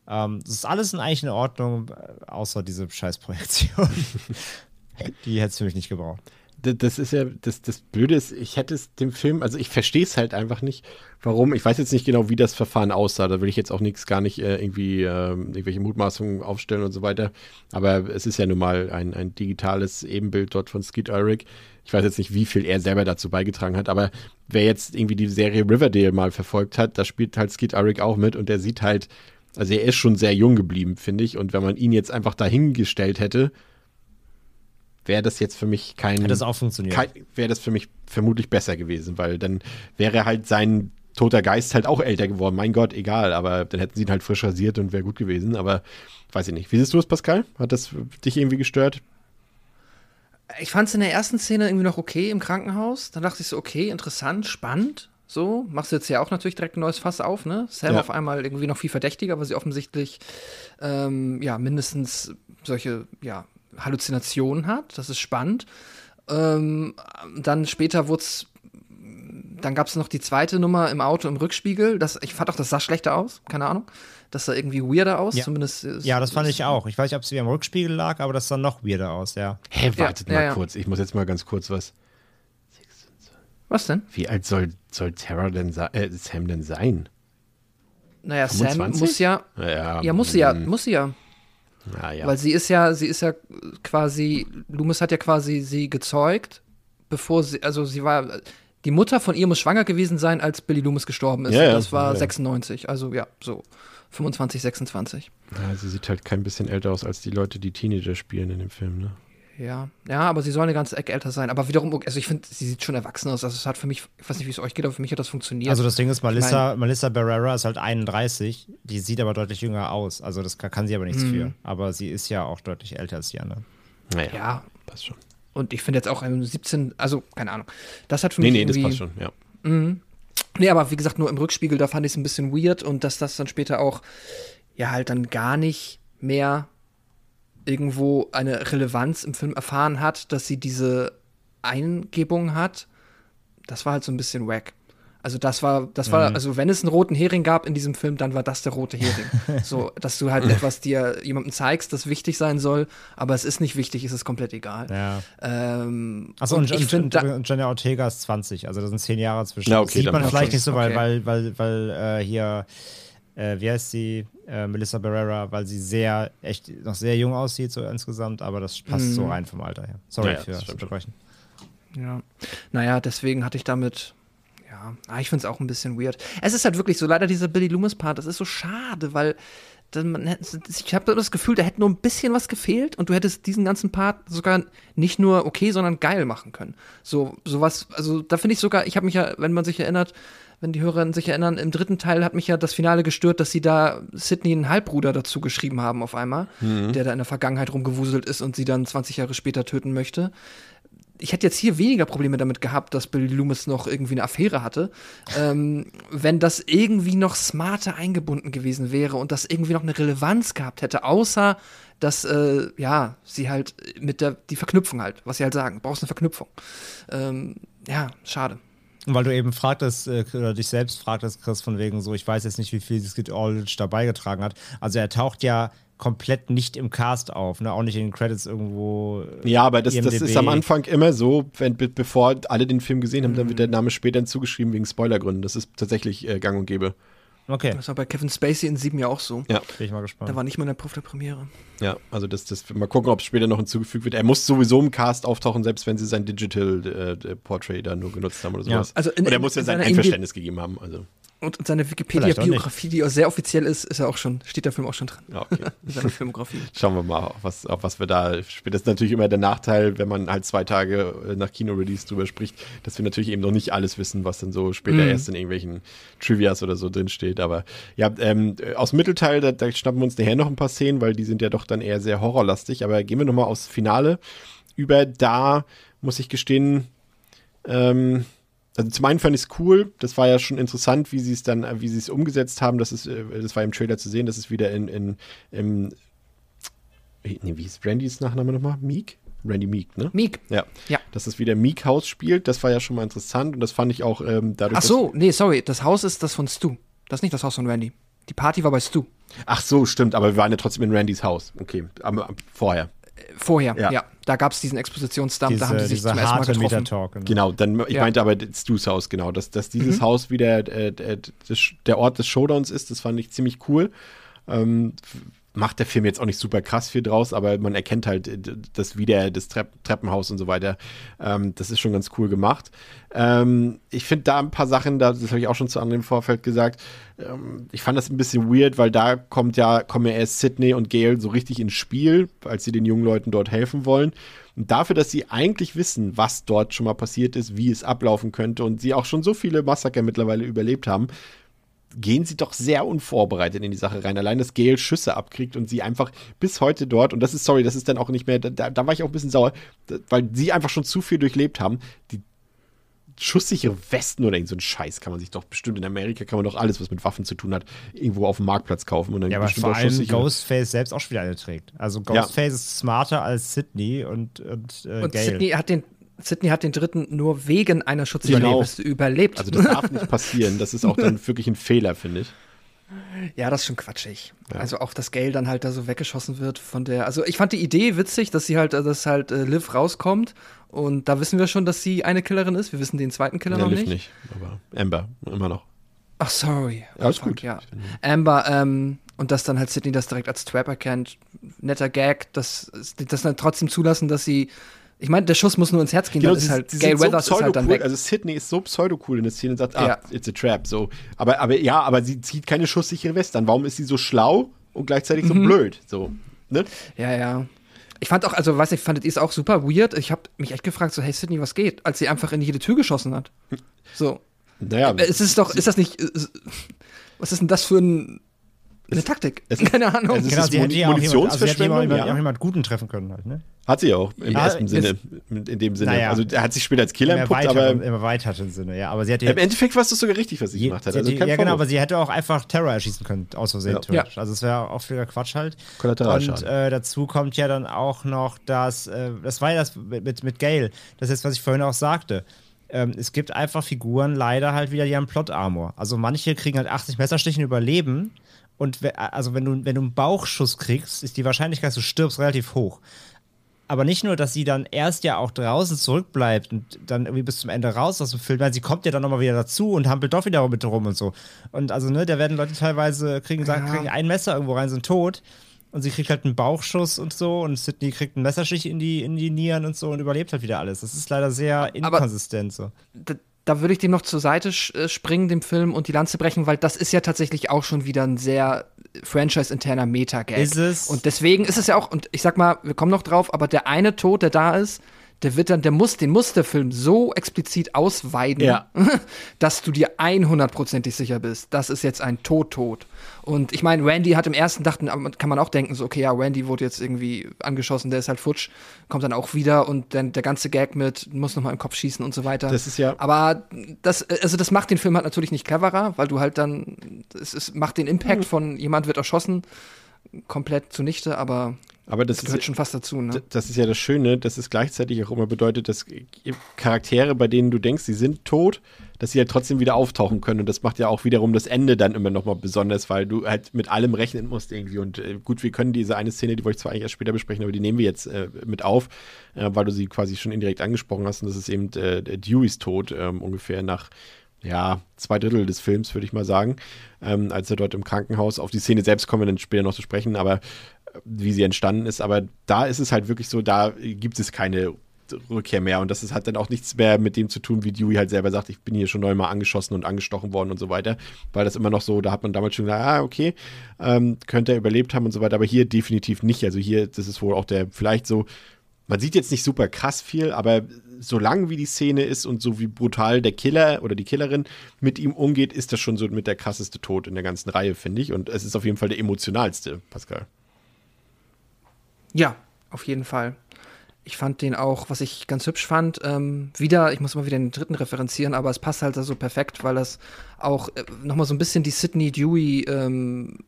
C: Ähm, das ist alles in eigentlich in Ordnung, äh, außer diese Scheißprojektion. die hätte es für mich nicht gebraucht
A: das ist ja, das, das Blöde ist, ich hätte es dem Film, also ich verstehe es halt einfach nicht, warum. Ich weiß jetzt nicht genau, wie das Verfahren aussah. Da will ich jetzt auch nichts, gar nicht äh, irgendwie äh, irgendwelche Mutmaßungen aufstellen und so weiter. Aber es ist ja nun mal ein, ein digitales Ebenbild dort von Skeet Ulrich. Ich weiß jetzt nicht, wie viel er selber dazu beigetragen hat, aber wer jetzt irgendwie die Serie Riverdale mal verfolgt hat, da spielt halt Skeet Ulrich auch mit und der sieht halt, also er ist schon sehr jung geblieben, finde ich. Und wenn man ihn jetzt einfach dahingestellt hätte, wäre das jetzt für mich kein.
C: Hat das auch funktioniert?
A: Wäre das für mich vermutlich besser gewesen, weil dann wäre halt sein toter Geist halt auch älter geworden. Mein Gott, egal, aber dann hätten sie ihn halt frisch rasiert und wäre gut gewesen. Aber weiß ich nicht. Wie siehst du es, Pascal? Hat das dich irgendwie gestört?
B: Ich fand es in der ersten Szene irgendwie noch okay im Krankenhaus. Dann dachte ich so, okay, interessant, spannend. So, machst du jetzt ja auch natürlich direkt ein neues Fass auf, ne? Sam
A: Ja.
B: auf einmal irgendwie noch viel verdächtiger, weil sie offensichtlich ähm, ja mindestens solche ja, Halluzinationen hat. Das ist spannend. Ähm, dann später wurde es, dann gab es noch die zweite Nummer im Auto im Rückspiegel. Das, ich fand auch, das sah schlechter aus, keine Ahnung. Das sah irgendwie weirder aus,
C: Ja.
B: zumindest. ist-
C: Ja, das fand ich auch. Ich weiß nicht, ob es wie am Rückspiegel lag, aber das sah noch weirder aus, ja.
A: Hä, wartet
B: ja,
A: mal
B: ja.
A: kurz. Ich muss jetzt mal ganz kurz was.
B: Was denn?
A: Wie alt soll, soll Tara denn äh, Sam denn sein?
B: Naja, Sam
A: 25?
B: muss ja,
A: Ja,
B: ja, muss sie ja,
A: mm,
B: muss sie ja.
A: Na ja.
B: Weil sie ist ja, sie ist ja quasi, Loomis hat ja quasi sie gezeugt, bevor sie, also sie war, die Mutter von ihr muss schwanger gewesen sein, als Billy Loomis gestorben ist.
A: Ja, ja,
B: das war
A: ja, ja.
B: 96, also ja, so 25, 26.
A: Ja, sie sieht halt kein bisschen älter aus als die Leute, die Teenager spielen in dem Film, ne?
B: Ja, ja, aber sie soll eine ganze Ecke älter sein. Aber wiederum, also ich finde, sie sieht schon erwachsen aus. Also es hat für mich, ich weiß nicht, wie es euch geht, aber für mich hat das funktioniert.
C: Also das Ding ist, Melissa, Melissa Barrera ist halt 31, die sieht aber deutlich jünger aus. Also das kann, kann sie aber nichts
B: Mhm.
C: für. Aber sie ist ja auch deutlich älter als die anderen.
A: Naja,
B: ja,
A: passt schon.
B: und ich finde jetzt auch ähm, 17, also keine Ahnung. Das hat für
A: Nee,
B: mich
A: nee, das
B: irgendwie,
A: passt schon, ja.
B: Nee, aber wie gesagt, nur im Rückspiegel, da fand ich es ein bisschen weird und dass das dann später auch, ja, halt dann gar nicht mehr irgendwo eine Relevanz im Film erfahren hat, dass sie diese Eingebung hat, das war halt so ein bisschen wack. Also das war, das war, also wenn es einen roten Hering gab in diesem Film, dann war das der rote Hering. so, dass du halt etwas dir jemandem zeigst, das wichtig sein soll, aber es ist nicht wichtig, es ist komplett egal.
C: Ja.
B: Ähm,
C: Achso, und,
B: ich
C: und, und,
B: da,
C: und Jenna Ortega ist 20, also da sind zehn Jahre zwischen.
A: Ja,
C: Das
A: okay,
C: sieht
A: dann
C: man vielleicht nicht so, weil,
B: Okay.
C: weil, weil, weil äh, hier, äh, wie heißt sie, äh, Melissa Barrera, weil sie sehr, echt noch sehr jung aussieht, so insgesamt, aber das passt so rein vom Alter her. Sorry
A: Ja,
C: für
A: das
C: Unterbrechen.
B: Ja. Naja, deswegen hatte ich damit. Ja, ah, ich finde es auch ein bisschen weird. Es ist halt wirklich so, leider dieser Billy Loomis-Part, das ist so schade, weil dann, ich habe das Gefühl, da hätte nur ein bisschen was gefehlt und du hättest diesen ganzen Part sogar nicht nur okay, sondern geil machen können. So, sowas, also da finde ich sogar, ich habe mich ja, wenn man sich erinnert, wenn die Hörerinnen sich erinnern, im dritten Teil hat mich ja das Finale gestört, dass sie da Sidney einen Halbbruder dazu geschrieben haben auf einmal, der da in der Vergangenheit rumgewuselt ist und sie dann 20 Jahre später töten möchte ich hätte jetzt hier weniger Probleme damit gehabt, dass Billy Loomis noch irgendwie eine Affäre hatte, ähm, wenn das irgendwie noch smarter eingebunden gewesen wäre und das irgendwie noch eine Relevanz gehabt hätte, außer dass, äh, ja, sie halt mit der, die Verknüpfung halt, was sie halt sagen, brauchst eine Verknüpfung. Ähm, ja, schade.
C: Und weil du eben fragtest, äh, oder dich selbst fragtest, Chris, von wegen so, ich weiß jetzt nicht, wie viel Skid Aldrich da beigetragen hat. Also er taucht ja komplett nicht im Cast auf, ne? Auch nicht in den Credits irgendwo. äh,
A: Ja, aber das, das ist am Anfang immer so, wenn, be- bevor alle den Film gesehen haben, dann wird der Name später hinzugeschrieben wegen Spoilergründen. Das ist tatsächlich äh, gang und gäbe.
C: Okay,
B: Das war bei Kevin Spacey in sieben ja auch so.
A: Ja,
C: bin ich mal gespannt.
B: Da war nicht mal der Prüf der Premiere.
A: ja. Also das, das mal gucken, ob es später noch hinzugefügt wird. Er muss sowieso im Cast auftauchen, selbst wenn sie sein Digital äh, Portrait da nur genutzt haben oder
C: Ja.
A: sowas.
B: Also in-
A: und er muss ja
B: in
A: sein Einverständnis gegeben haben. Also,
B: Und
C: auch
B: Wikipedia-Biografie, die auch sehr offiziell ist, ist er auch schon, steht der Film auch schon drin.
A: ja, okay.
B: In seiner Filmografie.
A: Schauen wir mal, auf was, auf was wir da später. Das ist natürlich immer der Nachteil, wenn man halt zwei Tage äh, nach Kino-Release drüber spricht, dass wir natürlich eben noch nicht alles wissen, was dann so später
B: Mhm.
A: erst in irgendwelchen Trivias oder so drinsteht. Aber ja, ähm, aus dem Mittelteil, da, da schnappen wir uns nachher noch ein paar Szenen, weil die sind ja doch dann eher sehr horrorlastig. Aber gehen wir nochmal aufs Finale über. Da muss ich gestehen, ähm, also zum einen fand ich es cool, das war ja schon interessant, wie sie es dann, wie sie es umgesetzt haben. Das ist, äh, das war im Trailer zu sehen, das ist wieder in, in, im Nee, wie ist Randys Nachname nochmal? Meek? Randy Meek, ne?
B: Meek.
A: Ja.
B: Ja.
A: Dass es wieder Meek House spielt, das war ja schon mal interessant und das fand ich auch ähm, dadurch.
B: Ach so, nee, sorry, das Haus ist das von Stu. Das ist nicht das Haus von Randy. Die Party war bei Stu.
A: Dass, ach so, stimmt, aber wir waren ja trotzdem in Randys Haus. Okay, aber vorher.
B: Vorher,
A: Ja.
B: ja. Da gab es diesen Expositionsdump,
C: diese,
B: da haben die sich zum ersten Mal getroffen.
C: Meta-Talk. Genau.
A: Genau, dann, ich
B: Ja.
A: meinte aber Stu's Haus, genau. Dass, dass dieses Haus wieder äh, äh, der Ort des Showdowns ist, das fand ich ziemlich cool. Ähm, macht der Film jetzt auch nicht super krass viel draus, aber man erkennt halt äh, das wieder, das Trepp Treppenhaus und so weiter. Ähm, das ist schon ganz cool gemacht. Ähm, ich finde da ein paar Sachen, das habe ich auch schon zu anderen im Vorfeld gesagt. Ähm, ich fand das ein bisschen weird, weil da kommt ja, kommen ja erst Sydney und Gail so richtig ins Spiel, als sie den jungen Leuten dort helfen wollen. Und dafür, dass sie eigentlich wissen, was dort schon mal passiert ist, wie es ablaufen könnte und sie auch schon so viele Massaker mittlerweile überlebt haben, gehen sie doch sehr unvorbereitet in die Sache rein. Allein, dass Gail Schüsse abkriegt und sie einfach bis heute dort, und das ist, sorry, das ist dann auch nicht mehr, da, da war ich auch ein bisschen sauer, weil sie einfach schon zu viel durchlebt haben. Die schusssichere Westen oder irgend so ein Scheiß kann man sich doch bestimmt in Amerika kann man doch alles, was mit Waffen zu tun hat, irgendwo auf dem Marktplatz kaufen und dann
C: ja, aber vor allem Ghostface selbst auch schon wieder eine trägt. Also Ghostface ja. ist smarter als Sydney und und,
B: äh, und Sydney hat den Sydney hat den dritten nur wegen einer Schutzüberlebens genau. überlebt.
A: Also das darf nicht passieren. Das ist auch dann wirklich ein Fehler, finde ich.
B: Ja, das ist schon quatschig. Ja. Also auch das Geld dann halt da so weggeschossen wird von der. Also ich fand die Idee witzig, dass sie halt, dass halt äh, Liv rauskommt und da wissen wir schon, dass sie eine Killerin ist. Wir wissen den zweiten Killer ja, noch Liv nicht. nicht.
A: Aber Amber immer noch.
B: Ach sorry.
A: Ja, alles gut.
B: Ja. Amber ähm, und dass dann halt Sydney das direkt als Trap erkennt. Netter Gag, dass das dann trotzdem zulassen, dass sie ich meine, der Schuss muss nur ins Herz gehen,
A: genau, dann ist halt Gail Weathers so ist halt dann weg. Also Sydney ist so pseudo-cool in der Szene und sagt, ah, ja. it's a trap. So. Aber, aber ja, aber sie zieht keine schusssichere Weste an. Warum ist sie so schlau und gleichzeitig so mhm. blöd? So, ne?
B: Ja, ja. Ich fand auch, also weiß ich, fandet ihr es auch super weird. Ich habe mich echt gefragt, so, hey Sydney, was geht? Als sie einfach in jede Tür geschossen hat. So.
A: Naja.
B: Es ist doch, ist das nicht, was ist denn das für ein eine Taktik.
C: Es, Keine Ahnung. Es genau, sie hätte ja auch jemand, also hätte jemand, ja. auch jemand Guten treffen können halt, ne?
A: Hat sie auch, im ja, ersten Sinne, in dem Sinne. Naja, also er hat sich später als Killer
C: im entpuppt, aber... Im erweiterten Sinne, ja. Aber sie hätte
A: Im Endeffekt war es sogar richtig, was sie gemacht hat. Also
C: ja, Vorwurf. genau, aber sie hätte auch einfach Terror erschießen können, aus Versehen. Ja. Also es wäre auch wieder Quatsch halt. Und äh, dazu kommt ja dann auch noch, dass, äh, das war ja das mit, mit Gail, das ist, was ich vorhin auch sagte. Ähm, es gibt einfach Figuren leider halt wieder, die haben Plot-Armor. Also manche kriegen halt 80 Messerstichen überleben, und also wenn du, wenn du einen Bauchschuss kriegst, ist die Wahrscheinlichkeit, dass du stirbst, relativ hoch. Aber nicht nur, dass sie dann erst ja auch draußen zurückbleibt und dann irgendwie bis zum Ende raus aus dem Film, weil sie kommt ja dann nochmal wieder dazu und hampelt doch wieder mit rum und so. Und also, ne, da werden Leute teilweise kriegen, sagen, kriegen ein Messer irgendwo rein, sind tot. Und sie kriegt halt einen Bauchschuss und so und Sydney kriegt einen Messerstich in die, in die Nieren und so und überlebt halt wieder alles. Das ist leider sehr inkonsistent so
B: da würde ich dem noch zur Seite äh, springen, dem Film, und die Lanze brechen, weil das ist ja tatsächlich auch schon wieder ein sehr franchise-interner Meta-Gag.
C: Ist es?
B: Und deswegen ist es ja auch, und ich sag mal, wir kommen noch drauf, aber der eine Tod, der da ist, der wird dann, der muss, den muss der Film so explizit ausweiden,
A: ja.
B: dass du dir 100%ig sicher bist, das ist jetzt ein Tod-Tod. Und ich meine, Randy hat im ersten dachten, kann man auch denken, so, okay, ja, Randy wurde jetzt irgendwie angeschossen, der ist halt futsch, kommt dann auch wieder und dann der ganze Gag mit, muss nochmal im Kopf schießen und so weiter.
A: Das ist ja.
B: Aber das, also das macht den Film halt natürlich nicht cleverer, weil du halt dann, es, es macht den Impact mhm. von jemand wird erschossen komplett zunichte, aber
A: aber das,
B: das gehört
A: ist,
B: schon fast dazu, ne?
A: Das ist ja das Schöne, dass es gleichzeitig auch immer bedeutet, dass Charaktere, bei denen du denkst, sie sind tot, dass sie halt trotzdem wieder auftauchen können. Und das macht ja auch wiederum das Ende dann immer nochmal besonders, weil du halt mit allem rechnen musst irgendwie. Und äh, gut, wir können diese eine Szene, die wollte ich zwar eigentlich erst später besprechen, aber die nehmen wir jetzt äh, mit auf, äh, weil du sie quasi schon indirekt angesprochen hast. Und das ist eben äh, Deweys Tod, ähm, ungefähr nach ja, zwei Drittel des Films, würde ich mal sagen, ähm, als er dort im Krankenhaus, auf die Szene selbst kommen wir dann später noch zu sprechen, aber wie sie entstanden ist. Aber da ist es halt wirklich so, da gibt es keine Rückkehr mehr. Und das ist, hat dann auch nichts mehr mit dem zu tun, wie Dewey halt selber sagt, ich bin hier schon neunmal angeschossen und angestochen worden und so weiter. Weil das immer noch so, da hat man damals schon gesagt, ah, okay, ähm, könnte er überlebt haben und so weiter. Aber hier definitiv nicht. Also hier, das ist wohl auch der, vielleicht so, man sieht jetzt nicht super krass viel, aber so lang wie die Szene ist und so wie brutal der Killer oder die Killerin mit ihm umgeht, ist das schon so mit der krasseste Tod in der ganzen Reihe, finde ich. Und es ist auf jeden Fall der emotionalste, Pascal.
B: Ja, auf jeden Fall. Ich fand den auch, was ich ganz hübsch fand, ähm, wieder, ich muss mal wieder den dritten referenzieren, aber es passt halt so perfekt, weil das auch äh, nochmal so ein bisschen die Sydney Dewey ähm,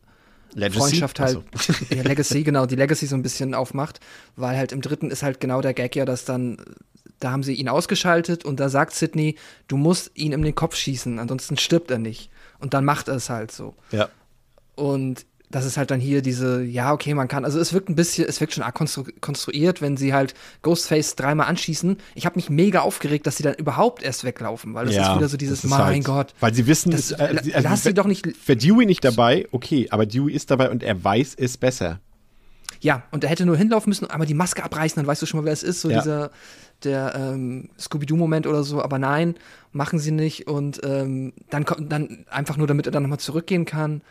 B: Freundschaft halt, so. ja, Legacy, genau, die Legacy so ein bisschen aufmacht, weil halt im dritten ist halt genau der Gag ja, dass dann, da haben sie ihn ausgeschaltet und da sagt Sydney, du musst ihn in den Kopf schießen, ansonsten stirbt er nicht. Und dann macht er es halt so.
A: Ja.
B: Und das ist halt dann hier diese, ja, okay, man kann, also es wirkt ein bisschen, es wirkt schon arg konstru konstruiert, wenn sie halt Ghostface dreimal anschießen. Ich habe mich mega aufgeregt, dass sie dann überhaupt erst weglaufen, weil das ja, ist wieder so dieses, mein halt,
A: Gott. Weil sie wissen,
B: das,
A: es,
B: äh, also, lass sie doch nicht.
A: Wäre Dewey nicht dabei, okay, aber Dewey ist dabei und er weiß es besser.
B: Ja, und er hätte nur hinlaufen müssen und einmal die Maske abreißen, dann weißt du schon mal, wer es ist, so ja. dieser, der ähm, Scooby-Doo-Moment oder so, aber nein, machen sie nicht. Und ähm, dann, dann einfach nur, damit er dann nochmal zurückgehen kann.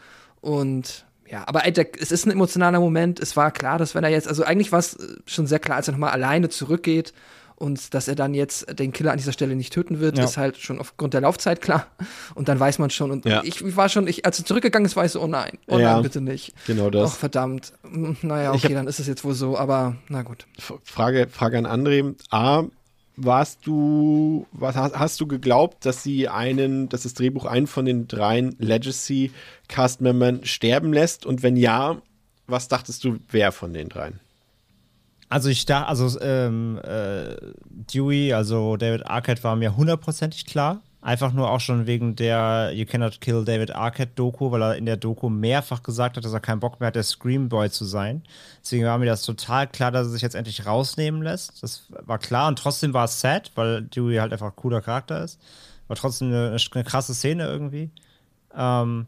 B: Und ja, aber ey, der, es ist ein emotionaler Moment. Es war klar, dass wenn er jetzt, also eigentlich war es äh, schon sehr klar, als er nochmal alleine zurückgeht und dass er dann jetzt den Killer an dieser Stelle nicht töten wird, ja. ist halt schon aufgrund der Laufzeit klar. Und dann weiß man schon. Und ja. ich, war schon, ich, als er zurückgegangen ist, war ich so, oh nein, oh ja, nein, bitte nicht.
A: Genau das.
B: Ach, verdammt. Hm, naja, okay, hab, dann ist es jetzt wohl so, aber na gut.
A: Frage, Frage an André. A, warst du, was hast du geglaubt, dass sie einen, dass das Drehbuch einen von den dreien Legacy Cast-Membern sterben lässt? Und wenn ja, was dachtest du, wer von den dreien?
C: Also ich dachte, also ähm, äh, Dewey, also David Arquette war mir hundertprozentig klar. Einfach nur auch schon wegen der You Cannot Kill David Arquette Doku, weil er in der Doku mehrfach gesagt hat, dass er keinen Bock mehr hat, der Scream Boy zu sein. Deswegen war mir das total klar, dass er sich jetzt endlich rausnehmen lässt. Das war klar und trotzdem war es sad, weil Dewey halt einfach ein cooler Charakter ist. War trotzdem eine, eine krasse Szene irgendwie. Ähm,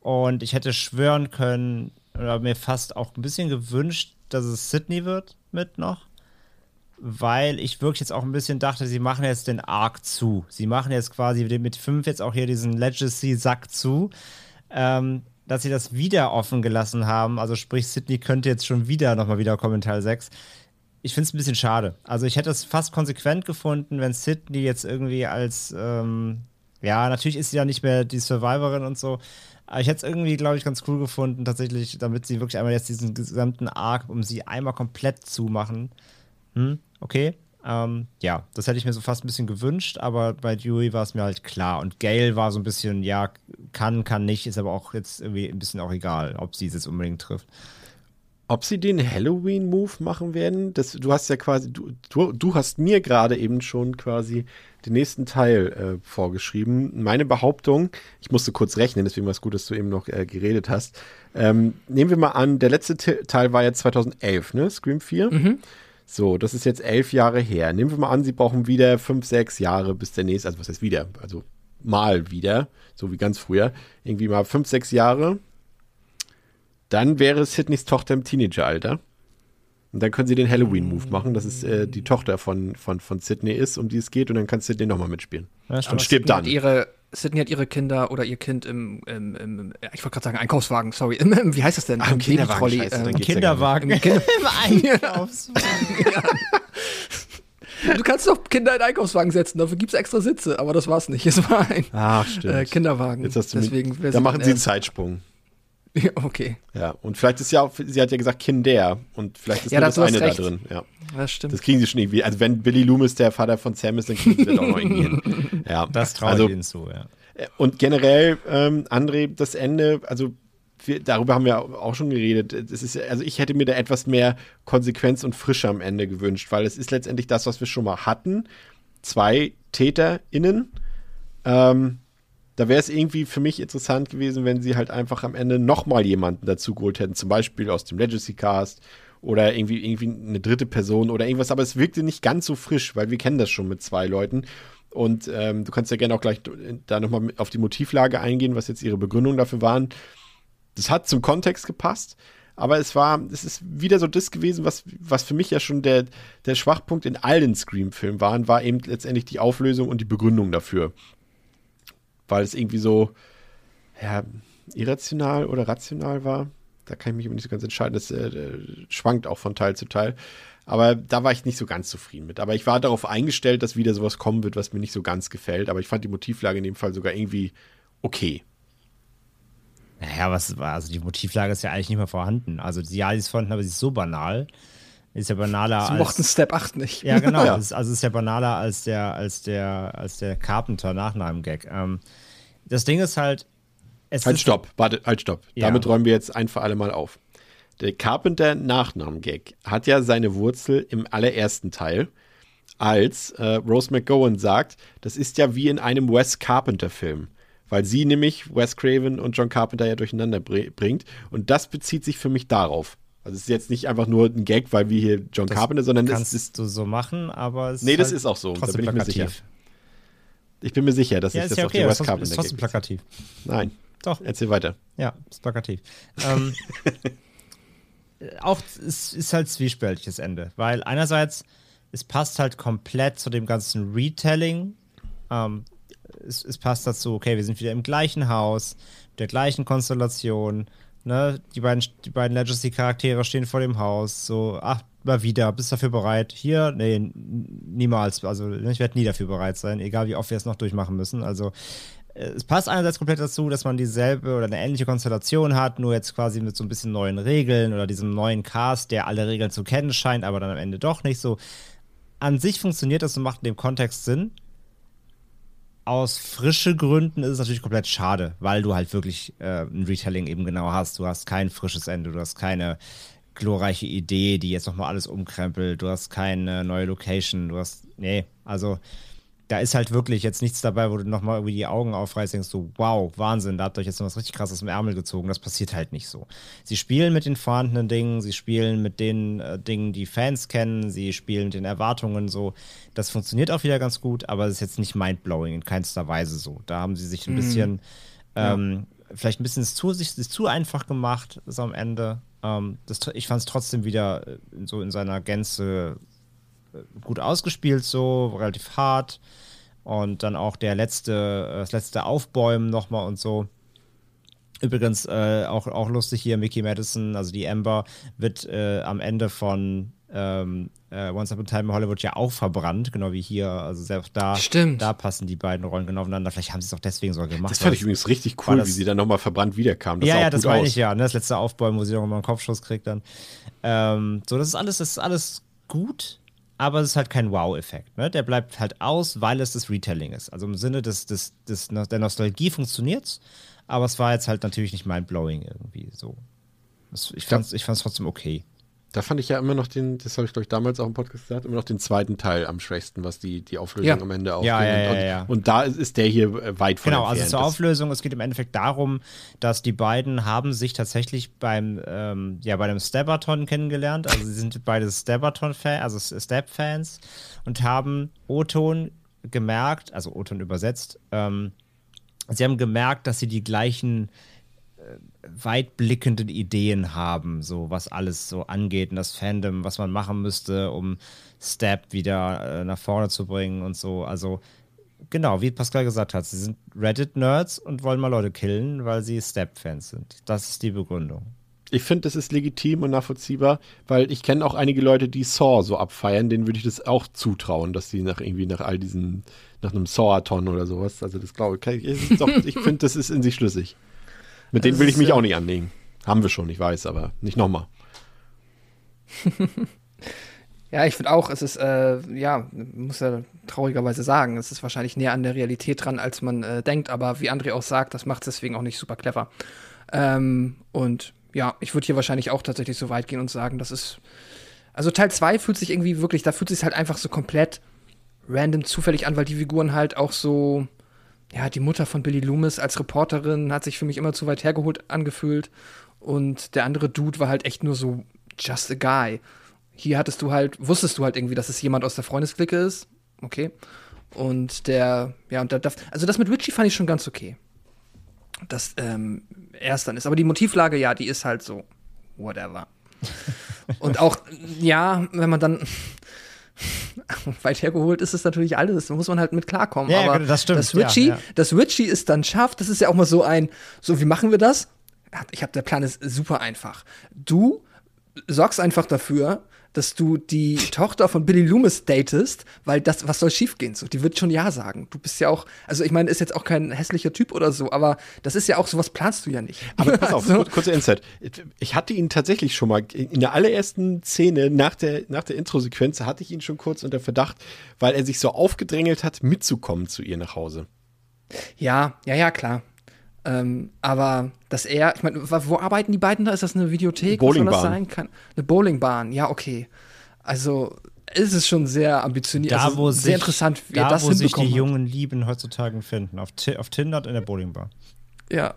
C: und ich hätte schwören können, oder mir fast auch ein bisschen gewünscht, dass es Sydney wird mit noch weil ich wirklich jetzt auch ein bisschen dachte, sie machen jetzt den Arc zu. Sie machen jetzt quasi mit 5 jetzt auch hier diesen Legacy-Sack zu. Ähm, dass sie das wieder offen gelassen haben. Also sprich, Sydney könnte jetzt schon wieder nochmal wiederkommen in Teil 6. Ich finde es ein bisschen schade. Also ich hätte es fast konsequent gefunden, wenn Sydney jetzt irgendwie als, ähm, ja, natürlich ist sie ja nicht mehr die Survivorin und so. Aber ich hätte es irgendwie, glaube ich, ganz cool gefunden, tatsächlich, damit sie wirklich einmal jetzt diesen gesamten Arc, um sie einmal komplett zu machen, hm, okay. Ähm, ja, das hätte ich mir so fast ein bisschen gewünscht, aber bei Dewey war es mir halt klar. Und Gail war so ein bisschen, ja, kann, kann nicht, ist aber auch jetzt irgendwie ein bisschen auch egal, ob sie es jetzt unbedingt trifft.
A: Ob sie den Halloween-Move machen werden, das, du hast ja quasi, du, du, du hast mir gerade eben schon quasi den nächsten Teil äh, vorgeschrieben. Meine Behauptung, ich musste kurz rechnen, deswegen war es gut, dass du eben noch äh, geredet hast. Ähm, nehmen wir mal an, der letzte Teil war jetzt 2011, ne? Scream 4. Mhm. So, das ist jetzt elf Jahre her. Nehmen wir mal an, sie brauchen wieder fünf, sechs Jahre bis der nächste, also was heißt wieder? Also mal wieder, so wie ganz früher. Irgendwie mal fünf, sechs Jahre. Dann wäre Sydneys Tochter im Teenageralter. Und dann können sie den Halloween-Move machen, dass es äh, die Tochter von, von, von Sydney ist, um die es geht, und dann kann Sydney nochmal mitspielen.
B: Ja, und stirbt dann. Ihre, Sydney hat ihre Kinder oder ihr Kind im, im, im ich wollte gerade sagen Einkaufswagen, sorry, Im, im, wie heißt das denn?
A: Ah, Im Kinderwagen. Scheiße,
C: ähm, Kinderwagen. Ja Im, Kinder Im Einkaufswagen.
B: ja. Du kannst doch Kinder in Einkaufswagen setzen, dafür gibt es extra Sitze, aber das war es nicht. Es war ein
A: Ach,
B: äh, Kinderwagen.
A: Jetzt hast du Deswegen, mit, da machen sie einen Zeitsprung.
B: Ja, okay.
A: Ja, und vielleicht ist ja auch, sie hat ja gesagt Kinder und vielleicht ist ja, nur das eine recht. da drin. Ja.
B: Das stimmt.
A: Das kriegen sie schon irgendwie. Also wenn Billy Loomis der Vater von Sam ist, dann kriegen sie das auch noch irgendwie hin. Ja.
C: Das traue also, ich ihnen zu, ja.
A: Äh, und generell, ähm, André, das Ende, also wir, darüber haben wir auch schon geredet. Es ist, also ich hätte mir da etwas mehr Konsequenz und Frische am Ende gewünscht, weil es ist letztendlich das, was wir schon mal hatten. Zwei TäterInnen. Ähm, da wäre es irgendwie für mich interessant gewesen, wenn sie halt einfach am Ende nochmal jemanden dazu geholt hätten, zum Beispiel aus dem Legacy Cast oder irgendwie, irgendwie eine dritte Person oder irgendwas, aber es wirkte nicht ganz so frisch, weil wir kennen das schon mit zwei Leuten. Und ähm, du kannst ja gerne auch gleich da nochmal auf die Motivlage eingehen, was jetzt ihre Begründungen dafür waren. Das hat zum Kontext gepasst, aber es war, es ist wieder so das gewesen, was, was für mich ja schon der, der Schwachpunkt in allen Scream-Filmen waren, war eben letztendlich die Auflösung und die Begründung dafür weil es irgendwie so, ja, irrational oder rational war. Da kann ich mich aber nicht so ganz entscheiden. Das äh, schwankt auch von Teil zu Teil. Aber da war ich nicht so ganz zufrieden mit. Aber ich war darauf eingestellt, dass wieder sowas kommen wird, was mir nicht so ganz gefällt. Aber ich fand die Motivlage in dem Fall sogar irgendwie okay.
C: Naja, was war, also die Motivlage ist ja eigentlich nicht mehr vorhanden. Also ja, sie ist vorhanden, aber sie ist so banal. Ist ja banaler
B: Sie als. mochten Step 8 nicht.
C: Ja, genau. ja. Ist, also ist ja banaler als der, als der, als der Carpenter-Nachnamen-Gag. Ähm, das Ding ist halt.
A: halt, stopp, warte, halt, stopp. Ja. Damit räumen wir jetzt ein für alle Mal auf. Der Carpenter-Nachnamen-Gag hat ja seine Wurzel im allerersten Teil, als äh, Rose McGowan sagt, das ist ja wie in einem Wes Carpenter-Film. weil sie nämlich Wes Craven und John Carpenter ja durcheinander bringt. Und das bezieht sich für mich darauf. Also es ist jetzt nicht einfach nur ein Gag, weil wir hier John das Carpenter, sondern
C: kannst
A: es ist
C: du so machen, aber
A: es Nee, das halt ist auch so, da bin ich mir sicher. Ich bin mir sicher, dass
C: ja,
A: ich das
C: ja
A: okay,
C: auf die Wes Carpenter ist trotzdem plakativ.
A: Nein. Doch. Erzähl weiter.
C: Ja, ist plakativ. ähm, auch es ist halt zwiespältiges Ende, weil einerseits es passt halt komplett zu dem ganzen Retelling. Ähm, es, es, passt dazu, okay, wir sind wieder im gleichen Haus, der gleichen Konstellation. Ne? Die beiden, die beiden Legacy-Charaktere stehen vor dem Haus. So, ach, mal wieder, bist du dafür bereit? Hier? Nee, niemals. Also, ich werde nie dafür bereit sein, egal wie oft wir es noch durchmachen müssen. Also, äh, es passt einerseits komplett dazu, dass man dieselbe oder eine ähnliche Konstellation hat, nur jetzt quasi mit so ein bisschen neuen Regeln oder diesem neuen Cast, der alle Regeln zu kennen scheint, aber dann am Ende doch nicht so. An sich funktioniert das und macht in dem Kontext Sinn. Aus frische Gründen ist es natürlich komplett schade, weil du halt wirklich äh, ein Retelling eben genau hast. Du hast kein frisches Ende, du hast keine glorreiche Idee, die jetzt nochmal alles umkrempelt, du hast keine neue Location, du hast. Nee, also da ist halt wirklich jetzt nichts dabei, wo du nochmal irgendwie die Augen aufreißt, denkst du, wow, Wahnsinn, da habt ihr euch jetzt noch was richtig krasses im Ärmel gezogen. Das passiert halt nicht so. Sie spielen mit den vorhandenen Dingen, sie spielen mit den äh, Dingen, die Fans kennen, sie spielen mit den Erwartungen so. Das funktioniert auch wieder ganz gut, aber es ist jetzt nicht mindblowing in keinster Weise so. Da haben sie sich ein mhm. bisschen, ähm, ja. vielleicht ein bisschen zu, sich, zu einfach gemacht, so am Ende. Ähm, das, ich fand es trotzdem wieder äh, so in seiner Gänze gut ausgespielt, so relativ hart. Und dann auch der letzte, das letzte Aufbäumen nochmal und so. Übrigens äh, auch, auch lustig hier, Mickey Madison, also die Amber, wird äh, am Ende von ähm, äh, Once Upon a Time in Hollywood ja auch verbrannt, genau wie hier. Also selbst da,
B: Stimmt.
C: da passen die beiden Rollen genau aufeinander. Vielleicht haben sie es auch deswegen so gemacht.
A: Das fand ich übrigens richtig cool, das, wie sie dann nochmal verbrannt wiederkam.
C: Das ja, ja, das meine ich ja. Ne? Das letzte Aufbäumen, wo sie nochmal einen Kopfschuss kriegt dann. Ähm, so, das ist alles, das ist alles gut aber es ist halt kein Wow-Effekt. Ne? Der bleibt halt aus, weil es das Retelling ist. Also im Sinne des, des, des, der Nostalgie funktioniert es, aber es war jetzt halt natürlich nicht mind-blowing irgendwie so. ich fand es ich trotzdem okay.
A: Da fand ich ja immer noch den, das habe ich glaube ich damals auch im Podcast gesagt, immer noch den zweiten Teil am schwächsten, was die, die Auflösung
C: ja.
A: am Ende
C: auch ja, ja, ja,
A: ja, und, und, da ist, ist, der hier äh, weit von
C: Genau, also zur Auflösung, es geht im Endeffekt darum, dass die beiden haben sich tatsächlich beim, ähm, ja, bei dem Stabaton kennengelernt. Also sie sind beide Stabaton-Fans, also Stab-Fans und haben O-Ton gemerkt, also O-Ton übersetzt, ähm, sie haben gemerkt, dass sie die gleichen weitblickenden Ideen haben, so was alles so angeht und das Fandom, was man machen müsste, um Step wieder äh, nach vorne zu bringen und so. Also genau, wie Pascal gesagt hat, sie sind Reddit-Nerds und wollen mal Leute killen, weil sie Step-Fans sind. Das ist die Begründung.
A: Ich finde, das ist legitim und nachvollziehbar, weil ich kenne auch einige Leute, die Saw so abfeiern, denen würde ich das auch zutrauen, dass sie nach irgendwie nach all diesen, nach einem Saw-Aton oder sowas, also das glaube ich, ich finde, das ist in sich schlüssig. Mit denen will ich mich auch nicht anlegen. Haben wir schon, ich weiß, aber nicht nochmal.
B: ja, ich finde auch, es ist, äh, ja, muss ja traurigerweise sagen, es ist wahrscheinlich näher an der Realität dran, als man äh, denkt, aber wie André auch sagt, das macht es deswegen auch nicht super clever. Ähm, und ja, ich würde hier wahrscheinlich auch tatsächlich so weit gehen und sagen, das ist. Also Teil 2 fühlt sich irgendwie wirklich, da fühlt sich halt einfach so komplett random zufällig an, weil die Figuren halt auch so ja, die Mutter von Billy Loomis als Reporterin hat sich für mich immer zu weit hergeholt angefühlt. Und der andere Dude war halt echt nur so just a guy. Hier hattest du halt, wusstest du halt irgendwie, dass es jemand aus der Freundesklicke ist. Okay. Und der, ja, und der, also das mit Richie fand ich schon ganz okay. Dass ähm, er es dann ist. Aber die Motivlage, ja, die ist halt so, whatever. und auch, ja, wenn man dann, weit hergeholt ist es natürlich alles. Da muss man halt mit klarkommen.
C: Ja,
B: Aber
C: das stimmt.
B: Das Richie, ja, ja. das Richie ist dann schafft, das ist ja auch mal so ein, so wie machen wir das? Ich habe der Plan ist super einfach. Du sorgst einfach dafür, dass du die Tochter von Billy Loomis datest, weil das, was soll schiefgehen? So, die wird schon Ja sagen. Du bist ja auch, also ich meine, ist jetzt auch kein hässlicher Typ oder so, aber das ist ja auch, sowas planst du ja nicht.
A: Aber pass auf, also, kurze Insight. Ich hatte ihn tatsächlich schon mal, in der allerersten Szene nach der, nach der Intro-Sequenz hatte ich ihn schon kurz unter Verdacht, weil er sich so aufgedrängelt hat, mitzukommen zu ihr nach Hause.
B: Ja, ja, ja, klar. Ähm, aber dass er, ich meine, wo arbeiten die beiden da? Ist das eine Videothek?
A: Bowlingbahn.
B: Was das sein kann? Eine Bowlingbahn, ja, okay. Also, ist es schon sehr ambitioniert.
C: Da,
B: also
C: wo
B: sehr
C: sich,
B: interessant, wie
C: da,
B: er das
C: wo sich die jungen Lieben heutzutage finden. Auf, auf Tinder und in der Bowlingbar.
B: Ja.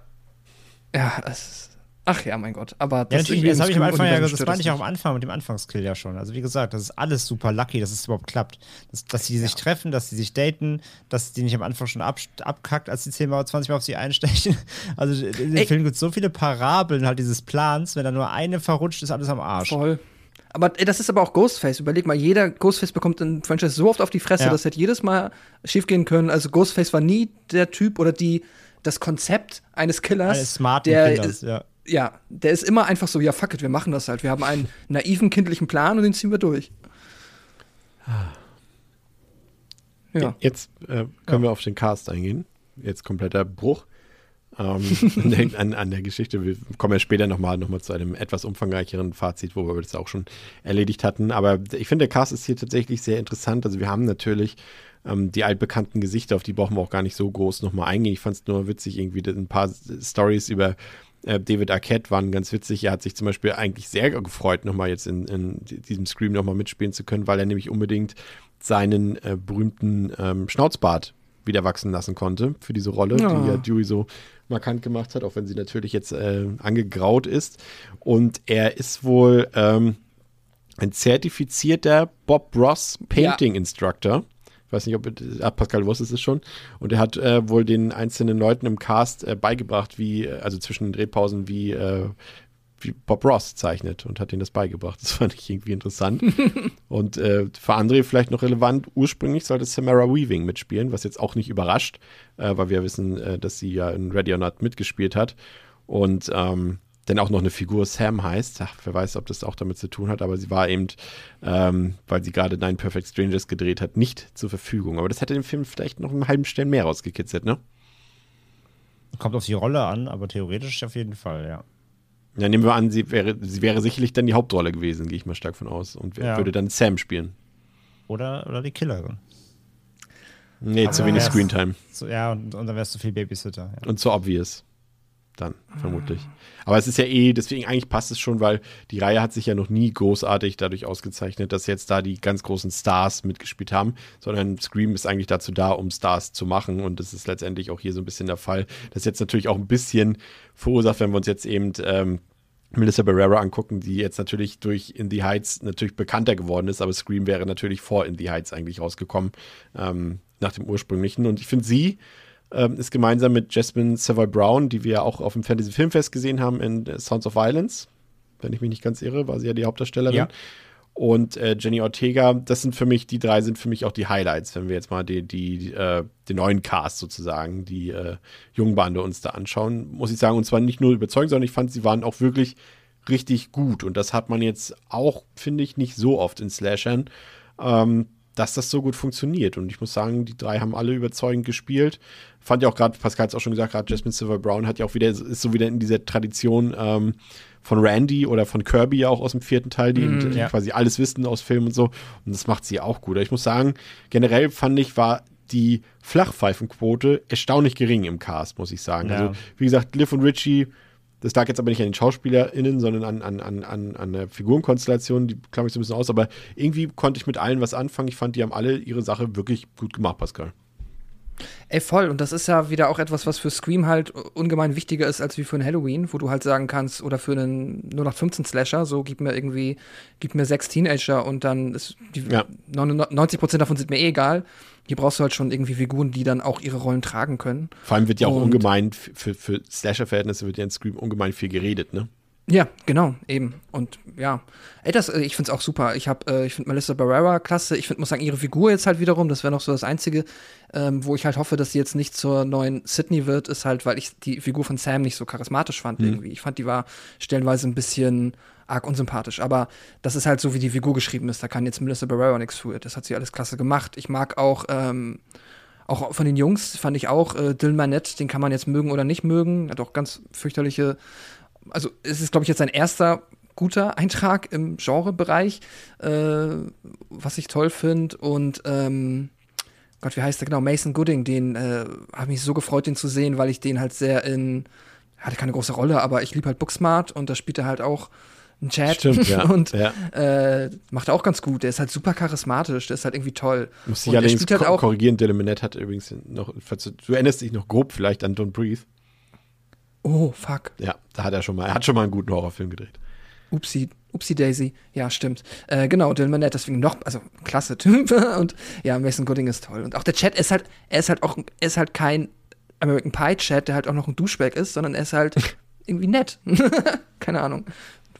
B: Ja, es ist. Ach ja, mein Gott. Aber
C: Ja,
B: das,
C: natürlich,
B: irgendwie
C: das habe ich am Anfang ja gesagt, das meinte ich auch am. Anfang mit dem Anfangskill ja schon. Also wie gesagt, das ist alles super lucky, dass es überhaupt klappt. Dass, dass sie sich treffen, dass sie sich daten, dass die nicht am Anfang schon ab, abkackt, als die 10 Mal, 20 Mal auf sie einstechen. Also in dem. Film gibt es so viele Parabeln halt dieses Plans, wenn da nur eine verrutscht, ist alles am Arsch.
B: Voll. Aber ey, das ist aber auch Ghostface. Überleg mal, jeder Ghostface bekommt in Franchise so oft auf die Fresse,
C: Ja.
B: das hätte jedes Mal schiefgehen können. Also Ghostface war nie der Typ oder die das Konzept eines Killers.
C: Eines smarten
B: der
C: Killers, ja.
B: Ja, der ist immer einfach so, ja fuck it, wir machen das halt. Wir haben einen naiven kindlichen Plan und den ziehen wir durch. Ja.
A: Jetzt äh, können wir auf den Cast eingehen. Jetzt kompletter Bruch ähm, an, der, an, an der Geschichte. Wir kommen ja später nochmal noch mal zu einem etwas umfangreicheren Fazit, wo wir das auch schon erledigt hatten. Aber ich finde, der Cast ist hier tatsächlich sehr interessant. Also wir haben natürlich ähm, die altbekannten Gesichter, auf die brauchen wir auch gar nicht so groß nochmal eingehen. Ich fand es nur witzig, irgendwie ein paar Stories über äh, David Arquette waren ganz witzig. Er hat sich zum Beispiel eigentlich sehr gefreut, nochmal jetzt in, in diesem Scream nochmal mitspielen zu können, weil er nämlich unbedingt seinen äh, berühmten ähm, Schnauzbart wieder wachsen lassen konnte für diese Rolle,
B: Ja.
A: die ja Dewey so markant gemacht hat, auch wenn sie natürlich jetzt äh, angegraut ist. Und er ist wohl ähm, ein zertifizierter Bob Ross Painting Instructor. Ich weiß nicht, ob ah, Pascal wusste es schon. Und er hat äh, wohl den einzelnen Leuten im Cast äh, beigebracht, wie, äh, also zwischen den Drehpausen, wie, äh, wie Bob Ross zeichnet und hat ihnen das beigebracht. Das fand ich irgendwie interessant. und äh, für André vielleicht noch relevant, ursprünglich sollte Samara Weaving mitspielen, was jetzt auch nicht überrascht, äh, weil wir wissen, äh, dass sie ja in Ready or Not mitgespielt hat. Und ähm, dann auch noch eine Figur Sam heißt. Ach, wer weiß, ob das auch damit zu tun hat, aber sie war eben, ähm, weil sie gerade Nine Perfect Strangers gedreht hat, nicht zur Verfügung. Aber das hätte den Film vielleicht noch einen halben Stern mehr rausgekitzelt, ne?
C: Kommt auf die Rolle an, aber theoretisch auf jeden Fall, ja.
A: Ja, nehmen wir an, sie wäre, sie wäre sicherlich dann die Hauptrolle gewesen, gehe ich mal stark von aus. Und wer
C: Ja.
A: würde dann Sam spielen.
C: Oder, oder die Killerin.
A: Nee, zu
C: Aber
A: wenig
C: erst-
A: Screentime.
C: So, ja, und, und dann wärst du viel Babysitter. Ja.
A: Und zu obvious. Dann, vermutlich. Aber es ist ja eh, deswegen eigentlich passt es schon, weil die Reihe hat sich ja noch nie großartig dadurch ausgezeichnet, dass jetzt da die ganz großen Stars mitgespielt haben, sondern Scream ist eigentlich dazu da, um Stars zu machen. Und das ist letztendlich auch hier so ein bisschen der Fall. Das ist jetzt natürlich auch ein bisschen verursacht, wenn wir uns jetzt eben ähm, Melissa Barrera angucken, die jetzt natürlich durch In the Heights natürlich bekannter geworden ist, aber Scream wäre natürlich vor In the Heights eigentlich rausgekommen, ähm, nach dem ursprünglichen. Und ich finde, sie ähm, ist gemeinsam mit Jasmine Savoy Brown, die wir ja auch auf dem Fantasy Filmfest gesehen haben in äh, Sounds of Violence, wenn ich mich nicht ganz irre, war sie ja die Hauptdarstellerin.
C: Ja.
A: Und äh, Jenny Ortega, das sind für mich, die drei sind für mich auch die Highlights, wenn wir jetzt mal die, die, äh, den neuen Cast sozusagen, die äh, Jungbande uns da anschauen, muss ich sagen. Und zwar nicht nur überzeugend, sondern ich fand, sie waren auch wirklich richtig gut. Und das hat man jetzt auch, finde ich, nicht so oft in Slashern, ähm, dass das so gut funktioniert. Und ich muss sagen, die drei haben alle überzeugend gespielt. Fand ja auch gerade, Pascal hat es auch schon gesagt, gerade Jasmine Silver Brown hat ja auch wieder, ist so wieder in dieser Tradition ähm, von Randy oder von Kirby ja auch aus dem vierten Teil, die eben
C: ja.
A: quasi alles wissen aus Filmen und so. Und das macht sie auch gut. Ich muss sagen, generell fand ich, war die Flachpfeifenquote erstaunlich gering im Cast, muss ich sagen.
C: Ja.
A: Also, wie gesagt, Liv und Richie, das lag jetzt aber nicht an den SchauspielerInnen, sondern an, an, an, an, an der Figurenkonstellation, die klammer ich so ein bisschen aus, aber irgendwie konnte ich mit allen was anfangen. Ich fand, die haben alle ihre Sache wirklich gut gemacht, Pascal.
B: Ey, voll. Und das ist ja wieder auch etwas, was für Scream halt ungemein wichtiger ist als wie für ein Halloween, wo du halt sagen kannst, oder für einen 0815-Slasher, so gib mir irgendwie, gib mir sechs Teenager und dann ist die
A: Ja.
B: 99 Prozent davon sind mir eh egal. Hier brauchst du halt schon irgendwie Figuren, die dann auch ihre Rollen tragen können.
A: Vor allem wird ja auch
B: Und-
A: ungemein, für, für Slasher-Verhältnisse wird ja in Scream ungemein viel geredet, ne?
B: Ja, genau, eben. Und ja, ey, das, äh, ich find's auch super. Ich hab, äh, ich find Melissa Barrera klasse. Ich find, muss sagen, ihre Figur jetzt halt wiederum, das wäre noch so das Einzige, ähm, wo ich halt hoffe, dass sie jetzt nicht zur neuen Sydney wird, ist halt, weil ich die Figur von Sam nicht so charismatisch fand irgendwie. Ich fand, die war stellenweise ein bisschen arg unsympathisch. Aber das ist halt so, wie die Figur geschrieben ist. Da kann jetzt Melissa Barrera nichts für. Das hat sie alles klasse gemacht. Ich mag auch, ähm, auch von den Jungs fand ich auch äh, Dylan Manette, den kann man jetzt mögen oder nicht mögen. Hat auch ganz fürchterliche also es ist, glaube ich, jetzt sein erster guter Eintrag im Genrebereich, äh, was ich toll finde. Und ähm, Gott, wie heißt der genau? Mason Gooding, den äh, habe mich so gefreut, den zu sehen, weil ich den halt sehr in, hatte keine große Rolle, aber ich liebe halt Booksmart und da spielt er halt auch ein Chat
A: Stimmt, ja.
B: und
A: ja.
B: Äh, macht er auch ganz gut. Der ist halt super charismatisch, der ist halt irgendwie toll.
A: Muss ich
B: er
A: allerdings
B: halt auch-
A: korrigieren, Dylan Minnette hat übrigens noch, du erinnerst dich noch grob vielleicht an Don't Breathe.
B: Oh, fuck.
A: Ja, da hat er schon mal, er hat schon mal einen guten Horrorfilm gedreht.
B: Upsi, Upsi Daisy. Ja, stimmt. Äh, genau, Dylan Manette, deswegen noch, also klasse Typ. Und ja, Mason Gooding ist toll. Und auch der Chat ist halt, er ist halt auch, er ist halt kein American Pie Chat, der halt auch noch ein Duschbag ist, sondern er ist halt irgendwie nett. Keine Ahnung.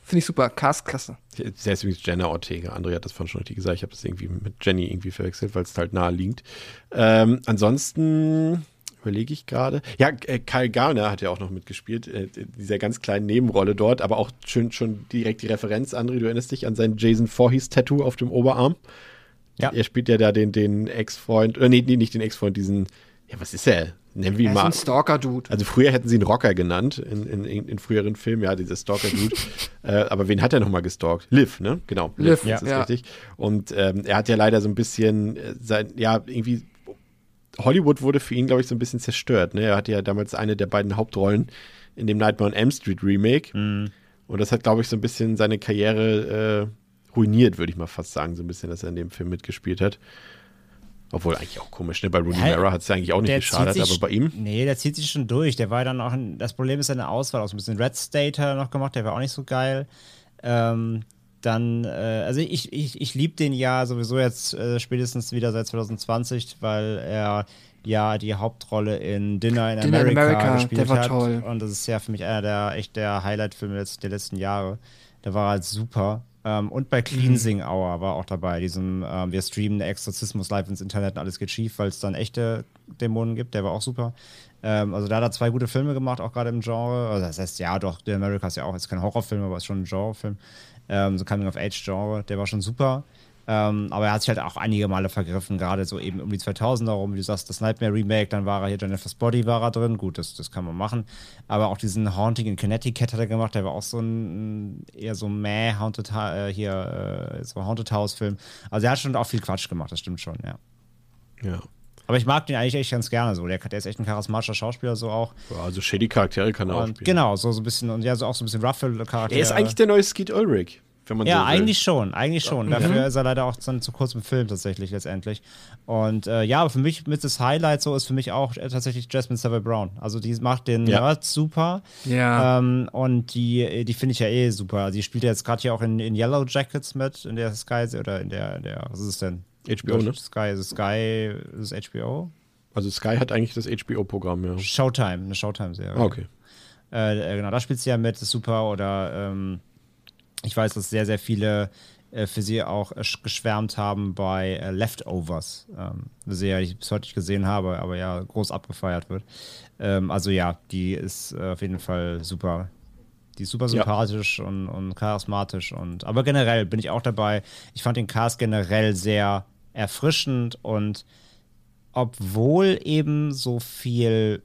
B: Finde ich super. Cast klasse.
A: Der ist übrigens Jenna Ortega. André hat das vorhin schon richtig gesagt. Ich habe das irgendwie mit Jenny irgendwie verwechselt, weil es halt nahe liegt. Ähm, ansonsten überlege ich gerade. Ja, äh, Kyle Garner hat ja auch noch mitgespielt. Äh, in dieser ganz kleinen Nebenrolle dort, aber auch schön schon direkt die Referenz, André. Du erinnerst dich an sein Jason Voorhees-Tattoo auf dem Oberarm?
C: Ja.
A: Er spielt ja da den, den Ex-Freund, oder nee, nee, nicht den Ex-Freund, diesen, ja, was ist er? Nennen wir
B: Er
A: ihn
B: ist
A: mal.
B: ein Stalker-Dude.
A: Also früher hätten sie ihn Rocker genannt in, in, in, früheren Filmen, ja, dieser Stalker-Dude. äh, aber wen hat er nochmal gestalkt? Liv, ne? Genau.
B: Liv,
A: das ist
B: ja.
A: richtig. Und ähm, er hat ja leider so ein bisschen äh, sein, ja, irgendwie Hollywood wurde für ihn, glaube ich, so ein bisschen zerstört. Ne? Er hatte ja damals eine der beiden Hauptrollen in dem Nightmare on Elm Street Remake.
C: Mhm.
A: Und das hat, glaube ich, so ein bisschen seine Karriere äh, ruiniert, würde ich mal fast sagen, so ein bisschen, dass er in dem Film mitgespielt hat. Obwohl eigentlich auch komisch, ne? Bei Rooney
C: Ja,
A: Mara hat es ja eigentlich auch nicht geschadet,
C: zieht
A: aber
C: sich-
A: bei ihm.
C: Nee, der zieht sich schon durch. Der war dann auch, ein, das Problem ist seine Auswahl auch so ein bisschen. Red State hat er noch gemacht, der war auch nicht so geil. Ähm, dann, äh, also ich, ich, ich liebe den ja sowieso jetzt äh, spätestens wieder seit 2020, weil er ja die Hauptrolle in Dinner in
B: Dinner in
C: America,
B: America,
C: gespielt
B: der war
C: hat.
B: toll.
C: Und das ist ja für mich einer der echt der Highlight-Filme der letzten Jahre. Der war halt super. Ähm, und bei Cleansing Hour war auch dabei, diesem, ähm, wir streamen Exorzismus live ins Internet und alles geht schief, weil es dann echte Dämonen gibt, der war auch super. Ähm, also da hat er zwei gute Filme gemacht, auch gerade im Genre. Also das heißt, ja, doch, The America ist ja auch jetzt kein Horrorfilm, aber ist schon ein Genrefilm. Ähm, so Coming-of-Age-Genre, der war schon super. Ähm, aber er hat sich halt auch einige Male vergriffen, gerade so eben um die 2000er rum, wie du sagst, das Nightmare Remake, dann war er hier, Jennifer's Body war er drin, gut, das, das kann man machen. Aber auch diesen Haunting in Connecticut hat er gemacht, der war auch so ein, eher so meh, Haunted, Ha- äh, hier, äh, so Haunted House-Film. Also er hat schon auch viel Quatsch gemacht, das stimmt schon, ja.
A: Ja.
C: Aber ich mag den eigentlich echt ganz gerne so. Der, der ist echt ein charismatischer Schauspieler, so auch.
A: Ja, also shady Charaktere kann er auch
C: Und
A: spielen.
C: genau, so, so ein bisschen, und ja, so auch so ein bisschen Ruffle-Charakter.
A: Er ist eigentlich der neue Skeet Ulrich, wenn man
C: Ja,
A: so will.
C: eigentlich schon, eigentlich schon. Dafür ist er leider auch dann zu kurz im Film tatsächlich letztendlich. Und äh, ja, aber für mich mit das Highlight so ist für mich auch äh, tatsächlich Jasmine Savile Brown. Also die macht den
A: Ja.
C: Nerd super.
B: Ja.
C: Ähm, und die, die finde ich ja eh super. Die spielt ja jetzt gerade hier auch in, in Yellow Jackets mit, in der Sky oder in der, in der was ist es denn?
A: HBO, ne?
C: Sky, es Sky, ist HBO?
A: Also Sky hat eigentlich das HBO-Programm, ja.
C: Showtime, eine Showtime-Serie.
A: Ah, okay.
C: Äh, äh, genau, da spielt sie ja mit, ist super. Oder ähm, ich weiß, dass sehr, sehr viele äh, für sie auch äh, sch- geschwärmt haben bei äh, Leftovers. Ähm, eine Serie, die ich bis heute nicht gesehen habe, aber ja groß abgefeiert wird. Ähm, also ja, die ist äh, auf jeden Fall super. Die ist super
A: Ja.
C: sympathisch und, und charismatisch. Und, aber generell bin ich auch dabei. Ich fand den Cast generell sehr erfrischend und obwohl eben so viel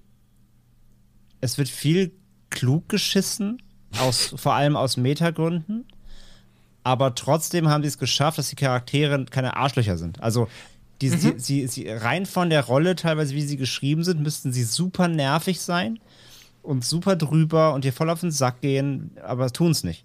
C: es wird viel klug geschissen, aus, vor allem aus Metagründen. Aber trotzdem haben sie es geschafft, dass die Charaktere keine Arschlöcher sind. Also, die, sie, sie, sie, rein von der Rolle, teilweise wie sie geschrieben sind, müssten sie super nervig sein und super drüber und dir voll auf den Sack gehen, aber tun es nicht.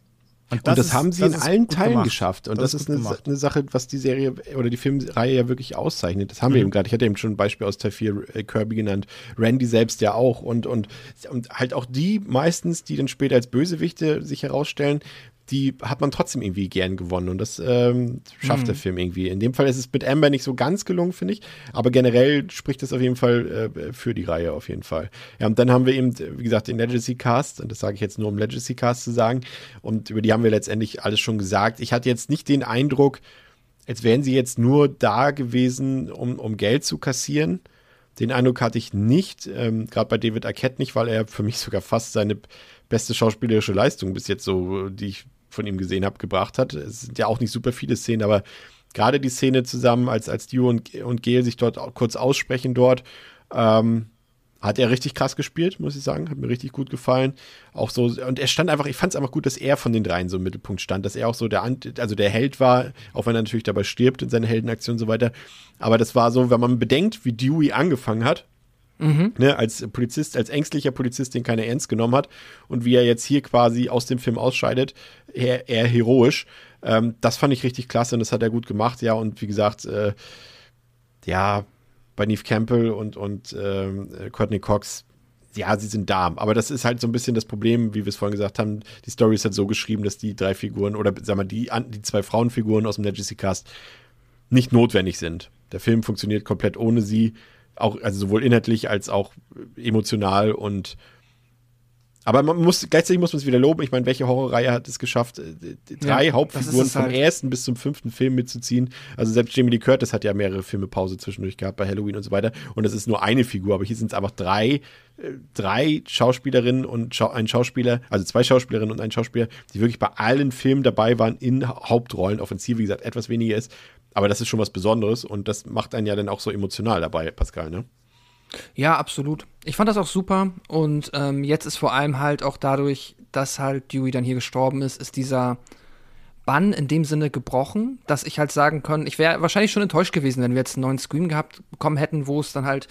A: Und das
C: ist-
A: haben sie
C: das
A: in allen Teilen
C: gemacht.
A: geschafft. Und das,
C: ist
A: ist eine, eine Sache, was die Serie oder die Filmreihe ja wirklich auszeichnet. Das haben wir eben gerade. Ich hatte eben schon ein Beispiel aus Teil 4 äh, Kirby genannt. Randy selbst ja auch. Und, und, und halt auch die meistens, die dann später als Bösewichte sich herausstellen, die hat man trotzdem irgendwie gern gewonnen. Und das ähm, schafft der Film irgendwie. In dem Fall ist es mit Amber nicht so ganz gelungen, finde ich. Aber generell spricht es auf jeden Fall äh, für die Reihe auf jeden Fall. Ja, und dann haben wir eben, wie gesagt, den Legacy Cast. Und das sage ich jetzt nur, um Legacy Cast zu sagen. Und über die haben wir letztendlich alles schon gesagt. Ich hatte jetzt nicht den Eindruck, als wären sie jetzt nur da gewesen, um, um Geld zu kassieren. Den Eindruck hatte ich nicht, ähm, gerade bei David Arquette nicht, weil er für mich sogar fast seine beste schauspielerische Leistung bis jetzt so, die ich von ihm gesehen habe, gebracht hat. Es sind ja auch nicht super viele Szenen, aber gerade die Szene zusammen, als, als Dio und, und Gail sich dort kurz aussprechen dort, ähm, hat er richtig krass gespielt, muss ich sagen. Hat mir richtig gut gefallen. Auch so, und er stand einfach, ich fand es einfach gut, dass er von den dreien so im Mittelpunkt stand, dass er auch so der, also der Held war, auch wenn er natürlich dabei stirbt in seiner Heldenaktion und so weiter. Aber das war so, wenn man bedenkt, wie Dewey angefangen hat, Mhm. Ne, als Polizist, als ängstlicher Polizist, den keiner ernst genommen hat und wie er jetzt hier quasi aus dem Film ausscheidet, eher, eher heroisch. Ähm, das fand ich richtig klasse und das hat er gut gemacht, ja. Und wie gesagt, äh, ja, bei Neve Campbell und, und ähm, Courtney Cox, ja, sie sind da. Aber das ist halt so ein bisschen das Problem, wie wir es vorhin gesagt haben. Die Story ist halt so geschrieben, dass die drei Figuren oder sag mal, die, die zwei Frauenfiguren aus dem Legacy Cast nicht notwendig sind. Der Film funktioniert komplett ohne sie auch, also sowohl inhaltlich als auch emotional und aber man muss, gleichzeitig muss man es wieder loben. Ich meine, welche Horrorreihe hat es geschafft, äh, drei ja, Hauptfiguren vom halt. ersten bis zum fünften Film mitzuziehen? Also selbst Jamie Lee Curtis hat ja mehrere Filme Pause zwischendurch gehabt bei Halloween und so weiter. Und das ist nur eine Figur, aber hier sind es einfach drei, äh, drei Schauspielerinnen und Schau ein Schauspieler, also zwei Schauspielerinnen und ein Schauspieler, die wirklich bei allen Filmen dabei waren in Hauptrollen. Offensiv, wie gesagt, etwas weniger ist. Aber das ist schon was Besonderes und das macht einen ja dann auch so emotional dabei, Pascal, ne?
B: Ja, absolut. Ich fand das auch super und ähm, jetzt ist vor allem halt auch dadurch, dass halt Dewey dann hier gestorben ist, ist dieser Bann in dem Sinne gebrochen, dass ich halt sagen kann, ich wäre wahrscheinlich schon enttäuscht gewesen, wenn wir jetzt einen neuen Scream gehabt bekommen hätten, wo es dann halt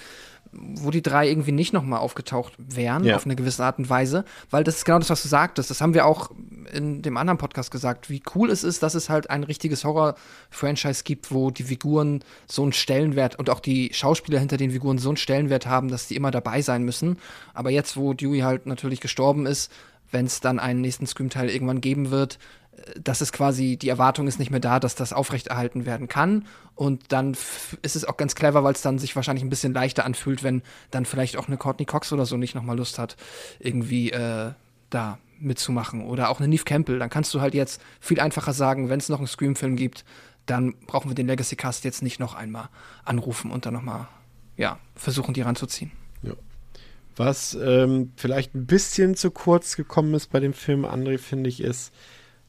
B: wo die drei irgendwie nicht nochmal aufgetaucht wären, ja. auf eine gewisse Art und Weise, weil das ist genau das, was du sagtest. Das haben wir auch in dem anderen Podcast gesagt, wie cool es ist, dass es halt ein richtiges Horror-Franchise gibt, wo die Figuren so einen Stellenwert und auch die Schauspieler hinter den Figuren so einen Stellenwert haben, dass die immer dabei sein müssen. Aber jetzt, wo Dewey halt natürlich gestorben ist, wenn es dann einen nächsten Scream-Teil irgendwann geben wird, das ist quasi, die Erwartung ist nicht mehr da, dass das aufrechterhalten werden kann. Und dann ist es auch ganz clever, weil es dann sich wahrscheinlich ein bisschen leichter anfühlt, wenn dann vielleicht auch eine Courtney Cox oder so nicht nochmal Lust hat, irgendwie äh, da mitzumachen. Oder auch eine Neve Campbell. Dann kannst du halt jetzt viel einfacher sagen, wenn es noch einen Scream-Film gibt, dann brauchen wir den Legacy Cast jetzt nicht noch einmal anrufen und dann nochmal, ja, versuchen, die ranzuziehen. Ja.
A: Was ähm, vielleicht ein bisschen zu kurz gekommen ist bei dem Film, André, finde ich, ist,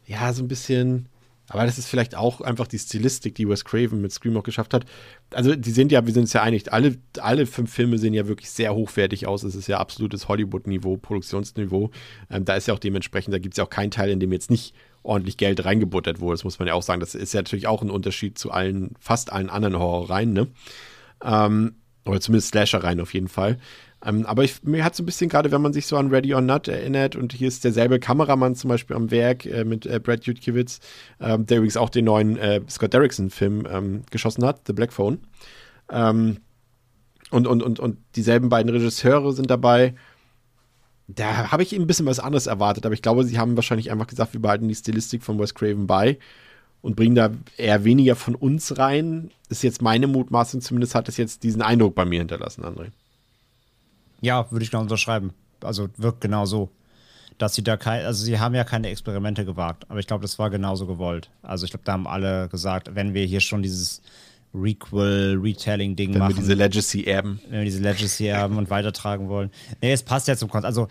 A: ja, so ein bisschen. Aber das ist vielleicht auch einfach die Stilistik, die Wes Craven mit Scream auch geschafft hat. Also, die sind ja, wir sind uns ja einig, alle, alle fünf Filme sehen ja wirklich sehr hochwertig aus. Es ist ja absolutes Hollywood-Niveau, Produktionsniveau. Ähm, da ist ja auch dementsprechend, da gibt es ja auch keinen Teil, in dem jetzt nicht ordentlich Geld reingebuttert wurde. Das muss man ja auch sagen. Das ist ja natürlich auch ein Unterschied zu allen, fast allen anderen Horrorreihen, ne? Ähm, oder zumindest Slasher-Reihen auf jeden Fall. Ähm, aber ich, mir hat so ein bisschen gerade, wenn man sich so an Ready or Not erinnert, und hier ist derselbe Kameramann zum Beispiel am Werk äh, mit äh, Brad Jutkiewicz, ähm, der übrigens auch den neuen äh, Scott Derrickson-Film ähm, geschossen hat, The Black Phone. Ähm, und, und, und, und dieselben beiden Regisseure sind dabei. Da habe ich ein bisschen was anderes erwartet, aber ich glaube, sie haben wahrscheinlich einfach gesagt, wir behalten die Stilistik von Wes Craven bei und bringen da eher weniger von uns rein. Ist jetzt meine Mutmaßung, zumindest hat es jetzt diesen Eindruck bei mir hinterlassen, André.
C: Ja, würde ich genau unterschreiben. Also wirkt genau so. Dass sie da kein, also sie haben ja keine Experimente gewagt, aber ich glaube, das war genauso gewollt. Also ich glaube, da haben alle gesagt, wenn wir hier schon dieses Requel, Retelling-Ding machen. Wenn
A: wir diese Legacy erben.
C: Wenn wir diese Legacy erben und weitertragen wollen. Nee, es passt ja zum Konzept. Also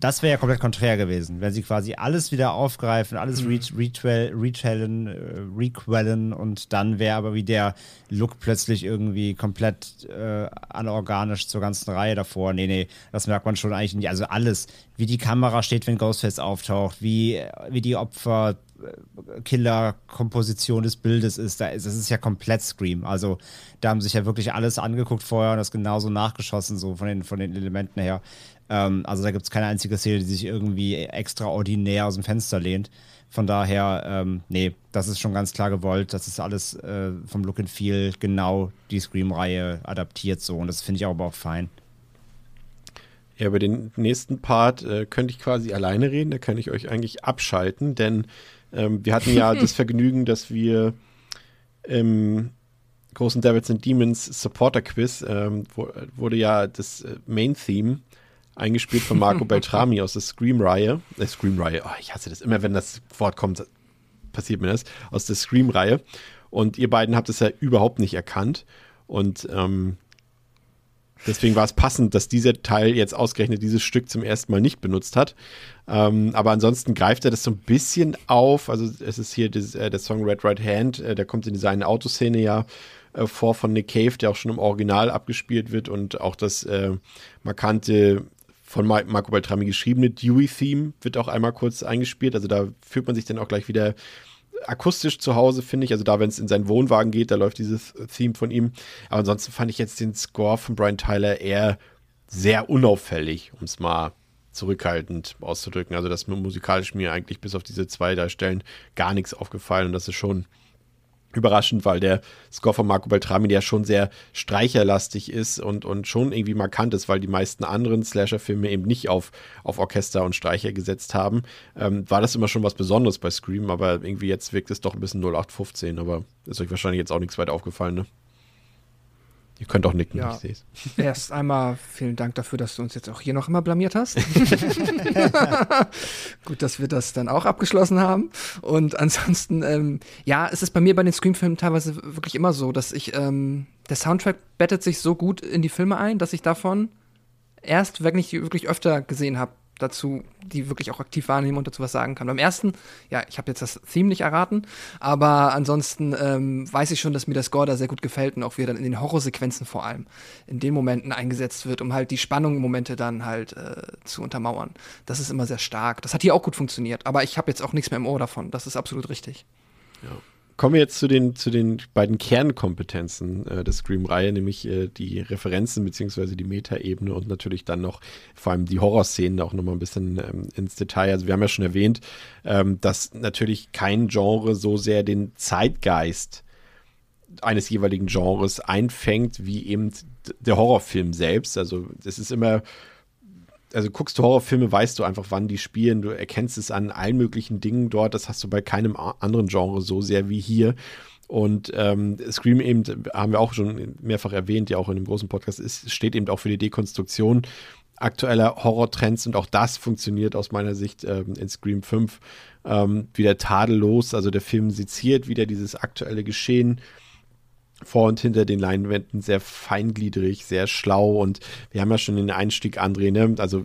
C: das wäre ja komplett konträr gewesen, wenn sie quasi alles wieder aufgreifen, alles mhm. retellen, äh, requellen und dann wäre aber wie der Look plötzlich irgendwie komplett äh, anorganisch zur ganzen Reihe davor. Nee, nee, das merkt man schon eigentlich nicht. Also alles, wie die Kamera steht, wenn Ghostface auftaucht, wie, wie die Opfer äh, Killer-Komposition des Bildes ist, da ist, das ist ja komplett Scream. Also da haben sich ja wirklich alles angeguckt vorher und das genauso nachgeschossen, so von den, von den Elementen her. Ähm, also da gibt es keine einzige Szene, die sich irgendwie extraordinär aus dem Fenster lehnt. Von daher, ähm, nee, das ist schon ganz klar gewollt. Das ist alles äh, vom Look and Feel genau die Scream-Reihe adaptiert so. Und das finde ich aber auch fein.
A: Ja, über den nächsten Part äh, könnte ich quasi alleine reden. Da kann ich euch eigentlich abschalten, denn ähm, wir hatten ja das Vergnügen, dass wir im großen Devils and Demons Supporter Quiz ähm, wo, wurde ja das äh, Main Theme eingespielt von Marco Beltrami aus der Scream-Reihe. Äh, Scream-Reihe, oh, ich hasse das. Immer wenn das Wort kommt, passiert mir das. Aus der Scream-Reihe. Und ihr beiden habt es ja überhaupt nicht erkannt. Und ähm, deswegen war es passend, dass dieser Teil jetzt ausgerechnet dieses Stück zum ersten Mal nicht benutzt hat. Ähm, aber ansonsten greift er das so ein bisschen auf. Also es ist hier das, äh, der Song Red Right Hand, äh, der kommt in seine Autoszene ja äh, vor von Nick Cave, der auch schon im Original abgespielt wird und auch das äh, markante von Marco Beltrami geschriebene Dewey-Theme wird auch einmal kurz eingespielt. Also da fühlt man sich dann auch gleich wieder akustisch zu Hause, finde ich. Also da, wenn es in seinen Wohnwagen geht, da läuft dieses Theme von ihm. Aber ansonsten fand ich jetzt den Score von Brian Tyler eher sehr unauffällig, um es mal zurückhaltend auszudrücken. Also das musikalisch mir eigentlich bis auf diese zwei, drei Stellen gar nichts aufgefallen und das ist schon überraschend, weil der Score von Marco Beltrami ja schon sehr streicherlastig ist und, und schon irgendwie markant ist, weil die meisten anderen Slasher-Filme eben nicht auf, auf Orchester und Streicher gesetzt haben. Ähm, war das immer schon was Besonderes bei Scream, aber irgendwie jetzt wirkt es doch ein bisschen 0815, aber ist euch wahrscheinlich jetzt auch nichts weiter aufgefallen, ne? Ihr könnt auch nicken,
B: ja.
A: ich sehe es.
B: Erst einmal vielen Dank dafür, dass du uns jetzt auch hier noch immer blamiert hast. Gut, dass wir das dann auch abgeschlossen haben. Und ansonsten, ähm, ja, es ist bei mir bei den Scream-Filmen teilweise wirklich immer so, dass ich, ähm, der Soundtrack bettet sich so gut in die Filme ein, dass ich davon erst wirklich, wirklich öfter gesehen habe dazu, die wirklich auch aktiv wahrnehmen und dazu was sagen kann. Beim ersten, ja, ich habe jetzt das Theme nicht erraten, aber ansonsten ähm, weiß ich schon, dass mir der Score da sehr gut gefällt und auch wie er dann in den Horrorsequenzen vor allem in den Momenten eingesetzt wird, um halt die Spannung-Momente dann halt äh, zu untermauern. Das ist immer sehr stark. Das hat hier auch gut funktioniert, aber ich habe jetzt auch nichts mehr im Ohr davon. Das ist absolut richtig.
A: Ja. Kommen wir jetzt zu den, zu den beiden Kernkompetenzen äh, der Scream-Reihe, nämlich äh, die Referenzen bzw. die Metaebene und natürlich dann noch vor allem die Horrorszenen auch nochmal ein bisschen ähm, ins Detail. Also wir haben ja schon erwähnt, ähm, dass natürlich kein Genre so sehr den Zeitgeist eines jeweiligen Genres einfängt, wie eben der Horrorfilm selbst. Also es ist immer also guckst du Horrorfilme, weißt du einfach, wann die spielen. Du erkennst es an allen möglichen Dingen dort. Das hast du bei keinem anderen Genre so sehr wie hier. Und ähm, Scream eben, haben wir auch schon mehrfach erwähnt, ja auch in dem großen Podcast, ist, steht eben auch für die Dekonstruktion aktueller Horrortrends und auch das funktioniert aus meiner Sicht ähm, in Scream 5 ähm, wieder tadellos. Also der Film seziert wieder dieses aktuelle Geschehen vor und hinter den Leinwänden sehr feingliedrig, sehr schlau und wir haben ja schon den Einstieg, André, ne? also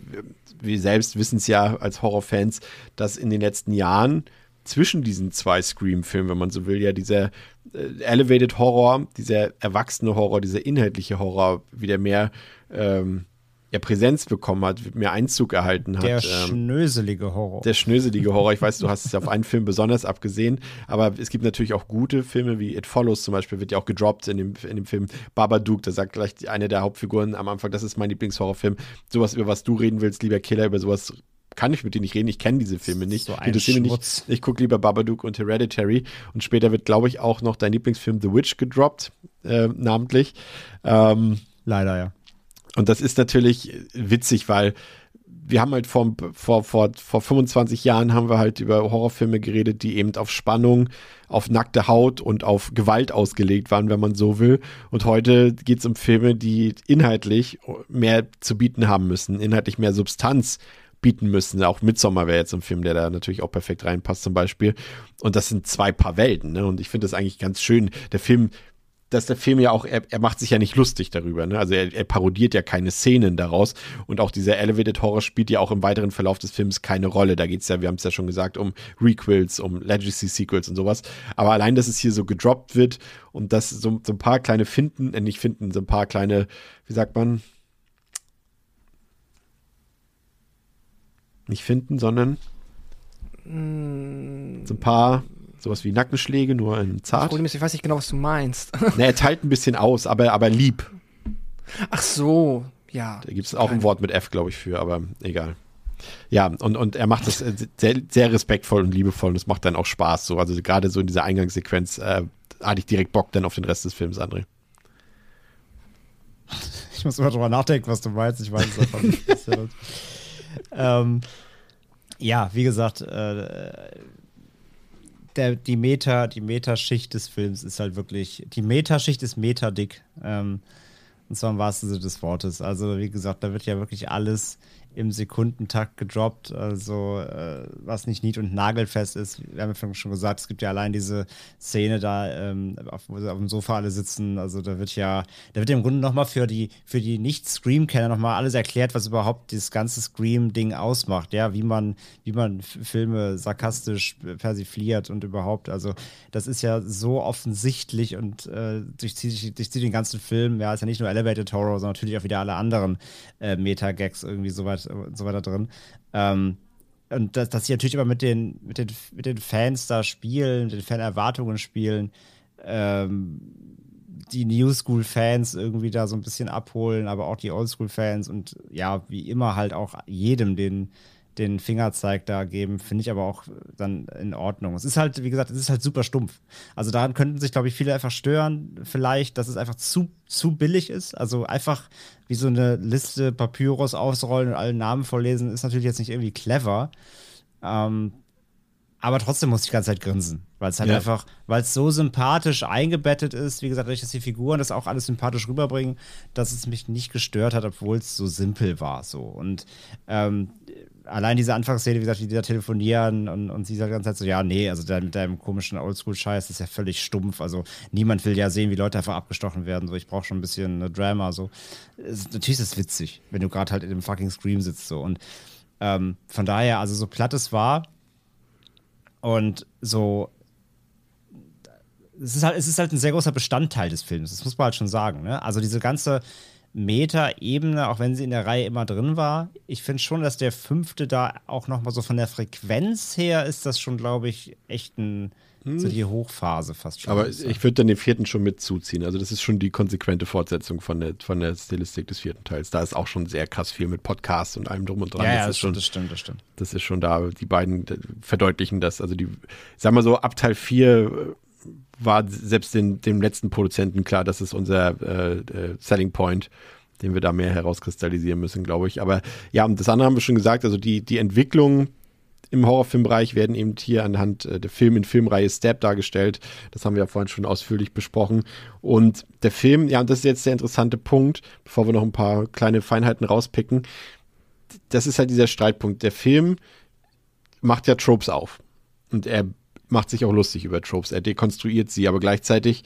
A: wir selbst wissen es ja als Horrorfans, dass in den letzten Jahren zwischen diesen zwei Scream-Filmen, wenn man so will, ja dieser äh, Elevated Horror, dieser erwachsene Horror, dieser inhaltliche Horror wieder mehr ähm, ja, Präsenz bekommen hat, mehr Einzug erhalten hat.
C: Der ähm, schnöselige Horror.
A: Der schnöselige Horror. Ich weiß, du hast es auf einen Film besonders abgesehen, aber es gibt natürlich auch gute Filme, wie It Follows zum Beispiel, wird ja auch gedroppt in dem, in dem Film Babadook. Da sagt gleich eine der Hauptfiguren am Anfang, das ist mein Lieblingshorrorfilm. Sowas, über was du reden willst, lieber Killer, über sowas kann ich mit dir nicht reden. Ich kenne diese Filme nicht.
C: So ein nicht.
A: Ich gucke lieber Babadook und Hereditary. Und später wird, glaube ich, auch noch dein Lieblingsfilm The Witch gedroppt, äh, namentlich. Ähm,
C: Leider, ja.
A: Und das ist natürlich witzig, weil wir haben halt vor, vor, vor, vor 25 Jahren haben wir halt über Horrorfilme geredet, die eben auf Spannung, auf nackte Haut und auf Gewalt ausgelegt waren, wenn man so will. Und heute geht es um Filme, die inhaltlich mehr zu bieten haben müssen, inhaltlich mehr Substanz bieten müssen. Auch Midsommar wäre jetzt ein Film, der da natürlich auch perfekt reinpasst zum Beispiel. Und das sind zwei Paar Welten. Ne? Und ich finde das eigentlich ganz schön. Der Film dass der Film ja auch, er, er macht sich ja nicht lustig darüber, ne? Also er, er, parodiert ja keine Szenen daraus und auch dieser Elevated Horror spielt ja auch im weiteren Verlauf des Films keine Rolle. Da geht es ja, wir haben es ja schon gesagt, um Requels, um Legacy Sequels und sowas. Aber allein, dass es hier so gedroppt wird und dass so, so ein paar kleine Finden, äh, nicht Finden, so ein paar kleine, wie sagt man, nicht finden, sondern
B: mm.
A: so ein paar Sowas wie Nackenschläge, nur in zart. Das
B: Problem ist, ich weiß nicht genau, was du meinst.
A: ne, er teilt ein bisschen aus, aber, aber lieb.
B: Ach so, ja.
A: Da gibt es auch ein Wort mit F, glaube ich, für, aber egal. Ja, und, und er macht das sehr, sehr respektvoll und liebevoll und es macht dann auch Spaß. So. Also gerade so in dieser Eingangssequenz äh, hatte ich direkt Bock dann auf den Rest des Films, André.
C: Ich muss immer drüber nachdenken, was du meinst. Ich weiß es einfach nicht. ähm, ja, wie gesagt, äh, der, die Meta, die Metaschicht des Films ist halt wirklich, die Metaschicht ist metadick. Ähm, und zwar im wahrsten Sinne des Wortes. Also, wie gesagt, da wird ja wirklich alles im Sekundentakt gedroppt, also äh, was nicht nied- und nagelfest ist. Wir haben ja schon gesagt, es gibt ja allein diese Szene da, ähm, auf, wo sie auf dem Sofa alle sitzen. Also da wird ja, da wird im Grunde nochmal für die, für die Nicht-Scream-Kenner nochmal alles erklärt, was überhaupt dieses ganze Scream-Ding ausmacht, ja, wie man, wie man Filme sarkastisch persifliert und überhaupt. Also das ist ja so offensichtlich und äh, durchzieht, durchzieht den ganzen Film. Ja, ist ja nicht nur Elevated Horror, sondern natürlich auch wieder alle anderen äh, Meta-Gags irgendwie so weit und so weiter drin. Ähm, und dass, dass sie natürlich immer mit den, mit, den, mit den Fans da spielen, mit den Fanerwartungen spielen, ähm, die New School-Fans irgendwie da so ein bisschen abholen, aber auch die Oldschool-Fans und ja, wie immer halt auch jedem den, den Fingerzeig da geben, finde ich aber auch dann in Ordnung. Es ist halt, wie gesagt, es ist halt super stumpf. Also daran könnten sich, glaube ich, viele einfach stören, vielleicht, dass es einfach zu, zu billig ist. Also einfach wie so eine Liste Papyrus ausrollen und alle Namen vorlesen, ist natürlich jetzt nicht irgendwie clever. Ähm, aber trotzdem muss ich die ganze Zeit grinsen, weil es halt ja. einfach, weil es so sympathisch eingebettet ist, wie gesagt, dass die Figuren das auch alles sympathisch rüberbringen, dass es mich nicht gestört hat, obwohl es so simpel war. So. Und ähm, allein diese Anfangsszene, wie gesagt, die da telefonieren und, und sie sagt die ganze Zeit so, ja, nee, also da, mit deinem komischen Oldschool-Scheiß ist ja völlig stumpf. Also niemand will ja sehen, wie Leute einfach abgestochen werden. So, ich brauche schon ein bisschen eine Drama. So. Es, natürlich ist es witzig, wenn du gerade halt in dem fucking Scream sitzt. So. Und ähm, von daher, also so platt es war und so es ist halt, es ist halt ein sehr großer Bestandteil des Films, das muss man halt schon sagen. Ne? Also diese ganze Meta-Ebene, auch wenn sie in der Reihe immer drin war. Ich finde schon, dass der fünfte da auch nochmal so von der Frequenz her ist das schon, glaube ich, echt ein, hm. so die Hochphase fast schon.
A: Aber ich würde dann den vierten schon mitzuziehen. Also das ist schon die konsequente Fortsetzung von der, von der Stilistik des vierten Teils. Da ist auch schon sehr krass viel mit Podcasts und allem drum und dran.
C: Ja,
A: das,
C: ja,
A: das, schon,
C: das stimmt, das stimmt.
A: Das ist schon da. Die beiden verdeutlichen das. Also die, sag mal so, ab Teil 4 war selbst den, dem letzten Produzenten klar, das ist unser äh, äh, Selling Point, den wir da mehr herauskristallisieren müssen, glaube ich. Aber ja, und das andere haben wir schon gesagt, also die, die Entwicklung im Horrorfilmbereich werden eben hier anhand äh, der Film in Filmreihe Step dargestellt. Das haben wir ja vorhin schon ausführlich besprochen. Und der Film, ja, und das ist jetzt der interessante Punkt, bevor wir noch ein paar kleine Feinheiten rauspicken. Das ist halt dieser Streitpunkt. Der Film macht ja Tropes auf. Und er macht sich auch lustig über Tropes. Er dekonstruiert sie, aber gleichzeitig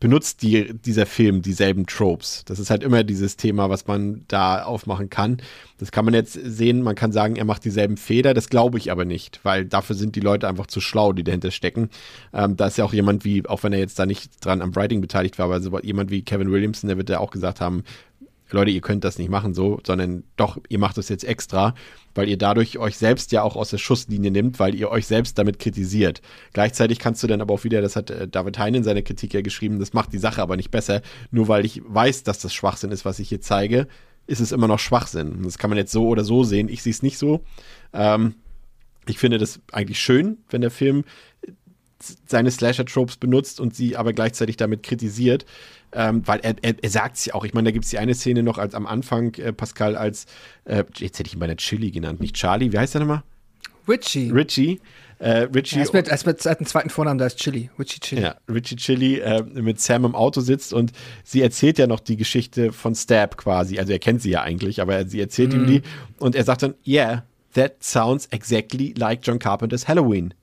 A: benutzt die, dieser Film dieselben Tropes. Das ist halt immer dieses Thema, was man da aufmachen kann. Das kann man jetzt sehen, man kann sagen, er macht dieselben Fehler, das glaube ich aber nicht, weil dafür sind die Leute einfach zu schlau, die dahinter stecken. Ähm, da ist ja auch jemand wie, auch wenn er jetzt da nicht dran am Writing beteiligt war, aber jemand wie Kevin Williamson, der wird ja auch gesagt haben, Leute, ihr könnt das nicht machen so, sondern doch, ihr macht das jetzt extra, weil ihr dadurch euch selbst ja auch aus der Schusslinie nimmt, weil ihr euch selbst damit kritisiert. Gleichzeitig kannst du dann aber auch wieder, das hat äh, David Hein in seiner Kritik ja geschrieben, das macht die Sache aber nicht besser, nur weil ich weiß, dass das Schwachsinn ist, was ich hier zeige, ist es immer noch Schwachsinn. Das kann man jetzt so oder so sehen. Ich sehe es nicht so. Ähm, ich finde das eigentlich schön, wenn der Film seine Slasher-Tropes benutzt und sie aber gleichzeitig damit kritisiert. Ähm, weil er, er, er sagt es ja auch. Ich meine, da gibt es die eine Szene noch als am Anfang, äh, Pascal, als, äh, jetzt hätte ich ihn bei der Chili genannt, nicht Charlie, wie heißt er nochmal?
B: Richie.
A: Richie. Äh, Richie.
B: Er ist mit, er ist mit einem zweiten Vornamen, da ist Chili. Richie Chili.
A: Ja, Richie Chili äh, mit Sam im Auto sitzt und sie erzählt ja noch die Geschichte von Stab quasi. Also er kennt sie ja eigentlich, aber sie erzählt mm. ihm mhm. die und er sagt dann, yeah, that sounds exactly like John Carpenter's Halloween.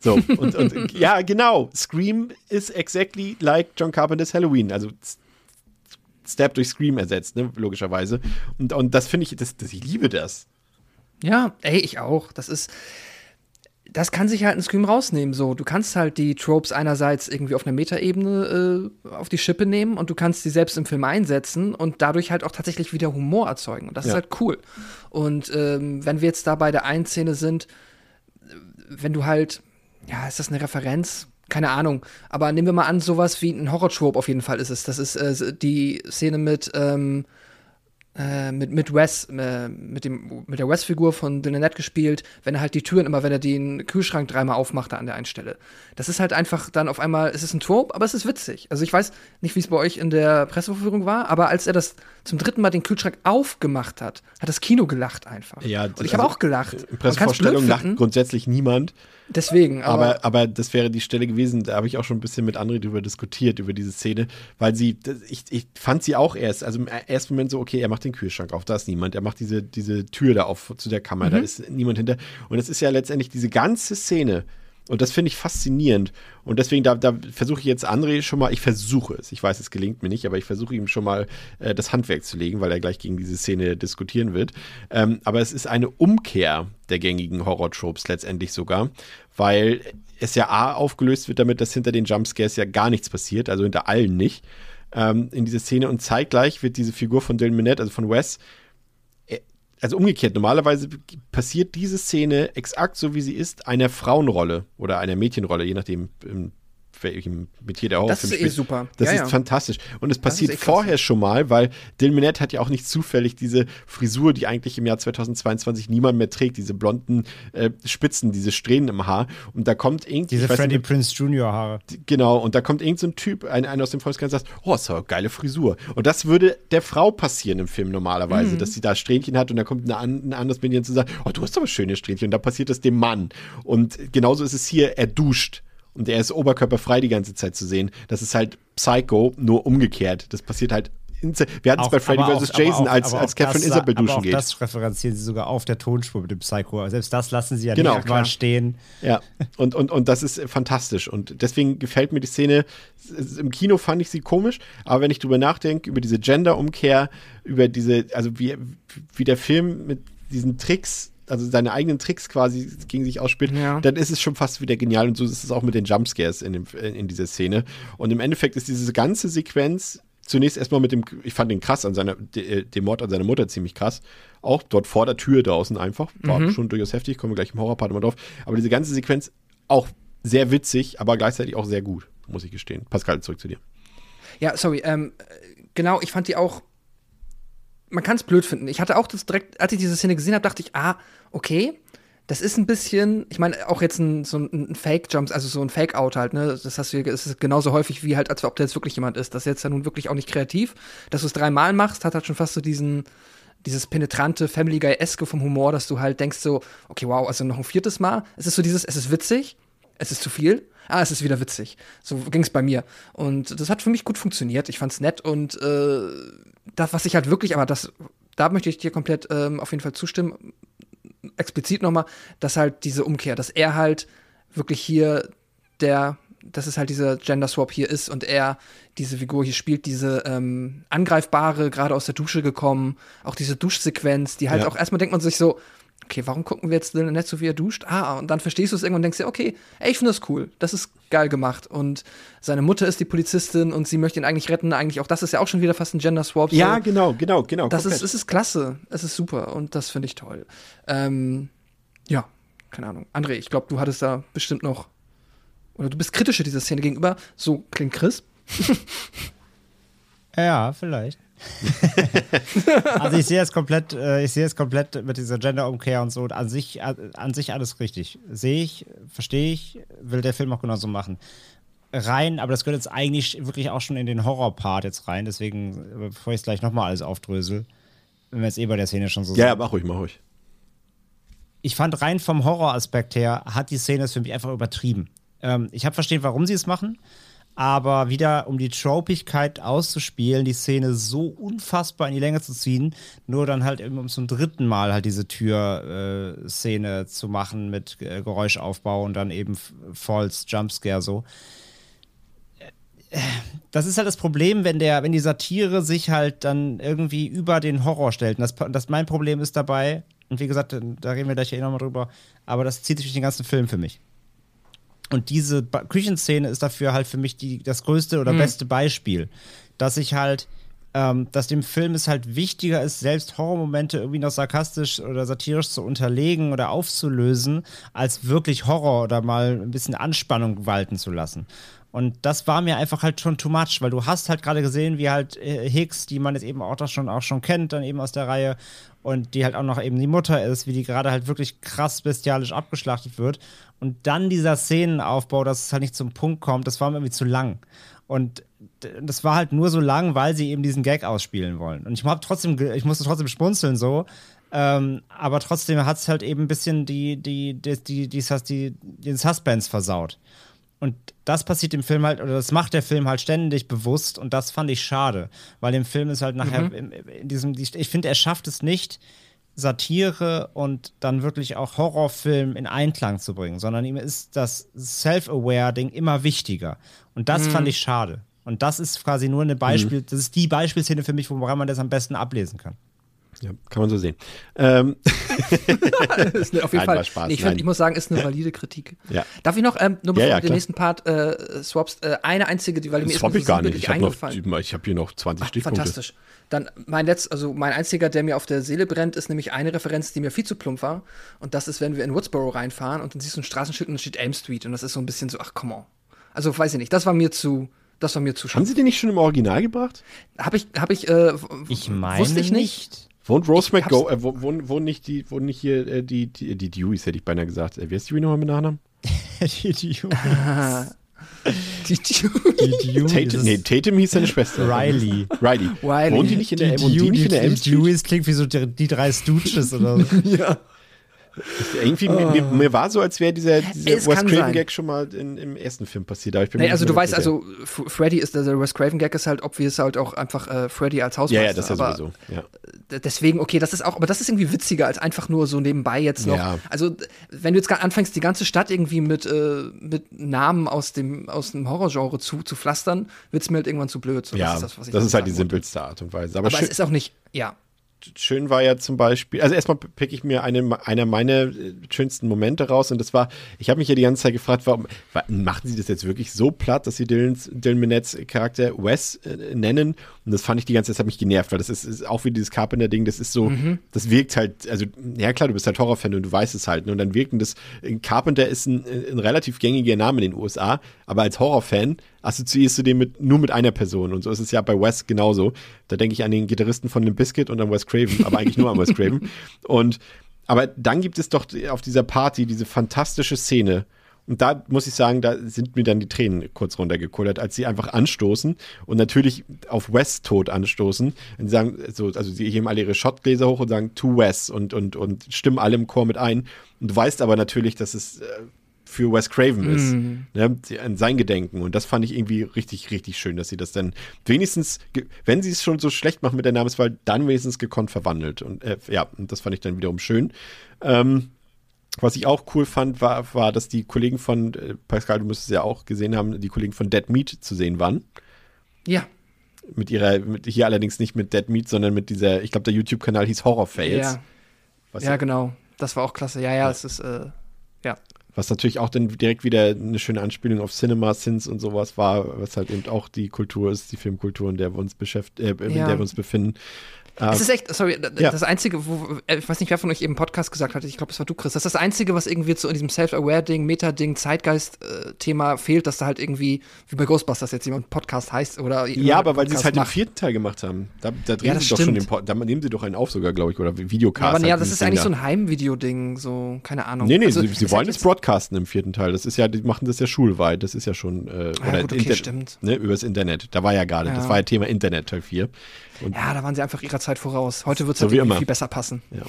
A: So, und, und ja, genau. Scream is exactly like John Carpenter's Halloween. Also Stab durch Scream ersetzt, ne, logischerweise. Und, und das finde ich, das, das, ich liebe das.
B: Ja, ey, ich auch. Das ist, das kann sich halt ein Scream rausnehmen. So, du kannst halt die Tropes einerseits irgendwie auf einer Metaebene äh, auf die Schippe nehmen und du kannst sie selbst im Film einsetzen und dadurch halt auch tatsächlich wieder Humor erzeugen. Und das ja. ist halt cool. Und ähm, wenn wir jetzt da bei der einen Szene sind, wenn du halt ja, ist das eine Referenz? Keine Ahnung. Aber nehmen wir mal an, sowas wie ein Horror-Trope auf jeden Fall ist es. Das ist äh, die Szene mit, ähm, äh, mit, mit Wes, äh, mit, dem, mit der Wes-Figur von Dylan gespielt, wenn er halt die Türen immer, wenn er den Kühlschrank dreimal aufmacht an der einen Stelle. Das ist halt einfach dann auf einmal, es ist ein Trope, aber es ist witzig. Also ich weiß nicht, wie es bei euch in der Presseverführung war, aber als er das zum dritten Mal den Kühlschrank aufgemacht hat, hat das Kino gelacht einfach.
A: Ja,
B: und ich habe also auch gelacht.
A: Pressevorstellung lacht grundsätzlich niemand.
B: Deswegen,
A: aber, aber, aber. das wäre die Stelle gewesen, da habe ich auch schon ein bisschen mit André drüber diskutiert, über diese Szene, weil sie, ich, ich fand sie auch erst, also im ersten Moment so, okay, er macht den Kühlschrank auf, da ist niemand, er macht diese, diese Tür da auf zu der Kammer, mhm. da ist niemand hinter. Und es ist ja letztendlich diese ganze Szene, und das finde ich faszinierend. Und deswegen, da, da versuche ich jetzt André schon mal, ich versuche es, ich weiß, es gelingt mir nicht, aber ich versuche ihm schon mal äh, das Handwerk zu legen, weil er gleich gegen diese Szene diskutieren wird. Ähm, aber es ist eine Umkehr der gängigen Horror-Tropes letztendlich sogar, weil es ja A aufgelöst wird damit, dass hinter den Jumpscares ja gar nichts passiert, also hinter allen nicht. Ähm, in dieser Szene und zeitgleich wird diese Figur von Dylan Minette, also von Wes, also umgekehrt, normalerweise passiert diese Szene exakt so, wie sie ist, einer Frauenrolle oder einer Mädchenrolle, je nachdem, welchem Metier der
B: Horrorfilm
A: Das ist
B: eh super.
A: Das
B: ja,
A: ist
B: ja.
A: fantastisch. Und es passiert eh vorher schon mal, weil Dylan Minette hat ja auch nicht zufällig diese Frisur, die eigentlich im Jahr 2022 niemand mehr trägt, diese blonden äh, Spitzen, diese Strähnen im Haar. Und da kommt irgendwie.
C: Diese Freddie Prince Junior Haare.
A: Genau, und da kommt irgendein so Typ, einer ein aus dem Volkskreis, und sagt, oh, ist aber geile Frisur. Und das würde der Frau passieren im Film normalerweise, mhm. dass sie da Strähnchen hat und da kommt eine, ein anderes Mädchen zu sagen, oh, du hast aber schöne Strähnchen. Und da passiert das dem Mann. Und genauso ist es hier, er duscht und er ist oberkörperfrei die ganze Zeit zu sehen. Das ist halt Psycho, nur umgekehrt. Das passiert halt wir hatten es bei Freddy vs. Jason, auch, als, als Catherine das, Isabel duschen aber auch geht.
C: Das referenzieren sie sogar auf der Tonspur mit dem Psycho. Selbst das lassen sie ja genau, nicht mal stehen.
A: Ja, und, und, und das ist fantastisch. Und deswegen gefällt mir die Szene. Im Kino fand ich sie komisch, aber wenn ich drüber nachdenke, über diese Gender-Umkehr, über diese, also wie, wie der Film mit diesen Tricks also seine eigenen Tricks quasi gegen sich ausspielt, ja. dann ist es schon fast wieder genial. Und so ist es auch mit den Jumpscares in, dem, in dieser Szene. Und im Endeffekt ist diese ganze Sequenz zunächst erstmal mit dem, ich fand den krass an seiner, de, den Mord an seiner Mutter ziemlich krass. Auch dort vor der Tür draußen einfach. War mhm. schon durchaus heftig, kommen wir gleich im Horrorpart mal drauf. Aber diese ganze Sequenz auch sehr witzig, aber gleichzeitig auch sehr gut, muss ich gestehen. Pascal, zurück zu dir.
B: Ja, sorry, ähm, genau, ich fand die auch man kann es blöd finden. Ich hatte auch das direkt, als ich diese Szene gesehen habe, dachte ich, ah, okay, das ist ein bisschen, ich meine, auch jetzt ein, so ein, Fake-Jumps, also so ein Fake-Out halt, ne? Das hast du, ist genauso häufig wie halt, als ob da jetzt wirklich jemand ist. Das ist jetzt ja nun wirklich auch nicht kreativ. Dass du es dreimal machst, hat halt schon fast so diesen, dieses penetrante Family Guy-eske vom Humor, dass du halt denkst so, okay, wow, also noch ein viertes Mal. Es ist so dieses, es ist witzig, es ist zu viel, ah, es ist wieder witzig. So ging es bei mir. Und das hat für mich gut funktioniert. Ich fand's nett und äh, das, was ich halt wirklich, aber das, da möchte ich dir komplett ähm, auf jeden Fall zustimmen, explizit nochmal, dass halt diese Umkehr, dass er halt wirklich hier der, dass es halt dieser Gender Swap hier ist und er diese Figur hier spielt, diese ähm, angreifbare, gerade aus der Dusche gekommen, auch diese Duschsequenz, die halt ja. auch erstmal denkt man sich so, okay, warum gucken wir jetzt nicht so, wie er duscht? Ah, und dann verstehst du es irgendwann und denkst dir, okay, ey, ich finde das cool, das ist geil gemacht. Und seine Mutter ist die Polizistin und sie möchte ihn eigentlich retten. Eigentlich auch das ist ja auch schon wieder fast ein Gender Swap.
A: So. Ja, genau, genau, genau.
B: Das ist, es ist klasse, es ist super und das finde ich toll. Ähm, ja, keine Ahnung. André, ich glaube, du hattest da bestimmt noch, oder du bist kritischer dieser Szene gegenüber. So klingt Chris.
C: ja, vielleicht. also ich sehe es komplett, äh, ich sehe es komplett mit dieser Gender-Umkehr und so. An sich, an, an sich alles richtig. Sehe ich, verstehe ich, will der Film auch genauso machen. Rein, aber das gehört jetzt eigentlich wirklich auch schon in den Horror-Part jetzt rein. Deswegen, bevor ich es gleich nochmal alles aufdrösel, wenn wir jetzt eh bei der Szene schon so
A: Ja, sind. mach ruhig, mach ruhig.
C: Ich fand rein vom Horror-Aspekt her, hat die Szene es für mich einfach übertrieben. Ähm, ich habe verstehen, warum sie es machen aber wieder um die Tropigkeit auszuspielen, die Szene so unfassbar in die Länge zu ziehen, nur dann halt eben um zum dritten Mal halt diese Tür-Szene äh, zu machen mit äh, Geräuschaufbau und dann eben False Jumpscare so. Das ist halt das Problem, wenn der, wenn die Satire sich halt dann irgendwie über den Horror stellt. Und das, das mein Problem ist dabei, und wie gesagt, da reden wir gleich eh nochmal drüber, aber das zieht sich durch den ganzen Film für mich. Und diese ba Küchenszene ist dafür halt für mich die, das größte oder mhm. beste Beispiel, dass ich halt, ähm, dass dem Film es halt wichtiger ist, selbst Horrormomente irgendwie noch sarkastisch oder satirisch zu unterlegen oder aufzulösen, als wirklich Horror oder mal ein bisschen Anspannung walten zu lassen. Und das war mir einfach halt schon too much, weil du hast halt gerade gesehen, wie halt äh, Hicks, die man jetzt eben auch das schon auch schon kennt, dann eben aus der Reihe und die halt auch noch eben die Mutter ist, wie die gerade halt wirklich krass bestialisch abgeschlachtet wird. Und dann dieser Szenenaufbau, dass es halt nicht zum Punkt kommt, das war mir irgendwie zu lang. Und das war halt nur so lang, weil sie eben diesen Gag ausspielen wollen. Und ich hab trotzdem, ich musste trotzdem schmunzeln so. Ähm, aber trotzdem hat es halt eben ein bisschen die, die, die, die, die, die, den Suspense versaut. Und das passiert im Film halt, oder das macht der Film halt ständig bewusst und das fand ich schade, weil im Film ist halt nachher mhm. in, in, diesem, ich finde, er schafft es nicht, Satire und dann wirklich auch Horrorfilm in Einklang zu bringen, sondern ihm ist das Self-Aware-Ding immer wichtiger. Und das mhm. fand ich schade. Und das ist quasi nur eine Beispiel, mhm. das ist die Beispielszene für mich, woran man das am besten ablesen kann.
A: Ja, kann man so sehen. Ähm.
B: ist eine, auf jeden Nein, Fall. Spaß, nee, ich, find, ich, muss sagen, ist eine valide Kritik.
A: Ja.
B: Darf ich noch, ähm, nur bevor ja, ja, du den nächsten Part äh, swapst, äh, eine einzige, die, weil mir
A: Swap ist ich gar nicht. Ich habe hab hier noch 20 Ach, Stichpunkte.
B: Fantastisch. Dann mein letzter, also mein einziger, der mir auf der Seele brennt, ist nämlich eine Referenz, die mir viel zu plump war. Und das ist, wenn wir in Woodsboro reinfahren und dann siehst du ein Straßenschild und da steht Elm Street. Und das ist so ein bisschen so, ach, come on. Also weiß ich nicht, das war mir zu, das war mir zu
A: Haben Sie den nicht schon im Original gebracht?
B: Habe ich, habe ich, äh,
C: Ich meine
B: wusste ich nicht.
A: Wohnt Rose McGo, äh, wo- wohnen, wohnen nicht die, wohnen nicht hier äh, die, die, die Deweys, hätte ich beinahe gesagt. Äh, wer ist Dewey nochmal mit Nachnamen?
C: die Dewey.
B: Die, die,
C: Die Dewey.
A: Tatum, nee,
C: ist
A: Tatum hieß seine Schwester.
C: Riley.
A: Riley.
B: Riley.
A: Wohnen die nicht in der,
C: Die
A: die
C: Dew-
A: nicht in der
C: die-
A: Elm
C: die? Deweys klingt wie so die, die drei Stooges oder so.
B: ja.
A: Irgendwie, mir, mir, mir war so, als wäre dieser, dieser
B: Es
A: Wes
B: kann
A: Craven
B: sein.
A: Gag schon mal in, im ersten Film passiert. Aber ich bin
B: Nee, also du weißt, also Freddy ist, also der Wes Craven Gag ist halt obvious halt auch einfach äh, Freddy als Hausmeister.
A: Ja, ja, das ist ja sowieso. Ja.
B: Deswegen, okay, das ist auch, aber das ist irgendwie witziger als einfach nur so nebenbei jetzt noch.
A: Ja.
B: Also, wenn du jetzt anfängst, die ganze Stadt irgendwie mit, äh, mit Namen aus dem, aus dem Horrorgenre zu, zu pflastern, wird's mir halt irgendwann zu blöd. So,
A: Ja,
B: das
A: das
B: ist, das, was
A: ist, halt die simpelste Art und Weise. Aber,
B: Aber es ist auch nicht, ja.
A: Schön war ja zum Beispiel, also erstmal pick ich mir eine, einer meiner äh, schönsten Momente raus und das war, ich habe mich ja die ganze Zeit gefragt, warum wa- machen sie das jetzt wirklich so platt, dass sie Dylans, Dylan Minnets Charakter Wes äh, nennen und das fand ich die ganze Zeit, das hat mich genervt, weil das ist, ist auch wie dieses Carpenter-Ding, das ist so, das wirkt halt, also ja klar, du bist halt Horrorfan und du weißt es halt ne? und dann wirken das, äh, Carpenter ist ein, ein relativ gängiger Name in den USA, aber als Horrorfan assoziierst du den mit, nur mit einer Person und so ist es ja bei Wes genauso. Da denke ich an den Gitarristen von Limp Bizkit und an Wes Craven, aber eigentlich nur an Wes Craven. Und aber dann gibt es doch auf dieser Party diese fantastische Szene. Und da muss ich sagen, da sind mir dann die Tränen kurz runtergekullert, als sie einfach anstoßen und natürlich auf Wes Tod anstoßen. Und sie sagen, so, also sie heben alle ihre Shotgläser hoch und sagen to Wes und, und, und stimmen alle im Chor mit ein. Und du weißt aber natürlich, dass es äh, für Wes Craven ist, ne, die- an sein Gedenken. Und das fand ich irgendwie richtig, richtig schön, dass sie das dann wenigstens, wenn sie es schon so schlecht machen mit der Namenswahl, dann wenigstens gekonnt verwandelt. Und äh, ja, und das fand ich dann wiederum schön. Ähm, was ich auch cool fand, war, war, dass die Kollegen von, äh, Pascal, du müsstest es ja auch gesehen haben, die Kollegen von Dead Meat zu sehen waren.
B: Ja.
A: Mit ihrer, mit, hier allerdings nicht mit Dead Meat, sondern mit dieser, ich glaube, der YouTube-Kanal hieß Horror Fails.
B: Ja, ja, genau. Das war auch klasse. Ja, ja, es ist, äh, ja.
A: Was natürlich auch dann direkt wieder eine schöne Anspielung auf Cinema Sins und sowas war, was halt eben auch die Kultur ist, die Filmkultur, in der wir uns beschäftigen, äh, in
B: Ja.
A: der wir uns befinden.
B: Es ist echt, sorry,
A: Ja.
B: das Einzige, wo, äh, ich weiß nicht, wer von euch eben im Podcast gesagt hat, ich glaube, es war du, Chris, das ist das Einzige, was irgendwie so in diesem Self-Aware-Ding, Meta-Ding, Zeitgeist-Thema fehlt, dass da halt irgendwie, wie bei Ghostbusters jetzt jemand Podcast heißt oder
A: Ja, aber weil sie es
B: Podcast
A: halt im
B: macht.
A: vierten Teil gemacht haben. Da, da drehen
B: Ja,
A: sie doch schon
B: stimmt.
A: den Pod, da nehmen sie doch einen auf sogar, glaube ich, oder Videocast.
B: Ja, aber ja,
A: halt,
B: das ist eigentlich so ein Heimvideo-Ding, so, keine Ahnung.
A: Nee, nee,
B: Also,
A: sie, sie wollen
B: halt
A: es broadcasten im vierten Teil. Das ist ja, die machen das ja schulweit. Das ist ja schon, äh,
B: Ah,
A: oder
B: gut, okay,
A: Inter-
B: stimmt.
A: Ne, übers Internet. Da war ja gerade, das
B: Ja.
A: war ja Thema Internet Teil 4. Und
B: Ja, da waren sie einfach ihrer Zeit voraus. Heute wird es
A: So
B: halt viel besser passen.
A: Ja.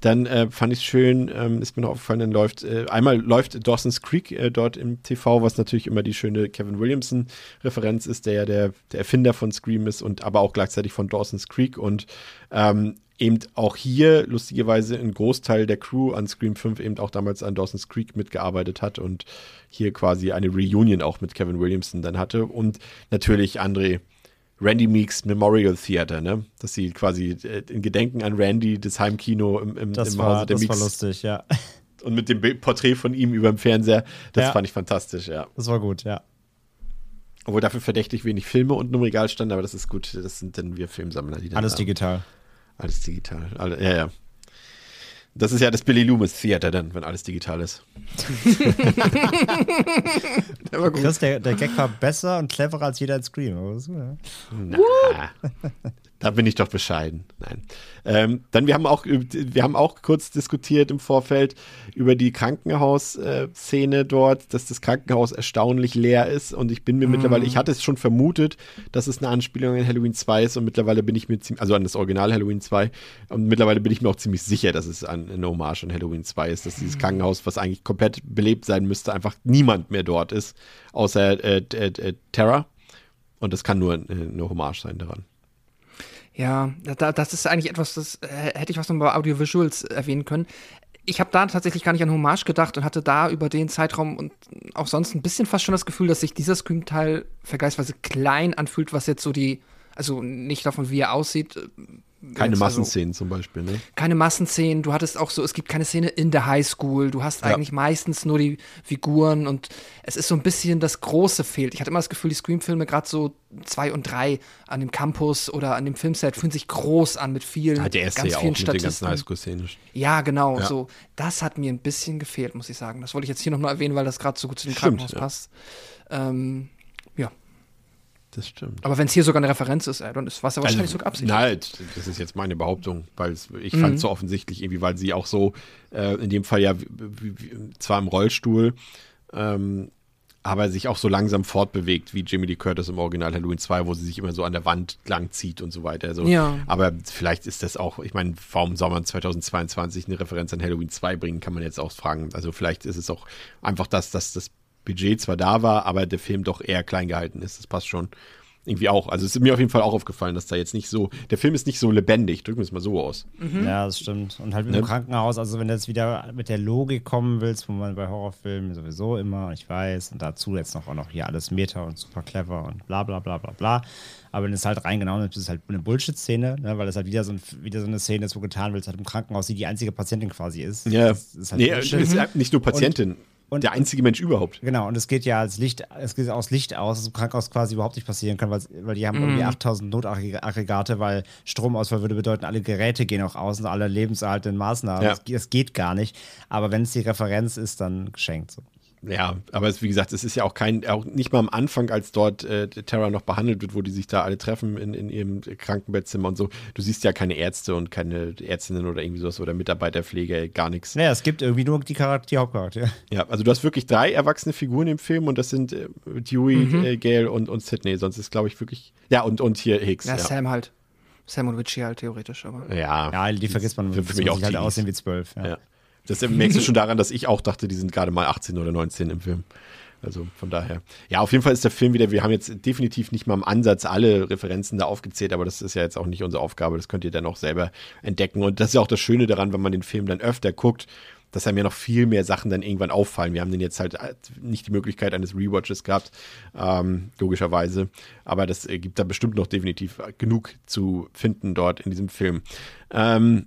A: Dann äh, fand ich es schön, ähm, ist mir noch aufgefallen, dann läuft, äh, einmal läuft Dawson's Creek äh, dort im TV, was natürlich immer die schöne Kevin Williamson-Referenz ist, der ja der, der Erfinder von Scream ist und aber auch gleichzeitig von Dawson's Creek und ähm, eben auch hier lustigerweise ein Großteil der Crew an Scream 5 eben auch damals an Dawson's Creek mitgearbeitet hat und hier quasi eine Reunion auch mit Kevin Williamson dann hatte und natürlich André Randy Meeks Memorial Theater, ne? Dass sie quasi äh, in Gedenken an Randy das Heimkino im, im,
C: Das,
A: im
C: war,
A: Hause der
C: das war
A: Meeks
C: lustig, ja.
A: und mit dem Porträt von ihm über dem Fernseher, das
C: Ja.
A: fand ich fantastisch, ja.
C: Das war gut, ja.
A: Obwohl dafür verdächtig wenig Filme unten im Regal standen, aber das ist gut, das sind dann wir Filmsammler, die
C: Alles
A: da-
C: digital.
A: Alles digital. Alle, ja, ja. Das ist ja das Billy Loomis Theater dann, wenn alles digital ist.
B: Der war gut.
C: Chris, der, der Gag war besser und cleverer als jeder in Scream. Aber so, ja.
A: Na, da bin ich doch bescheiden. Nein. Ähm, dann, wir haben auch, wir haben auch kurz diskutiert im Vorfeld über die Krankenhausszene dort, dass das Krankenhaus erstaunlich leer ist. Und ich bin mir mittlerweile, ich hatte es schon vermutet, dass es eine Anspielung an Halloween 2 ist. Und mittlerweile bin ich mir ziemlich, also an das Original Halloween 2. Und mittlerweile bin ich mir auch ziemlich sicher, dass es an, eine Hommage an Halloween 2 ist, dass dieses Krankenhaus, was eigentlich komplett belebt sein müsste, einfach niemand mehr dort ist, außer äh, äh, äh, Terra. Und das kann nur äh, eine Hommage sein daran.
B: Ja, da, das ist eigentlich etwas, das äh, hätte ich was noch bei Audiovisuals erwähnen können. Ich habe da tatsächlich gar nicht an Hommage gedacht und hatte da über den Zeitraum und auch sonst ein bisschen fast schon das Gefühl, dass sich dieser Scream-Teil vergleichsweise klein anfühlt, was jetzt so die, also nicht davon, wie er aussieht,
A: Keine also Massenszenen also, zum Beispiel, ne?
B: Keine Massenszenen. Du hattest auch so, es gibt keine Szene in der Highschool. Du hast eigentlich ja. meistens nur die Figuren und es ist so ein bisschen das Große fehlt. Ich hatte immer das Gefühl, die Scream-Filme, gerade so zwei und drei an dem Campus oder an dem Filmset, fühlen sich groß an mit vielen,
A: ja, der erste
B: ganz
A: ja
B: vielen
A: auch mit den ganzen Highschool-Szenen.
B: Ja, genau. Ja. So, das hat mir ein bisschen gefehlt, muss ich sagen. Das wollte ich jetzt hier nochmal erwähnen, weil das gerade so gut zu dem Stimmt, Krankenhaus passt. Ähm, ja,
A: das stimmt.
B: Aber wenn es hier sogar eine Referenz ist, dann ist was ja wahrscheinlich also, sogar absichtlich.
A: Nein, das ist jetzt meine Behauptung, weil ich mhm. fand es so offensichtlich irgendwie, weil sie auch so, äh, in dem Fall ja zwar im Rollstuhl, ähm, aber sich auch so langsam fortbewegt, wie Jimmy Lee Curtis im Original Halloween 2, wo sie sich immer so an der Wand lang zieht und so weiter. Also,
B: ja.
A: Aber vielleicht ist das auch, ich meine, warum soll man 2022 eine Referenz an Halloween 2 bringen, kann man jetzt auch fragen. Also vielleicht ist es auch einfach das, dass das Budget zwar da war, aber der Film doch eher klein gehalten ist. Das passt schon irgendwie auch. Also es ist mir auf jeden Fall auch aufgefallen, dass da jetzt nicht so, der Film ist nicht so lebendig, drücken wir es mal so aus.
C: Mhm. Ja, das stimmt. Und halt mit ne? dem Krankenhaus, also wenn du jetzt wieder mit der Logik kommen willst, wo man bei Horrorfilmen sowieso immer, ich weiß, und dazu jetzt noch auch noch hier alles Meta und super clever und bla bla bla bla bla. Aber wenn es halt rein genau nimmst, ist es halt eine Bullshit-Szene, ne? weil es halt wieder so, ein, wieder so eine Szene ist, wo getan wird, halt im Krankenhaus, die die einzige Patientin quasi ist.
A: Ja, das ist halt nee, ist nicht nur Patientin. Und und der einzige Mensch überhaupt.
C: Genau, und es geht ja als Licht, es geht aus Licht aus, dass im Krankenhaus quasi überhaupt nicht passieren kann, weil, weil die haben mm. irgendwie 8000 Notaggregate, weil Stromausfall würde bedeuten, alle Geräte gehen auch aus und alle lebenserhaltenden Maßnahmen. Ja. Das, das, geht gar nicht. Aber wenn es die Referenz ist, dann geschenkt. So.
A: Ja, aber es, wie gesagt, es ist ja auch kein, auch nicht mal am Anfang, als dort äh, Terra noch behandelt wird, wo die sich da alle treffen in, in ihrem Krankenbettzimmer und so. Du siehst ja keine Ärzte und keine Ärztinnen oder irgendwie sowas oder Mitarbeiterpflege, gar nichts.
C: Naja, es gibt irgendwie nur die, Charakter die Hauptcharaktere.
A: Ja, also du hast wirklich drei erwachsene Figuren im Film und das sind äh, Dewey, mhm. äh, Gail und, und Sidney. Sonst ist, glaube ich, wirklich. Ja, und, und hier Hicks.
B: Ja, ja. Sam halt. Sam und Richie halt theoretisch, aber.
A: Ja.
C: Ja, die vergisst man,
A: für, für mich auch
C: halt aussehen wie zwölf.
A: Ja. ja. Das merkst du schon daran, dass ich auch dachte, die sind gerade mal 18 oder 19 im Film. Also von daher. Ja, auf jeden Fall ist der Film wieder, wir haben jetzt definitiv nicht mal im Ansatz alle Referenzen da aufgezählt, aber das ist ja jetzt auch nicht unsere Aufgabe, das könnt ihr dann auch selber entdecken. Und das ist ja auch das Schöne daran, wenn man den Film dann öfter guckt, dass einem ja noch viel mehr Sachen dann irgendwann auffallen. Wir haben den jetzt halt äh, nicht die Möglichkeit eines Rewatches gehabt, ähm, logischerweise. Aber das gibt da bestimmt noch definitiv genug zu finden dort in diesem Film. Ähm,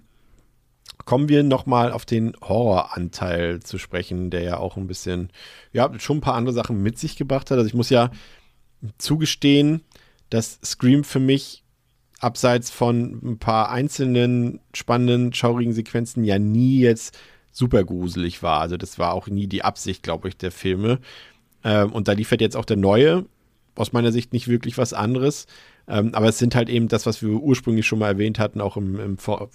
A: kommen wir nochmal auf den Horroranteil zu sprechen, der ja auch ein bisschen, ja, schon ein paar andere Sachen mit sich gebracht hat. Also ich muss ja zugestehen, dass Scream für mich abseits von ein paar einzelnen spannenden, schaurigen Sequenzen ja nie jetzt super gruselig war. Also das war auch nie die Absicht, glaube ich, der Filme. Ähm, und da liefert jetzt auch der neue, aus meiner Sicht nicht wirklich was anderes. Ähm, aber es sind halt eben das, was wir ursprünglich schon mal erwähnt hatten, auch im, im Vor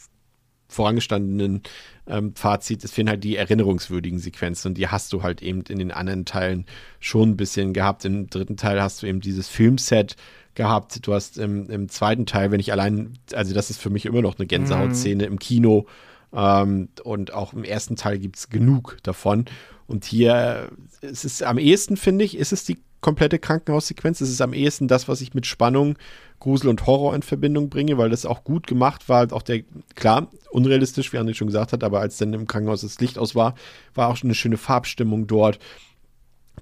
A: vorangestandenen ähm, Fazit, es fehlen halt die erinnerungswürdigen Sequenzen und die hast du halt eben in den anderen Teilen schon ein bisschen gehabt. Im dritten Teil hast du eben dieses Filmset gehabt. Du hast im, im zweiten Teil, wenn ich allein, also das ist für mich immer noch eine Gänsehautszene mhm. im Kino ähm, und auch im ersten Teil gibt es genug davon. Und hier es ist am ehesten, finde ich, ist es die komplette Krankenhaussequenz. Es ist am ehesten das, was ich mit Spannung, Grusel und Horror in Verbindung bringe, weil das auch gut gemacht war. Auch der, klar, unrealistisch, wie André schon gesagt hat, aber als dann im Krankenhaus das Licht aus war, war auch schon eine schöne Farbstimmung dort.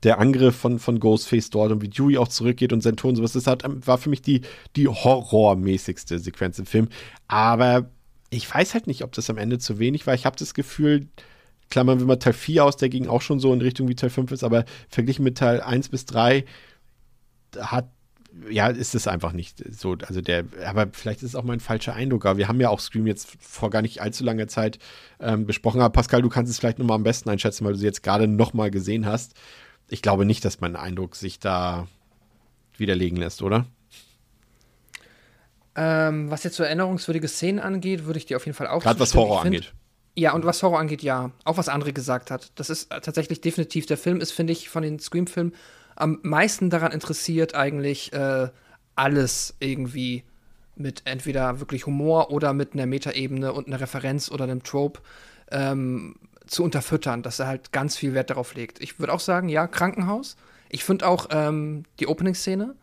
A: Der Angriff von, von Ghostface dort und wie Dewey auch zurückgeht und sein Ton, sowas, das hat, war für mich die, die horrormäßigste Sequenz im Film. Aber ich weiß halt nicht, ob das am Ende zu wenig war. Ich habe das Gefühl, klammern wir mal Teil 4 aus, der ging auch schon so in Richtung wie Teil 5 ist, aber verglichen mit Teil 1 bis 3 hat ja, ist es einfach nicht so. Also der, aber vielleicht ist es auch mein falscher Eindruck. Aber wir haben ja auch Scream jetzt vor gar nicht allzu langer Zeit ähm, besprochen. Aber Pascal, du kannst es vielleicht nochmal am besten einschätzen, weil du sie jetzt gerade nochmal gesehen hast. Ich glaube nicht, dass mein Eindruck sich da widerlegen lässt, oder?
B: Ähm, was jetzt so erinnerungswürdige Szenen angeht, würde ich dir auf jeden Fall auch
A: Gerade was Horror find, angeht.
B: Ja, und was Horror angeht, ja. Auch was André gesagt hat. Das ist tatsächlich definitiv, der Film ist, finde ich, von den Scream-Filmen am meisten daran interessiert, eigentlich äh, alles irgendwie mit entweder wirklich Humor oder mit einer Metaebene und einer Referenz oder einem Trope ähm, zu unterfüttern, dass er halt ganz viel Wert darauf legt. Ich würde auch sagen, ja, Krankenhaus. Ich finde auch ähm, die Opening-Szene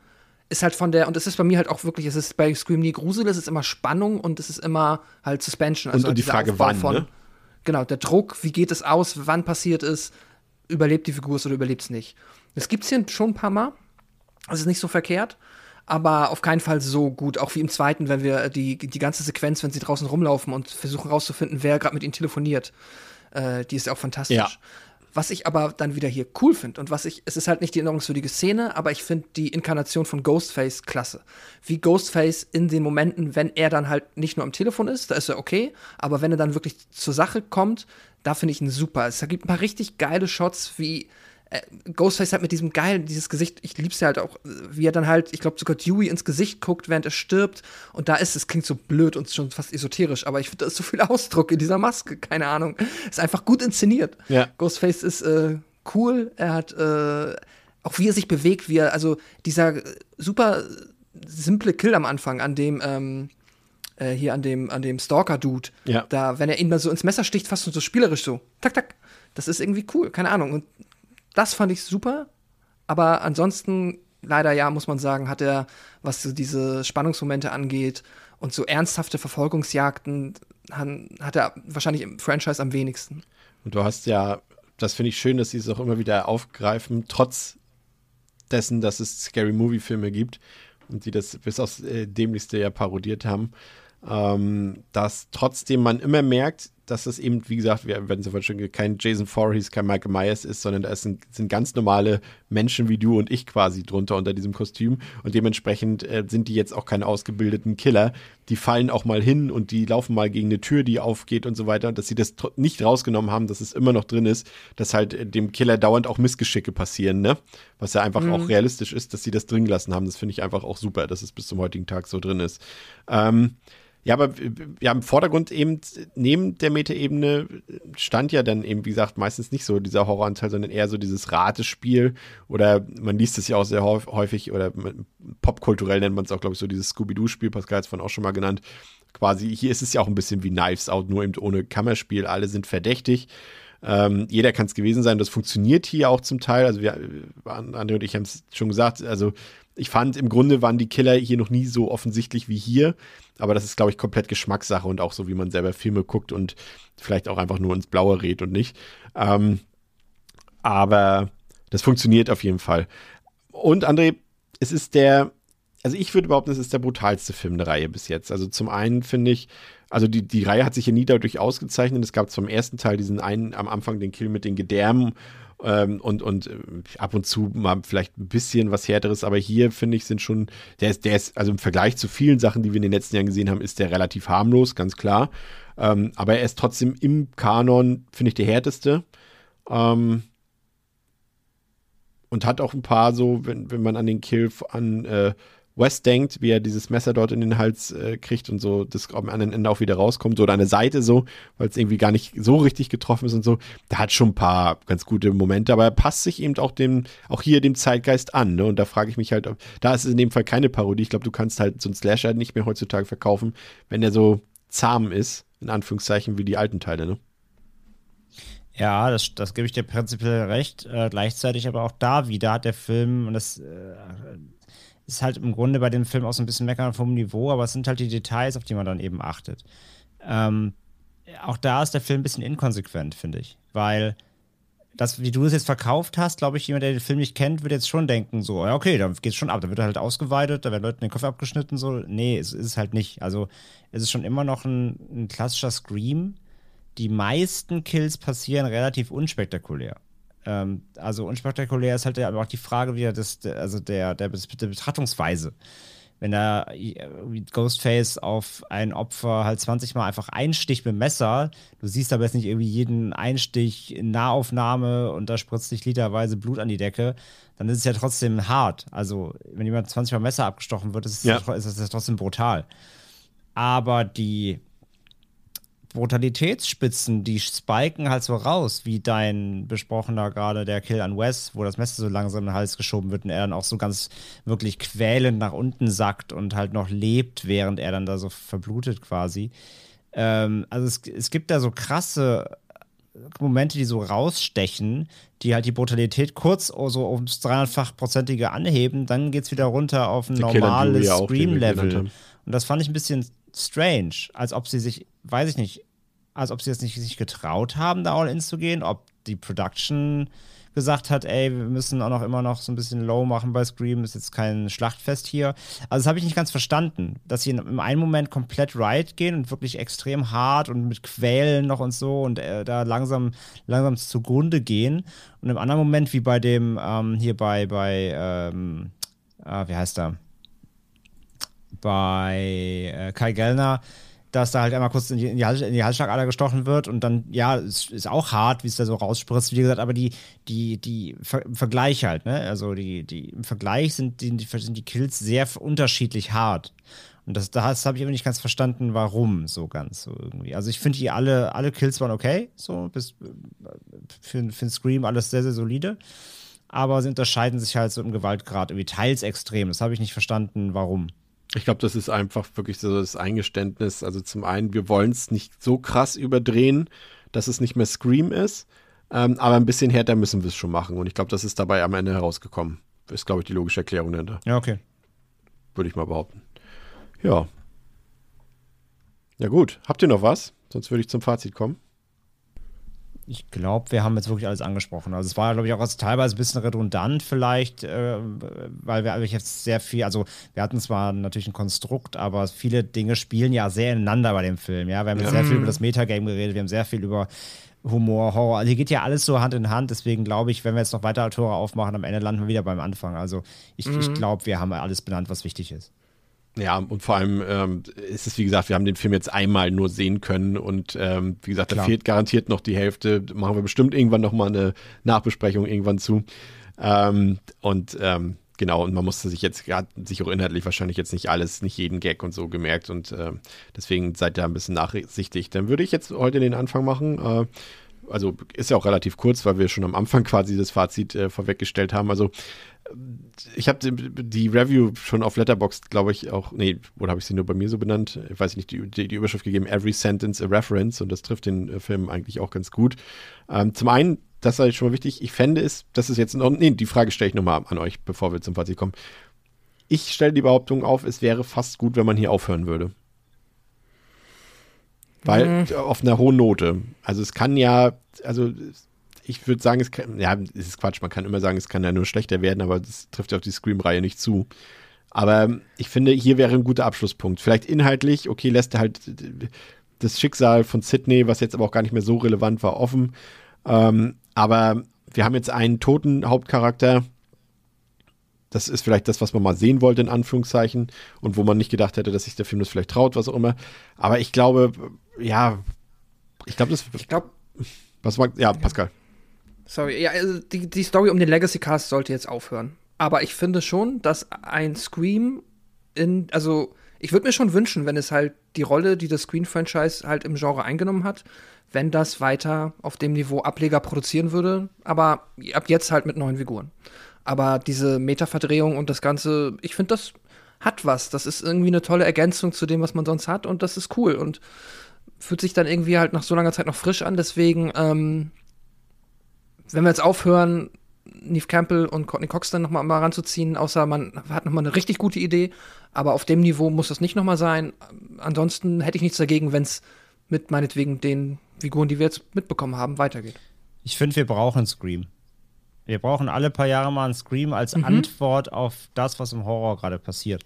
B: ist halt von der, und es ist bei mir halt auch wirklich, es ist bei Scream nie Grusel, es ist immer Spannung und es ist immer halt Suspension.
A: Also und, und die Frage, Aufbau wann, von, ne?
B: genau, der Druck, wie geht es aus, wann passiert es, überlebt die Figur es oder überlebt es nicht. Das gibt es hier schon ein paar Mal. Das ist nicht so verkehrt. aber auf keinen Fall so gut. Auch wie im zweiten, wenn wir die, die ganze Sequenz, wenn sie draußen rumlaufen und versuchen rauszufinden, wer gerade mit ihnen telefoniert, äh, die ist auch fantastisch. Ja. Was ich aber dann wieder hier cool finde und was ich, es ist halt nicht die erinnerungswürdige Szene, aber ich finde die Inkarnation von Ghostface klasse. Wie Ghostface in den Momenten, wenn er dann halt nicht nur am Telefon ist, da ist er okay, aber wenn er dann wirklich zur Sache kommt, da finde ich ihn super. Es gibt ein paar richtig geile Shots, wie Ghostface hat mit diesem geilen, dieses Gesicht, ich lieb's ja halt auch, wie er dann halt, ich glaube sogar Dewey ins Gesicht guckt, während er stirbt. Und da ist es, klingt so blöd und schon fast esoterisch, aber ich finde, da ist so viel Ausdruck in dieser Maske, keine Ahnung. Ist einfach gut inszeniert. Ja. Ghostface ist äh, cool, er hat äh, auch wie er sich bewegt, wie er, also dieser super simple Kill am Anfang, an dem, ähm, äh, hier an dem, an dem Stalker-Dude, ja. da, wenn er ihn mal so ins Messer sticht, fast so spielerisch so, tak, tak. Das ist irgendwie cool, keine Ahnung. Und das fand ich super, aber ansonsten, leider ja, muss man sagen, hat er, was so diese Spannungsmomente angeht und so ernsthafte Verfolgungsjagden, hat er wahrscheinlich im Franchise am wenigsten.
A: Und du hast ja, das finde ich schön, dass sie es auch immer wieder aufgreifen, trotz dessen, dass es Scary Movie-Filme gibt und die das bis aufs äh, Dämlichste ja parodiert haben, ähm, dass trotzdem man immer merkt, dass es eben, wie gesagt, wir werden es schon kein Jason Voorhees, kein Michael Myers ist, sondern da sind, sind ganz normale Menschen wie du und ich quasi drunter unter diesem Kostüm und dementsprechend äh, sind die jetzt auch keine ausgebildeten Killer. Die fallen auch mal hin und die laufen mal gegen eine Tür, die aufgeht und so weiter. dass sie das nicht rausgenommen haben, dass es immer noch drin ist, dass halt äh, dem Killer dauernd auch Missgeschicke passieren, ne? Was ja einfach mhm. auch realistisch ist, dass sie das drin gelassen haben. Das finde ich einfach auch super, dass es bis zum heutigen Tag so drin ist. Ähm, ja, aber ja, im Vordergrund eben neben der Metaebene stand ja dann eben, wie gesagt, meistens nicht so dieser Horroranteil, sondern eher so dieses Ratespiel oder man liest es ja auch sehr häufig oder popkulturell nennt man es auch, glaube ich, so dieses Scooby-Doo-Spiel, Pascal hat es vorhin auch schon mal genannt. Quasi, hier ist es ja auch ein bisschen wie Knives Out, nur eben ohne Kammerspiel. Alle sind verdächtig. Ähm, jeder kann es gewesen sein. Das funktioniert hier auch zum Teil. Also wir, André und ich haben es schon gesagt. Also ich fand, im Grunde waren die Killer hier noch nie so offensichtlich wie hier. Aber das ist, glaube ich, komplett Geschmackssache und auch so, wie man selber Filme guckt und vielleicht auch einfach nur ins Blaue redet und nicht. Ähm, aber das funktioniert auf jeden Fall. Und André, es ist der, also ich würde behaupten, es ist der brutalste Film der Reihe bis jetzt. Also zum einen finde ich, also die, die Reihe hat sich ja nie dadurch ausgezeichnet. Es gab zum ersten Teil diesen einen am Anfang den Kill mit den Gedärmen ähm, und, und äh, ab und zu mal vielleicht ein bisschen was härteres, aber hier finde ich sind schon, der ist, der ist, also im Vergleich zu vielen Sachen, die wir in den letzten Jahren gesehen haben, ist der relativ harmlos, ganz klar. Ähm, aber er ist trotzdem im Kanon, finde ich, der härteste. Ähm, und hat auch ein paar so, wenn, wenn man an den Kill an äh, Wes denkt, wie er dieses Messer dort in den Hals äh, kriegt und so das am anderen Ende auch wieder rauskommt, so oder an der Seite so, weil es irgendwie gar nicht so richtig getroffen ist und so. Da hat schon ein paar ganz gute Momente, aber er passt sich eben auch dem, auch hier dem Zeitgeist an, ne? Und da frage ich mich halt, ob, da ist es in dem Fall keine Parodie. Ich glaube, du kannst halt so einen Slasher nicht mehr heutzutage verkaufen, wenn er so zahm ist, in Anführungszeichen, wie die alten Teile, ne?
C: Ja, das, das gebe ich dir prinzipiell recht. Äh, gleichzeitig aber auch da wieder hat der Film, und das äh, ist halt im Grunde bei dem Film auch so ein bisschen meckern vom Niveau, aber es sind halt die Details, auf die man dann eben achtet. Ähm, auch da ist der Film ein bisschen inkonsequent, finde ich. Weil das, wie du es jetzt verkauft hast, glaube ich, jemand, der den Film nicht kennt, wird jetzt schon denken, so, ja, okay, dann geht es schon ab, da wird halt ausgeweitet, da werden Leuten den Kopf abgeschnitten, so. Nee, es ist halt nicht. Also, es ist schon immer noch ein, ein klassischer Scream. Die meisten Kills passieren relativ unspektakulär. Ähm, also unspektakulär ist halt aber auch die Frage wieder des, also der, der, der Betrachtungsweise. Wenn da Ghostface auf ein Opfer halt 20 Mal einfach einsticht mit Messer, du siehst aber jetzt nicht irgendwie jeden Einstich in Nahaufnahme und da spritzt sich literweise Blut an die Decke, dann ist es ja trotzdem hart. Also, wenn jemand 20 Mal Messer abgestochen wird, ist es ja. ist das trotzdem brutal. Aber die Brutalitätsspitzen, die spiken halt so raus, wie dein besprochener gerade der Kill an Wes, wo das Messer so langsam in den Hals geschoben wird und er dann auch so ganz wirklich quälend nach unten sackt und halt noch lebt, während er dann da so verblutet quasi. Ähm, also es, es gibt da so krasse Momente, die so rausstechen, die halt die Brutalität kurz so ums 300-fach-prozentige anheben, dann geht es wieder runter auf ein normales Scream-Level. Und das fand ich ein bisschen strange, als ob sie sich, weiß ich nicht, als ob sie jetzt nicht sich getraut haben, da All-Ins zu gehen, ob die Production gesagt hat, ey, wir müssen auch noch immer noch so ein bisschen low machen bei Scream, ist jetzt kein Schlachtfest hier. Also das habe ich nicht ganz verstanden, dass sie im einen Moment komplett right gehen und wirklich extrem hart und mit Quälen noch und so und äh, da langsam, langsam zugrunde gehen. Und im anderen Moment, wie bei dem, ähm, hier bei, bei, ähm, ah, wie heißt er? Bei äh, Kai Gellner, dass da halt einmal kurz in die, in die, Hals, in die Halsschlagader gestochen wird und dann, ja, es ist auch hart, wie es da so rausspritzt, wie gesagt, aber die, die, die Ver Vergleich halt, ne? Also die, die, im Vergleich sind die, sind die Kills sehr unterschiedlich hart. Und das, das habe ich aber nicht ganz verstanden, warum so ganz so irgendwie. Also ich finde die alle, alle Kills waren okay, so bis für, für den Scream alles sehr, sehr solide. Aber sie unterscheiden sich halt so im Gewaltgrad irgendwie teils extrem. Das habe ich nicht verstanden, warum.
A: Ich glaube, das ist einfach wirklich so das Eingeständnis. Also zum einen, wir wollen es nicht so krass überdrehen, dass es nicht mehr Scream ist, ähm, aber ein bisschen härter müssen wir es schon machen. Und ich glaube, das ist dabei am Ende herausgekommen. Ist, glaube ich, die logische Erklärung dahinter.
C: Ja, okay.
A: Würde ich mal behaupten. Ja. Ja gut, habt ihr noch was? Sonst würde ich zum Fazit kommen
C: ich glaube, wir haben jetzt wirklich alles angesprochen. Also es war, glaube ich, auch teilweise ein bisschen redundant vielleicht, äh, weil wir jetzt sehr viel, also wir hatten zwar natürlich ein Konstrukt, aber viele Dinge spielen ja sehr ineinander bei dem Film. Ja, wir haben ja. sehr viel über das Metagame geredet, wir haben sehr viel über Humor, Horror. Also hier geht ja alles so Hand in Hand. Deswegen glaube ich, wenn wir jetzt noch weiter Tore aufmachen, am Ende landen wir wieder beim Anfang. Also ich, mhm. ich glaube, wir haben alles benannt, was wichtig ist.
A: Ja, und vor allem ähm, ist es, wie gesagt, wir haben den Film jetzt einmal nur sehen können und ähm, wie gesagt, Klar. da fehlt garantiert noch die Hälfte. Machen wir bestimmt irgendwann nochmal eine Nachbesprechung irgendwann zu. Ähm, und ähm, genau, und man musste sich jetzt gerade sich auch inhaltlich wahrscheinlich jetzt nicht alles, nicht jeden Gag und so gemerkt und äh, deswegen seid ihr ein bisschen nachsichtig. Dann würde ich jetzt heute den Anfang machen. Äh, also ist ja auch relativ kurz, weil wir schon am Anfang quasi das Fazit äh, vorweggestellt haben. Also ich habe die, Review schon auf Letterboxd, glaube ich, auch, nee, oder habe ich sie nur bei mir so benannt? Ich weiß nicht, die, die, die, Überschrift gegeben, Every Sentence a Reference und das trifft den äh, Film eigentlich auch ganz gut. Ähm, zum einen, das ist schon mal wichtig, ich fände es, das ist jetzt noch, nee, die Frage stelle ich nochmal an euch, bevor wir zum Fazit kommen. Ich stelle die Behauptung auf, es wäre fast gut, wenn man hier aufhören würde. Weil, mhm. auf einer hohen Note. Also es kann ja, also ich würde sagen, es kann, ja, es ist Quatsch, man kann immer sagen, es kann ja nur schlechter werden, aber das trifft auf die Scream-Reihe nicht zu. Aber ich finde, hier wäre ein guter Abschlusspunkt. Vielleicht inhaltlich, okay, lässt er halt das Schicksal von Sydney, was jetzt aber auch gar nicht mehr so relevant war, offen. Ähm, aber wir haben jetzt einen toten Hauptcharakter. Das ist vielleicht das, was man mal sehen wollte, in Anführungszeichen. Und wo man nicht gedacht hätte, dass sich der Film das vielleicht traut, was auch immer. Aber ich glaube, ja, ich glaube, das.
B: Ich glaube.
A: Was war. Ja, Pascal.
B: Sorry, ja, also die, die Story um den Legacy Cast sollte jetzt aufhören. Aber ich finde schon, dass ein Scream in, also ich würde mir schon wünschen, wenn es halt die Rolle, die das Screen-Franchise halt im Genre eingenommen hat, wenn das weiter auf dem Niveau Ableger produzieren würde, aber ab jetzt halt mit neuen Figuren. Aber diese Meta-Verdrehung und das Ganze, ich finde, das hat was. Das ist irgendwie eine tolle Ergänzung zu dem, was man sonst hat und das ist cool und fühlt sich dann irgendwie halt nach so langer Zeit noch frisch an. Deswegen, ähm, wenn wir jetzt aufhören, Neve Campbell und Courtney Cox dann nochmal mal ranzuziehen, außer man hat nochmal eine richtig gute Idee, aber auf dem Niveau muss das nicht nochmal sein. Ansonsten hätte ich nichts dagegen, wenn es mit meinetwegen den Figuren, die wir jetzt mitbekommen haben, weitergeht.
C: Ich finde, wir brauchen Scream. Wir brauchen alle paar Jahre mal einen Scream als mhm. Antwort auf das, was im Horror gerade passiert.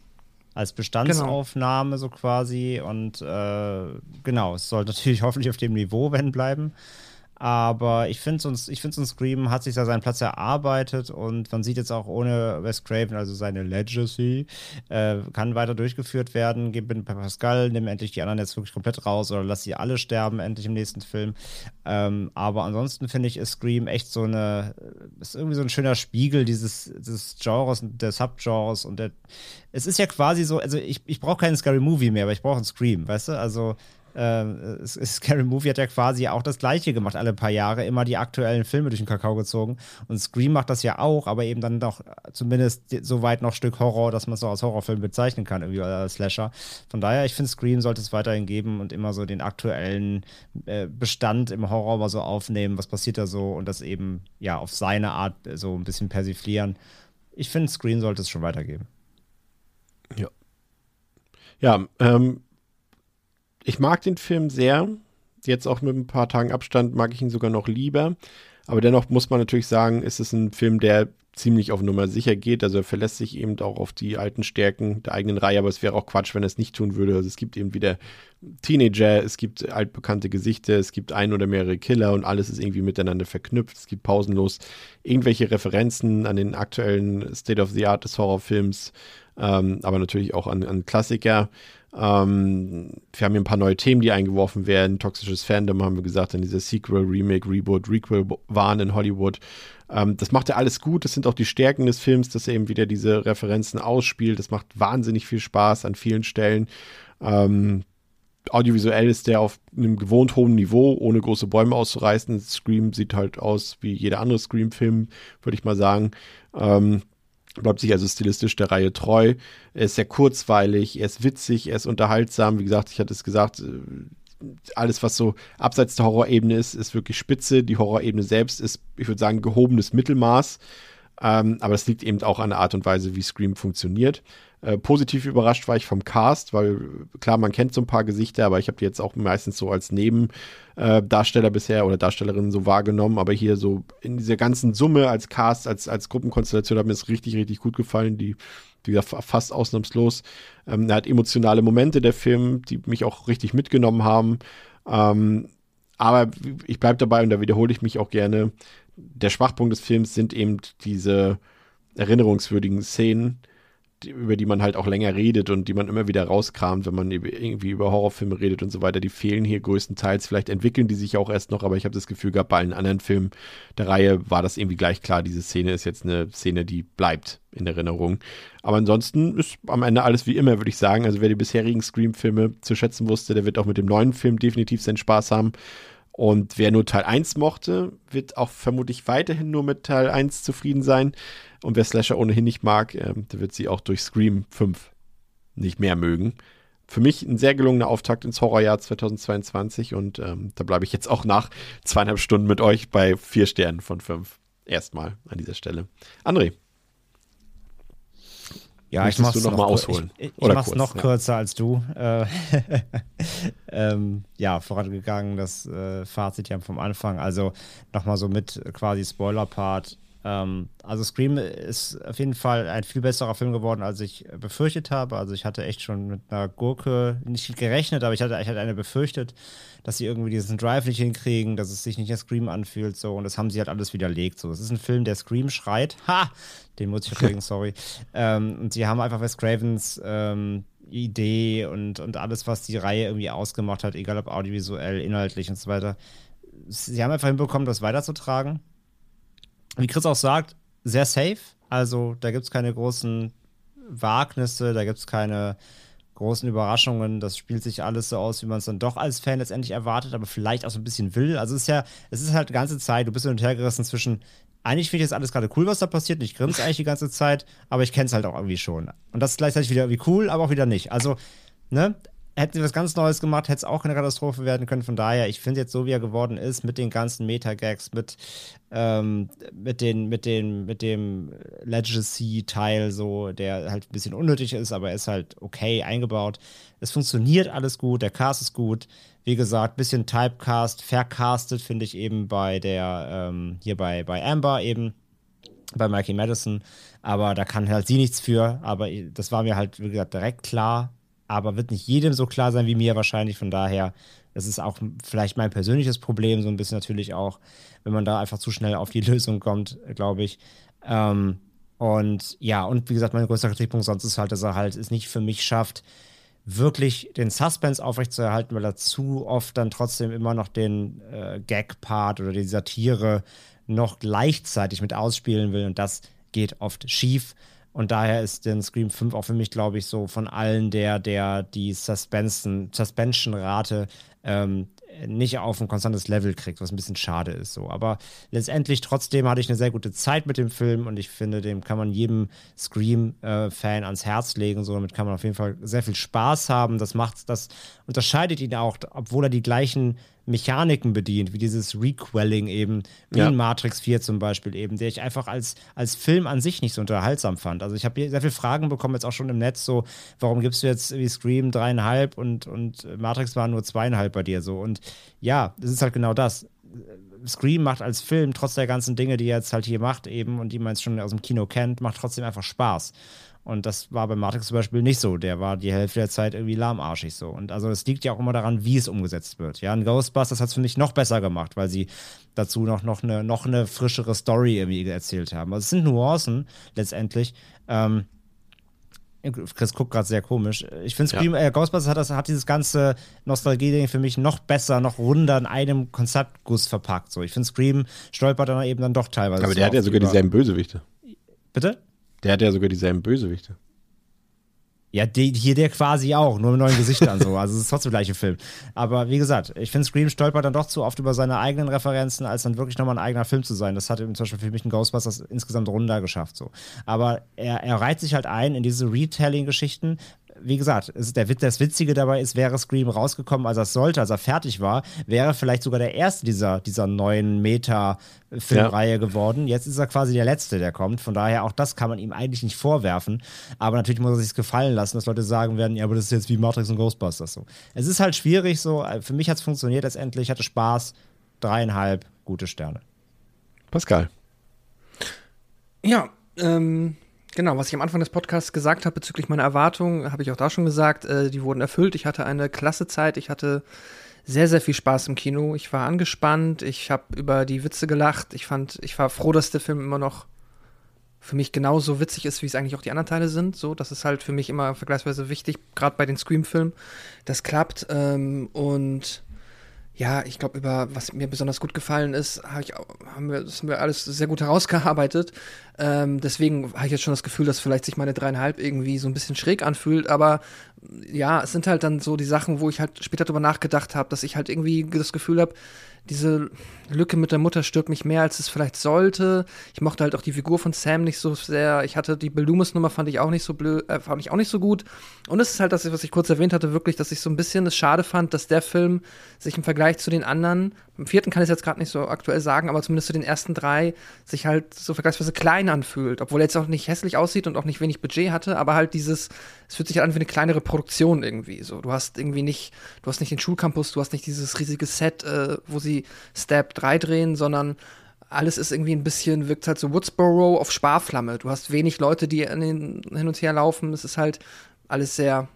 C: Als Bestandsaufnahme genau. so quasi. Und äh, genau, es soll natürlich hoffentlich auf dem Niveau, wenn bleiben. Aber ich finde, so, ich find, so ein Scream hat sich da seinen Platz erarbeitet und man sieht jetzt auch ohne Wes Craven, also seine Legacy, äh, kann weiter durchgeführt werden. Gib bin Pascal, nimm endlich die anderen jetzt wirklich komplett raus oder lass sie alle sterben, endlich im nächsten Film. Ähm, aber ansonsten finde ich, ist Scream echt so eine, ist irgendwie so ein schöner Spiegel dieses, dieses Genres, der Subgenres und der, es ist ja quasi so, also ich, ich brauche keinen Scary Movie mehr, aber ich brauche einen Scream, weißt du? Also äh, Scary Movie hat ja quasi auch das Gleiche gemacht, alle paar Jahre, immer die aktuellen Filme durch den Kakao gezogen. Und Scream macht das ja auch, aber eben dann doch zumindest so weit noch Stück Horror, dass man es so als Horrorfilm bezeichnen kann, irgendwie als Slasher. Von daher, ich finde, Scream sollte es weiterhin geben und immer so den aktuellen äh, Bestand im Horror mal so aufnehmen, was passiert da so und das eben ja auf seine Art so ein bisschen persiflieren. Ich finde, Scream sollte es schon weitergeben.
A: Ja. Ja, ähm, ich mag den Film sehr. Jetzt auch mit ein paar Tagen Abstand mag ich ihn sogar noch lieber. Aber dennoch muss man natürlich sagen, ist es ein Film, der ziemlich auf Nummer sicher geht. Also er verlässt sich eben auch auf die alten Stärken der eigenen Reihe, aber es wäre auch Quatsch, wenn er es nicht tun würde. Also es gibt eben wieder Teenager, es gibt altbekannte Gesichter, es gibt ein oder mehrere Killer und alles ist irgendwie miteinander verknüpft. Es gibt pausenlos irgendwelche Referenzen an den aktuellen State of the Art des Horrorfilms, ähm, aber natürlich auch an, an Klassiker. Ähm, wir haben hier ein paar neue Themen, die eingeworfen werden. Toxisches Fandom haben wir gesagt, dann diese Sequel, Remake, Reboot, Requel waren in Hollywood. Ähm, das macht er alles gut. Das sind auch die Stärken des Films, dass er eben wieder diese Referenzen ausspielt. Das macht wahnsinnig viel Spaß an vielen Stellen. Ähm, audiovisuell ist der auf einem gewohnt hohen Niveau, ohne große Bäume auszureißen. Scream sieht halt aus wie jeder andere Scream-Film, würde ich mal sagen. Ähm, bleibt sich also stilistisch der Reihe treu. Er ist sehr kurzweilig, er ist witzig, er ist unterhaltsam. Wie gesagt, ich hatte es gesagt, äh, alles, was so abseits der Horrorebene ist, ist wirklich spitze. Die Horrorebene selbst ist, ich würde sagen, gehobenes Mittelmaß. Ähm, aber es liegt eben auch an der Art und Weise, wie Scream funktioniert. Äh, positiv überrascht war ich vom Cast, weil klar, man kennt so ein paar Gesichter, aber ich habe die jetzt auch meistens so als Nebendarsteller äh, bisher oder Darstellerinnen so wahrgenommen. Aber hier so in dieser ganzen Summe als Cast, als, als Gruppenkonstellation hat mir es richtig, richtig gut gefallen. Die, wie gesagt, fast ausnahmslos. Ähm, er hat emotionale Momente, der Film, die mich auch richtig mitgenommen haben. Ähm, aber ich bleibe dabei und da wiederhole ich mich auch gerne. Der Schwachpunkt des Films sind eben diese erinnerungswürdigen Szenen, die, über die man halt auch länger redet und die man immer wieder rauskramt, wenn man irgendwie über Horrorfilme redet und so weiter, die fehlen hier größtenteils. Vielleicht entwickeln die sich auch erst noch, aber ich habe das Gefühl gehabt, bei allen anderen Filmen der Reihe war das irgendwie gleich klar. Diese Szene ist jetzt eine Szene, die bleibt in Erinnerung. Aber ansonsten ist am Ende alles wie immer, würde ich sagen. Also wer die bisherigen Scream-Filme zu schätzen wusste, der wird auch mit dem neuen Film definitiv seinen Spaß haben. Und wer nur Teil 1 mochte, wird auch vermutlich weiterhin nur mit Teil 1 zufrieden sein. Und wer Slasher ohnehin nicht mag, äh, der wird sie auch durch Scream 5 nicht mehr mögen. Für mich ein sehr gelungener Auftakt ins Horrorjahr 2022 und ähm, da bleibe ich jetzt auch nach zweieinhalb Stunden mit euch bei vier Sternen von fünf. Erstmal an dieser Stelle. André.
C: Ja, ich mach's noch, noch mal ausholen. Ich, ich, ich mach's kurz, noch ja. kürzer als du. Äh, ähm, ja, vorangegangen, das äh, Fazit ja vom Anfang. Also nochmal so mit quasi Spoiler-Part. Ähm, also Scream ist auf jeden Fall ein viel besserer Film geworden, als ich befürchtet habe. Also ich hatte echt schon mit einer Gurke nicht gerechnet, aber ich hatte, ich hatte eine befürchtet, dass sie irgendwie diesen Drive nicht hinkriegen, dass es sich nicht als Scream anfühlt. So, und das haben sie halt alles widerlegt. So, es ist ein Film, der Scream schreit. Ha! Den muss ich kriegen, sorry. Ähm, und sie haben einfach Wes Cravens ähm, Idee und, und alles, was die Reihe irgendwie ausgemacht hat, egal ob audiovisuell, inhaltlich und so weiter. Sie haben einfach hinbekommen, das weiterzutragen wie Chris auch sagt, sehr safe. Also da gibt es keine großen Wagnisse, da gibt es keine großen Überraschungen. Das spielt sich alles so aus, wie man es dann doch als Fan letztendlich erwartet, aber vielleicht auch so ein bisschen will. Also es ist ja, es ist halt die ganze Zeit, du bist hin und her gerissen zwischen, eigentlich finde ich das alles gerade cool, was da passiert. Und ich grinse eigentlich die ganze Zeit, aber ich kenne es halt auch irgendwie schon. Und das ist gleichzeitig wieder irgendwie cool, aber auch wieder nicht. Also, ne, hätten sie was ganz Neues gemacht, hätte es auch eine Katastrophe werden können. Von daher, ich finde jetzt so, wie er geworden ist, mit den ganzen Meta-Gags, mit, ähm, mit, den, mit, den, mit dem Legacy-Teil, so, der halt ein bisschen unnötig ist, aber er ist halt okay eingebaut. Es funktioniert alles gut, der Cast ist gut. Wie gesagt, bisschen Typecast, vercastet, finde ich eben bei der, ähm, hier bei, bei Amber eben, bei Mikey Madison. Aber da kann halt sie nichts für. Aber das war mir halt, wie gesagt, direkt klar aber wird nicht jedem so klar sein wie mir wahrscheinlich. Von daher, das ist auch vielleicht mein persönliches Problem, so ein bisschen natürlich auch, wenn man da einfach zu schnell auf die Lösung kommt, glaube ich. Ähm, und ja, und wie gesagt, mein größter Kritikpunkt sonst ist halt, dass er halt es nicht für mich schafft, wirklich den Suspense aufrechtzuerhalten, weil er zu oft dann trotzdem immer noch den äh, Gag-Part oder die Satire noch gleichzeitig mit ausspielen will und das geht oft schief. Und daher ist den Scream 5 auch für mich, glaube ich, so von allen der, der die Suspension-Rate ähm, nicht auf ein konstantes Level kriegt, was ein bisschen schade ist so. Aber letztendlich trotzdem hatte ich eine sehr gute Zeit mit dem Film und ich finde, dem kann man jedem Scream-Fan ans Herz legen. So, damit kann man auf jeden Fall sehr viel Spaß haben. Das macht, das unterscheidet ihn auch, obwohl er die gleichen Mechaniken bedient, wie dieses Requelling eben, wie ja. in Matrix 4 zum Beispiel eben, der ich einfach als, als Film an sich nicht so unterhaltsam fand. Also ich habe sehr viele Fragen bekommen, jetzt auch schon im Netz, so, warum gibst du jetzt wie Scream dreieinhalb und, und Matrix waren nur zweieinhalb bei dir so. Und ja, das ist halt genau das. Scream macht als Film, trotz der ganzen Dinge, die er jetzt halt hier macht, eben und die man jetzt schon aus dem Kino kennt, macht trotzdem einfach Spaß. Und das war bei Matrix zum Beispiel nicht so. Der war die Hälfte der Zeit irgendwie lahmarschig so. Und also es liegt ja auch immer daran, wie es umgesetzt wird. Ja, ein Ghostbusters hat es für mich noch besser gemacht, weil sie dazu noch, noch, eine, noch eine frischere Story irgendwie erzählt haben. Also es sind Nuancen letztendlich. Ähm, Chris guckt gerade sehr komisch. Ich finde, Scream, ja. äh, Ghostbusters hat, das, hat dieses ganze Nostalgie-Ding für mich noch besser, noch runder in einem Konzeptguss verpackt. So, ich finde, Scream stolpert dann eben dann doch teilweise.
A: Aber der hat ja sogar dieselben Bösewichte.
C: Bitte?
A: Der hat ja sogar dieselben Bösewichte.
C: Ja, die, hier der quasi auch, nur mit neuen Gesichtern so. Also es ist trotzdem der gleiche Film. Aber wie gesagt, ich finde, Scream stolpert dann doch zu oft über seine eigenen Referenzen, als dann wirklich nochmal ein eigener Film zu sein. Das hat eben zum Beispiel für mich ein Ghostbusters insgesamt runder geschafft. So. Aber er, er reiht sich halt ein in diese Retelling-Geschichten, wie gesagt, der, das Witzige dabei ist, wäre Scream rausgekommen, als er sollte, als er fertig war, wäre vielleicht sogar der erste dieser, dieser neuen Meta-Filmreihe ja. geworden. Jetzt ist er quasi der letzte, der kommt. Von daher, auch das kann man ihm eigentlich nicht vorwerfen. Aber natürlich muss er sich gefallen lassen, dass Leute sagen werden, ja, aber das ist jetzt wie Matrix und Ghostbusters so. Es ist halt schwierig so. Für mich hat es funktioniert letztendlich, ich hatte Spaß. Dreieinhalb gute Sterne.
A: Pascal.
B: Ja, ähm, Genau, was ich am Anfang des Podcasts gesagt habe bezüglich meiner Erwartungen, habe ich auch da schon gesagt, äh, die wurden erfüllt. Ich hatte eine klasse Zeit, ich hatte sehr, sehr viel Spaß im Kino. Ich war angespannt, ich habe über die Witze gelacht. Ich fand, ich war froh, dass der Film immer noch für mich genauso witzig ist, wie es eigentlich auch die anderen Teile sind. So, das ist halt für mich immer vergleichsweise wichtig, gerade bei den Scream-Filmen. Das klappt ähm, und ja, ich glaube, über was mir besonders gut gefallen ist, hab ich, haben, wir, das haben wir alles sehr gut herausgearbeitet. Ähm, deswegen habe ich jetzt schon das Gefühl, dass vielleicht sich meine dreieinhalb irgendwie so ein bisschen schräg anfühlt. Aber ja, es sind halt dann so die Sachen, wo ich halt später darüber nachgedacht habe, dass ich halt irgendwie das Gefühl habe, diese Lücke mit der Mutter stört mich mehr, als es vielleicht sollte. Ich mochte halt auch die Figur von Sam nicht so sehr. Ich hatte die Bill Loomis-Nummer, fand ich auch nicht so blöd, äh, fand ich auch nicht so gut. Und es ist halt das, was ich kurz erwähnt hatte, wirklich, dass ich so ein bisschen es schade fand, dass der Film sich im Vergleich zu den anderen, im vierten kann ich es jetzt gerade nicht so aktuell sagen, aber zumindest zu den ersten drei, sich halt so vergleichsweise klein anfühlt. Obwohl er jetzt auch nicht hässlich aussieht und auch nicht wenig Budget hatte, aber halt dieses, es fühlt sich halt an wie eine kleinere Produktion irgendwie. So, du hast irgendwie nicht, du hast nicht den Schulcampus, du hast nicht dieses riesige Set, äh, wo sie Step 3 drehen, sondern alles ist irgendwie ein bisschen, wirkt halt so Woodsboro auf Sparflamme. Du hast wenig Leute, die hin und her laufen. Es ist halt alles sehr,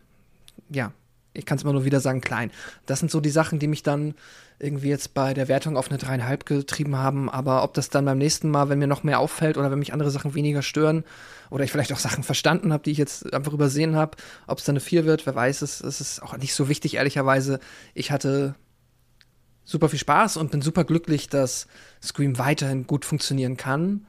B: ja, ich kann es immer nur wieder sagen, klein. Das sind so die Sachen, die mich dann irgendwie jetzt bei der Wertung auf eine dreieinhalb getrieben haben. Aber ob das dann beim nächsten Mal, wenn mir noch mehr auffällt oder wenn mich andere Sachen weniger stören oder ich vielleicht auch Sachen verstanden habe, die ich jetzt einfach übersehen habe, ob es dann eine vier wird, wer weiß es. Es ist auch nicht so wichtig, ehrlicherweise. Ich hatte super viel Spaß und bin super glücklich, dass Scream weiterhin gut funktionieren kann.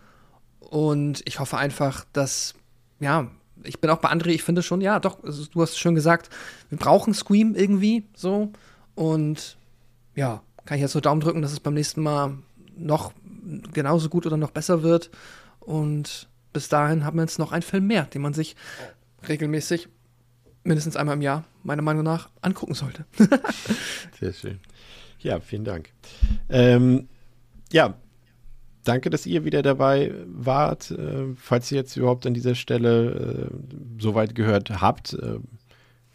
B: Und ich hoffe einfach, dass, ja, ich bin auch bei André, ich finde schon, ja, doch, also du hast schön gesagt, wir brauchen Scream irgendwie so. Und ja, kann ich jetzt nur Daumen drücken, dass es beim nächsten Mal noch genauso gut oder noch besser wird. Und bis dahin haben wir jetzt noch einen Film mehr, den man sich regelmäßig, mindestens einmal im Jahr, meiner Meinung nach, angucken sollte.
A: Sehr schön. Ja, vielen Dank. Ähm, ja, danke, dass ihr wieder dabei wart. Äh, falls ihr jetzt überhaupt an dieser Stelle äh, soweit gehört habt, äh,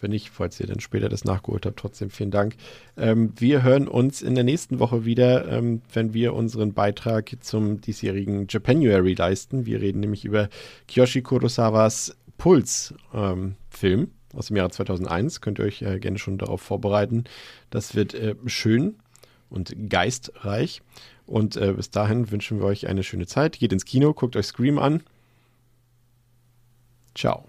A: wenn nicht, falls ihr dann später das nachgeholt habt, trotzdem vielen Dank. Ähm, wir hören uns in der nächsten Woche wieder, ähm, wenn wir unseren Beitrag zum diesjährigen Japanuary leisten. Wir reden nämlich über Kiyoshi Kurosawas Puls-Film. Ähm, aus dem Jahre 2001. Könnt ihr euch äh, gerne schon darauf vorbereiten. Das wird äh, schön und geistreich. Und äh, bis dahin wünschen wir euch eine schöne Zeit. Geht ins Kino, guckt euch Scream an. Ciao.